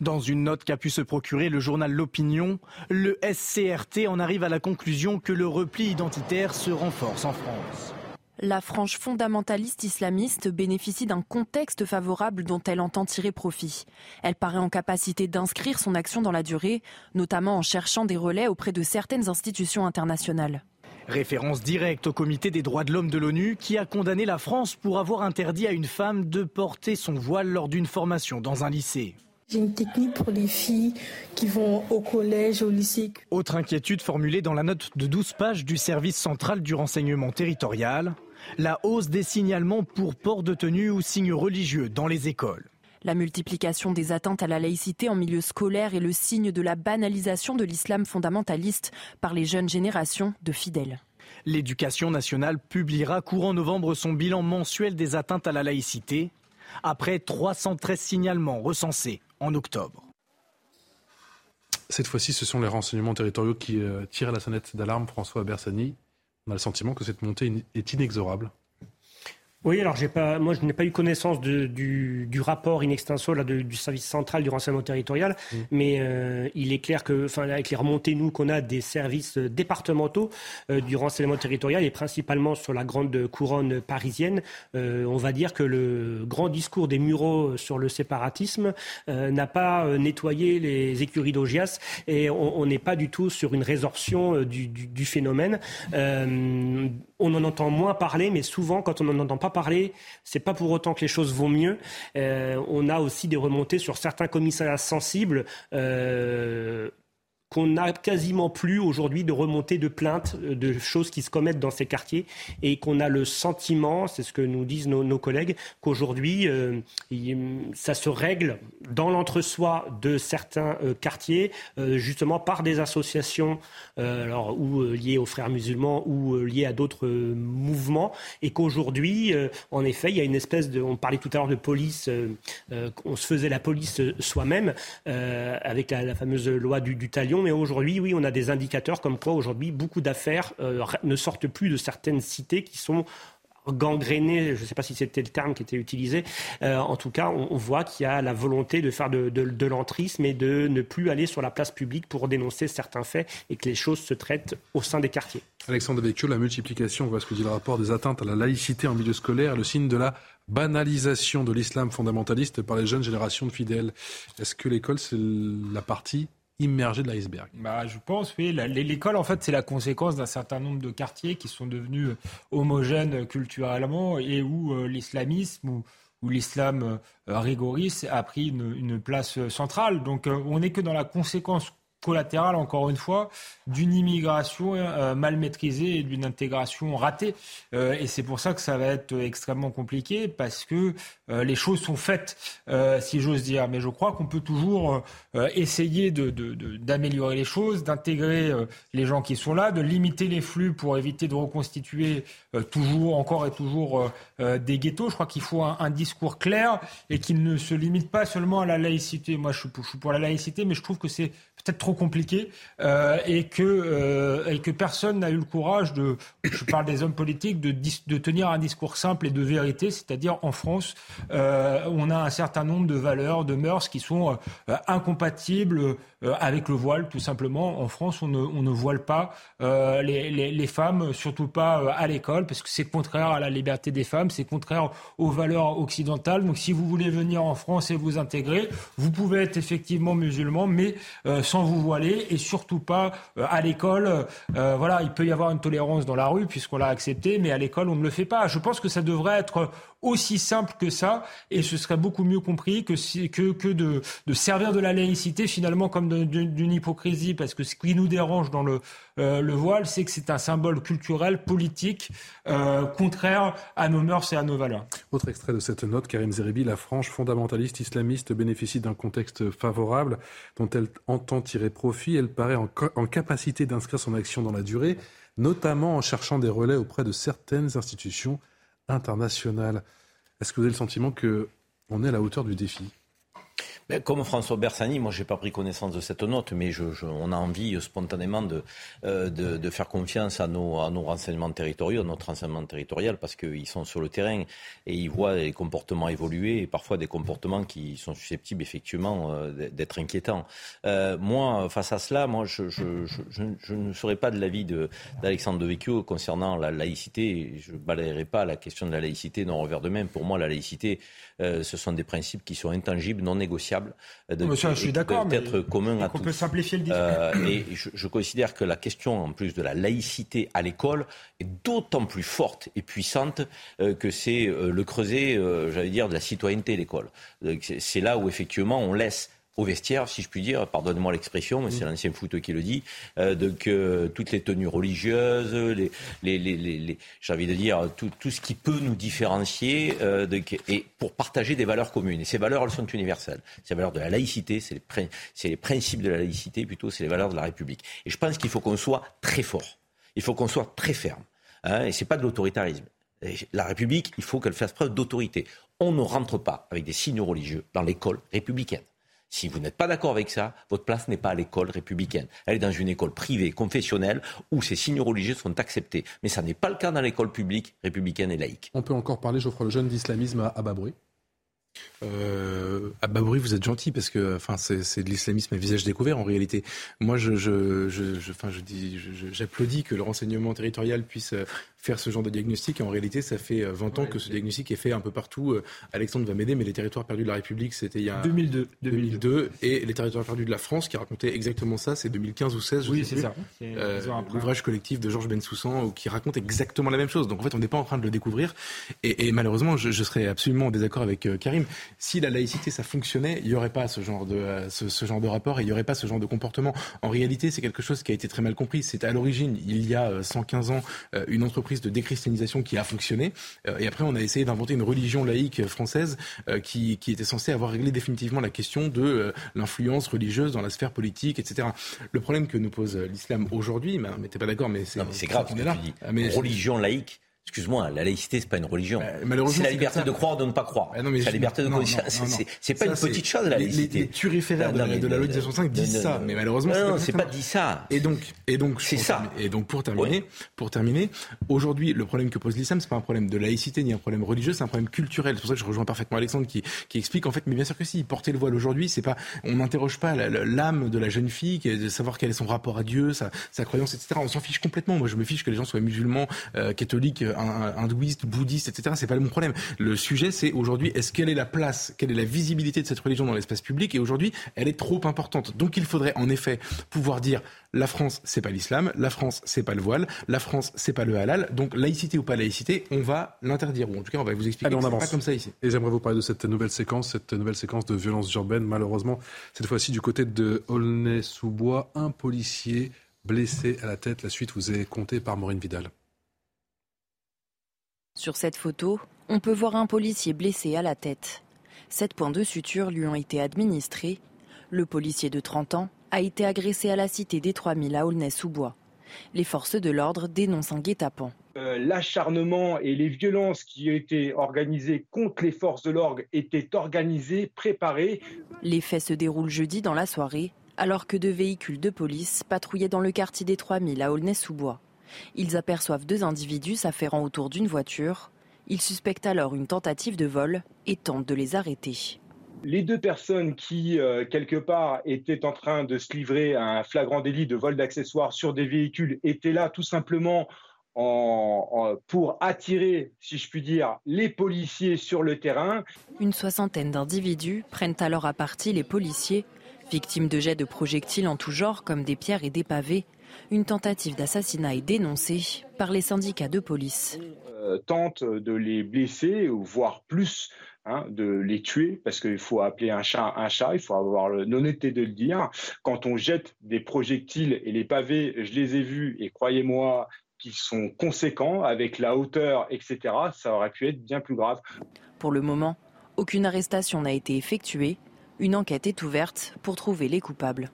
Dans une note qu'a pu se procurer le journal L'Opinion, le SCRT en arrive à la conclusion que le repli identitaire se renforce en France. La frange fondamentaliste islamiste bénéficie d'un contexte favorable dont elle entend tirer profit. Elle paraît en capacité d'inscrire son action dans la durée, notamment en cherchant des relais auprès de certaines institutions internationales. Référence directe au comité des droits de l'homme de l'ONU qui a condamné la France pour avoir interdit à une femme de porter son voile lors d'une formation dans un lycée. J'ai une technique pour les filles qui vont au collège, au lycée. Autre inquiétude formulée dans la note de 12 pages du service central du renseignement territorial la hausse des signalements pour port de tenue ou signes religieux dans les écoles. La multiplication des atteintes à la laïcité en milieu scolaire est le signe de la banalisation de l'islam fondamentaliste par les jeunes générations de fidèles. L'éducation nationale publiera courant novembre son bilan mensuel des atteintes à la laïcité, après 313 signalements recensés en octobre. Cette fois-ci, ce sont les renseignements territoriaux qui euh, tirent la sonnette d'alarme, François Bersani. On a le sentiment que cette montée est inexorable. Oui, alors pas, moi je n'ai pas eu connaissance du, rapport in extenso là, du service central du renseignement territorial, mmh. mais euh, il est clair que, enfin, avec les remontées nous qu'on a des services départementaux euh, du renseignement territorial et principalement sur la grande couronne parisienne, euh, on va dire que le grand discours des Mureaux sur le séparatisme n'a pas nettoyé les écuries d'Augias et on n'est pas du tout sur une résorption du, du phénomène on en entend moins parler, mais souvent, quand on n'en entend pas parler, c'est pas pour autant que les choses vont mieux. Euh, on a aussi des remontées sur certains commissariats sensibles. Euh, qu'on n'a quasiment plus aujourd'hui de remontées de plaintes euh, de choses qui se commettent dans ces quartiers et qu'on a le sentiment, c'est ce que nous disent nos, collègues, qu'aujourd'hui euh, ça se règle dans l'entre-soi de certains euh, quartiers, justement par des associations, ou liées aux frères musulmans ou liées à d'autres mouvements, et qu'aujourd'hui, en effet, il y a une espèce de, on parlait tout à l'heure de police, on se faisait la police soi-même avec la, fameuse loi du talion mais aujourd'hui, oui, on a des indicateurs comme quoi aujourd'hui, beaucoup d'affaires euh, ne sortent plus de certaines cités qui sont gangrénées, je ne sais pas si c'était le terme qui était utilisé. Euh, en tout cas, on, voit qu'il y a la volonté de faire de, l'entrisme et de ne plus aller sur la place publique pour dénoncer certains faits et que les choses se traitent au sein des quartiers. Alexandre Vecchio, la multiplication, on voit ce que dit le rapport des atteintes à la laïcité en milieu scolaire, le signe de la banalisation de l'islam fondamentaliste par les jeunes générations de fidèles. Est-ce que l'école, c'est la partie immergé de l'iceberg bah, Je pense, oui. L'école, en fait, c'est la conséquence d'un certain nombre de quartiers qui sont devenus euh, homogènes culturellement et où euh, l'islamisme ou, l'islam euh, rigoriste a pris une, place centrale. Donc, on n'est que dans la conséquence collatérale, encore une fois, d'une immigration euh, mal maîtrisée et d'une intégration ratée. Euh, et c'est pour ça que ça va être extrêmement compliqué, parce que euh, les choses sont faites, si j'ose dire. Mais je crois qu'on peut toujours essayer d'améliorer de, les choses, d'intégrer les gens qui sont là, de limiter les flux pour éviter de reconstituer toujours, encore et toujours des ghettos. Je crois qu'il faut un, un, discours clair et qu'il ne se limite pas seulement à la laïcité. Moi, je je suis pour la laïcité, mais je trouve que c'est peut-être trop compliqué euh, et que euh, et que personne n'a eu le courage de je parle des hommes politiques de, de tenir un discours simple et de vérité c'est-à-dire en France euh, on a un certain nombre de valeurs de mœurs qui sont incompatibles avec le voile tout simplement. En France on ne, on ne voile pas les, les, les, femmes surtout pas à l'école parce que c'est contraire à la liberté des femmes c'est contraire aux valeurs occidentales. Donc si vous voulez venir en France et vous intégrer vous pouvez être effectivement musulman mais sans vous voiler et surtout pas euh, à l'école. Euh, voilà, il peut y avoir une tolérance dans la rue puisqu'on l'a accepté, mais à l'école on ne le fait pas. Je pense que ça devrait être aussi simple que ça et ce serait beaucoup mieux compris que, que, de, servir de la laïcité finalement comme d'une hypocrisie parce que ce qui nous dérange dans le, euh, le voile, c'est que c'est un symbole culturel, politique, euh, contraire à nos mœurs et à nos valeurs. Autre extrait de cette note, Karim Zeribi, la frange fondamentaliste islamiste bénéficie d'un contexte favorable dont elle entend tirer profit. Elle paraît en capacité d'inscrire son action dans la durée, notamment en cherchant des relais auprès de certaines institutions internationales. Est-ce que vous avez le sentiment qu'on est à la hauteur du défi? Ben, comme François Bersani, moi, j'ai pas pris connaissance de cette note, mais je, on a envie euh, spontanément de, euh, de, faire confiance à nos, renseignements territoriaux, à notre renseignement territorial, parce qu'ils sont sur le terrain et ils voient les comportements évoluer et parfois des comportements qui sont susceptibles, effectivement, euh, d'être inquiétants. Moi, face à cela, moi, je, ne serais pas de l'avis d'Alexandre de, Devecchio concernant la laïcité. Je ne balayerai pas la question de la laïcité d'un revers de main. Pour moi, la laïcité, euh, ce sont des principes qui sont intangibles, non négociables, euh, de, je suis d'accord, d'être communs à tous. On peut simplifier le discours. Euh, et je, je, considère que la question, en plus de la laïcité à l'école, est d'autant plus forte et puissante que c'est le creuset, j'allais dire, de la citoyenneté l'école. C'est là où effectivement on laisse au vestiaire, si je puis dire, pardonnez-moi l'expression, mais c'est mm. l'ancien foot qui le dit, euh, que toutes les tenues religieuses, les, les, les, les j'ai envie de dire tout, tout, ce qui peut nous différencier, euh, de, et pour partager des valeurs communes. Et ces valeurs, elles sont universelles. C'est les valeurs de la laïcité, c'est les, les principes de la laïcité, plutôt, c'est les valeurs de la République. Et je pense qu'il faut qu'on soit très fort. Il faut qu'on soit très ferme. Hein, et c'est pas de l'autoritarisme. La République, il faut qu'elle fasse preuve d'autorité. On ne rentre pas avec des signes religieux dans l'école républicaine. Si vous n'êtes pas d'accord avec ça, votre place n'est pas à l'école républicaine. Elle est dans une école privée, confessionnelle, où ces signes religieux sont acceptés. Mais ça n'est pas le cas dans l'école publique, républicaine et laïque. On peut encore parler, Geoffroy Lejeune, d'islamisme à bas bruit euh, à Babouri, vous êtes gentil parce que, enfin, c'est de l'islamisme à visage découvert en réalité. Moi, je, je, je, je, enfin, je dis, j'applaudis que le renseignement territorial puisse euh, faire ce genre de diagnostic. En réalité, ça fait 20 euh, ans que ce diagnostic est fait un peu partout. Euh, Alexandre va m'aider, mais les territoires perdus de la République, c'était il y a 2002. 2002. Et les territoires perdus de la France, qui racontait exactement ça, c'est 2015 ou 16. Je oui, c'est ça. Euh, L'ouvrage collectif de Georges Bensoussan, qui raconte exactement la même chose. Donc en fait, on n'est pas en train de le découvrir. Et, et malheureusement, je, je, serais absolument en désaccord avec Karim. Si la laïcité, ça fonctionnait, il n'y aurait pas ce genre de, ce, ce, genre de rapport et il n'y aurait pas ce genre de comportement. En réalité, c'est quelque chose qui a été très mal compris. C'est à l'origine, il y a 115 ans, une entreprise de déchristianisation qui a fonctionné. Euh, et après, on a essayé d'inventer une religion laïque française euh, qui, qui, était censée avoir réglé définitivement la question de euh, l'influence religieuse dans la sphère politique, etc. Le problème que nous pose l'islam aujourd'hui, mais, t'es pas d'accord, mais c'est grave ce que tu dis. Mais religion laïque Excuse-moi, la laïcité, c'est pas une religion. Bah, c'est la liberté de croire ou de ne pas croire. Bah, c'est la liberté de C'est pas une petite chose, la laïcité. Les, turiféraires de, la, de la loi de 1905 disent ça, mais malheureusement, c'est pas, dit ça. Et donc, et donc, c'est ça. Et donc, pour terminer, pour terminer, aujourd'hui, le problème que pose l'islam, c'est pas un problème de laïcité ni un problème religieux, c'est un problème culturel. C'est pour ça que je rejoins parfaitement Alexandre qui, qui explique en fait, mais bien sûr que si, porter le voile aujourd'hui, c'est pas, on n'interroge pas l'âme de la jeune fille, de savoir quel est son rapport à Dieu, sa, croyance, etc. On s'en fiche complètement. Moi, je me fiche que les gens soient musulmans, euh, catholiques, hindouistes bouddhiste, etc. C'est pas le bon problème. Le sujet, c'est aujourd'hui, est-ce quelle est la place, quelle est la visibilité de cette religion dans l'espace public? Et aujourd'hui, elle est trop importante. Donc, il faudrait en effet pouvoir dire la France, c'est pas l'islam, la France, c'est pas le voile, la France, c'est pas le halal. Donc, laïcité ou pas laïcité, on va l'interdire. Ou en tout cas, on va vous expliquer. Allez, on avance. pas comme ça ici. Et j'aimerais vous parler de cette nouvelle séquence, cette nouvelle séquence de violence urbaine. Malheureusement, cette fois-ci du côté de Aulnay-sous-Bois, un policier blessé à la tête. La suite vous est comptée par Maureen Vidal. Sur cette photo, on peut voir un policier blessé à la tête. Sept points de suture lui ont été administrés. Le policier de 30 ans a été agressé à la cité des 3000 à Aulnay-sous-Bois. Les forces de l'ordre dénoncent un guet-apens. Euh, l'acharnement et les violences qui ont été organisées contre les forces de l'ordre étaient organisées, préparées. Les faits se déroulent jeudi dans la soirée, alors que deux véhicules de police patrouillaient dans le quartier des 3000 à Aulnay-sous-Bois. Ils aperçoivent deux individus s'affairant autour d'une voiture. Ils suspectent alors une tentative de vol et tentent de les arrêter. Les deux personnes qui, euh, quelque part, étaient en train de se livrer à un flagrant délit de vol d'accessoires sur des véhicules étaient là tout simplement pour attirer, si je puis dire, les policiers sur le terrain. Une soixantaine d'individus prennent alors à partie les policiers, victimes de jets de projectiles en tout genre comme des pierres et des pavés, une tentative d'assassinat est dénoncée par les syndicats de police. Euh, tente de les blesser, voire plus, hein, de les tuer, parce qu'il faut appeler un chat un chat, il faut avoir l'honnêteté de le dire. Quand on jette des projectiles et les pavés, je les ai vus, et croyez-moi, qu'ils sont conséquents avec la hauteur, etc., ça aurait pu être bien plus grave. Pour le moment, aucune arrestation n'a été effectuée. Une enquête est ouverte pour trouver les coupables.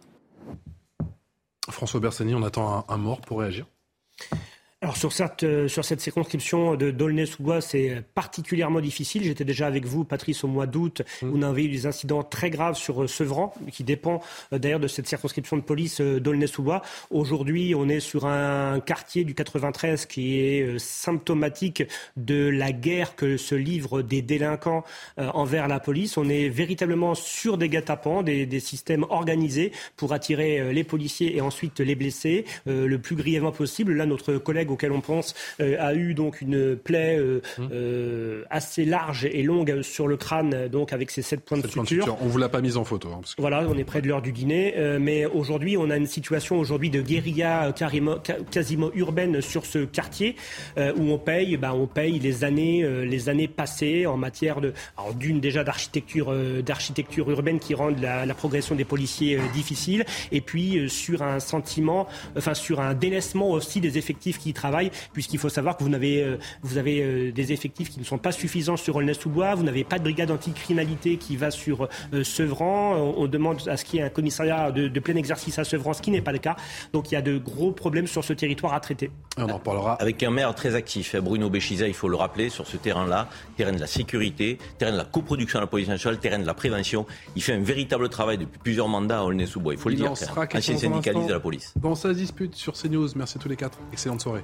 François Bersani, on attend un, un mort pour réagir alors sur cette, euh, sur cette circonscription de Dolnay-sous-Bois, c'est particulièrement difficile. J'étais déjà avec vous, Patrice, au mois d'août, où mmh. on avait eu des incidents très graves sur euh, Sevran, qui dépend euh, d'ailleurs de cette circonscription de police d'Aulnay-sous-Bois. Aujourd'hui, on est sur un quartier du 93 qui est symptomatique de la guerre que se livrent des délinquants envers la police. On est véritablement sur des guet-apens, des, des, systèmes organisés pour attirer les policiers et ensuite les blesser le plus grièvement possible. Là, notre collègue auquel on pense euh, a eu donc une plaie euh, hum. euh, assez large et longue sur le crâne, donc avec ses sept points de suture. On vous l'a pas mise en photo. Hein, voilà, on est près de l'heure du dîner, mais aujourd'hui, on a une situation aujourd'hui de guérilla carrément, quasiment urbaine sur ce quartier où on paye, ben, on paye les années, les années passées en matière de, d'une déjà d'architecture, d'architecture urbaine qui rend la, la progression des policiers difficile, et puis sur un sentiment, enfin sur un délaissement aussi des effectifs qui travaillent, puisqu'il faut savoir que vous avez, vous avez des effectifs qui ne sont pas suffisants sur Aulnay-sous-Bois, vous n'avez pas de brigade anticriminalité qui va sur Sevran, on, demande à ce qu'il y ait un commissariat de, de plein exercice à Sevran, ce qui n'est pas le cas. Donc il y a de gros problèmes sur ce territoire à traiter. On en parlera. Avec un maire très actif, Bruno Béchiza, il faut le rappeler, sur ce terrain-là, terrain de la sécurité, terrain de la coproduction à la police nationale, terrain de la prévention. Il fait un véritable travail depuis plusieurs mandats à Aulnay-sous-Bois. Il faut le dire. Ancien syndicaliste de la police. Dans sa dispute sur CNews, merci à tous les quatre. Excellente soirée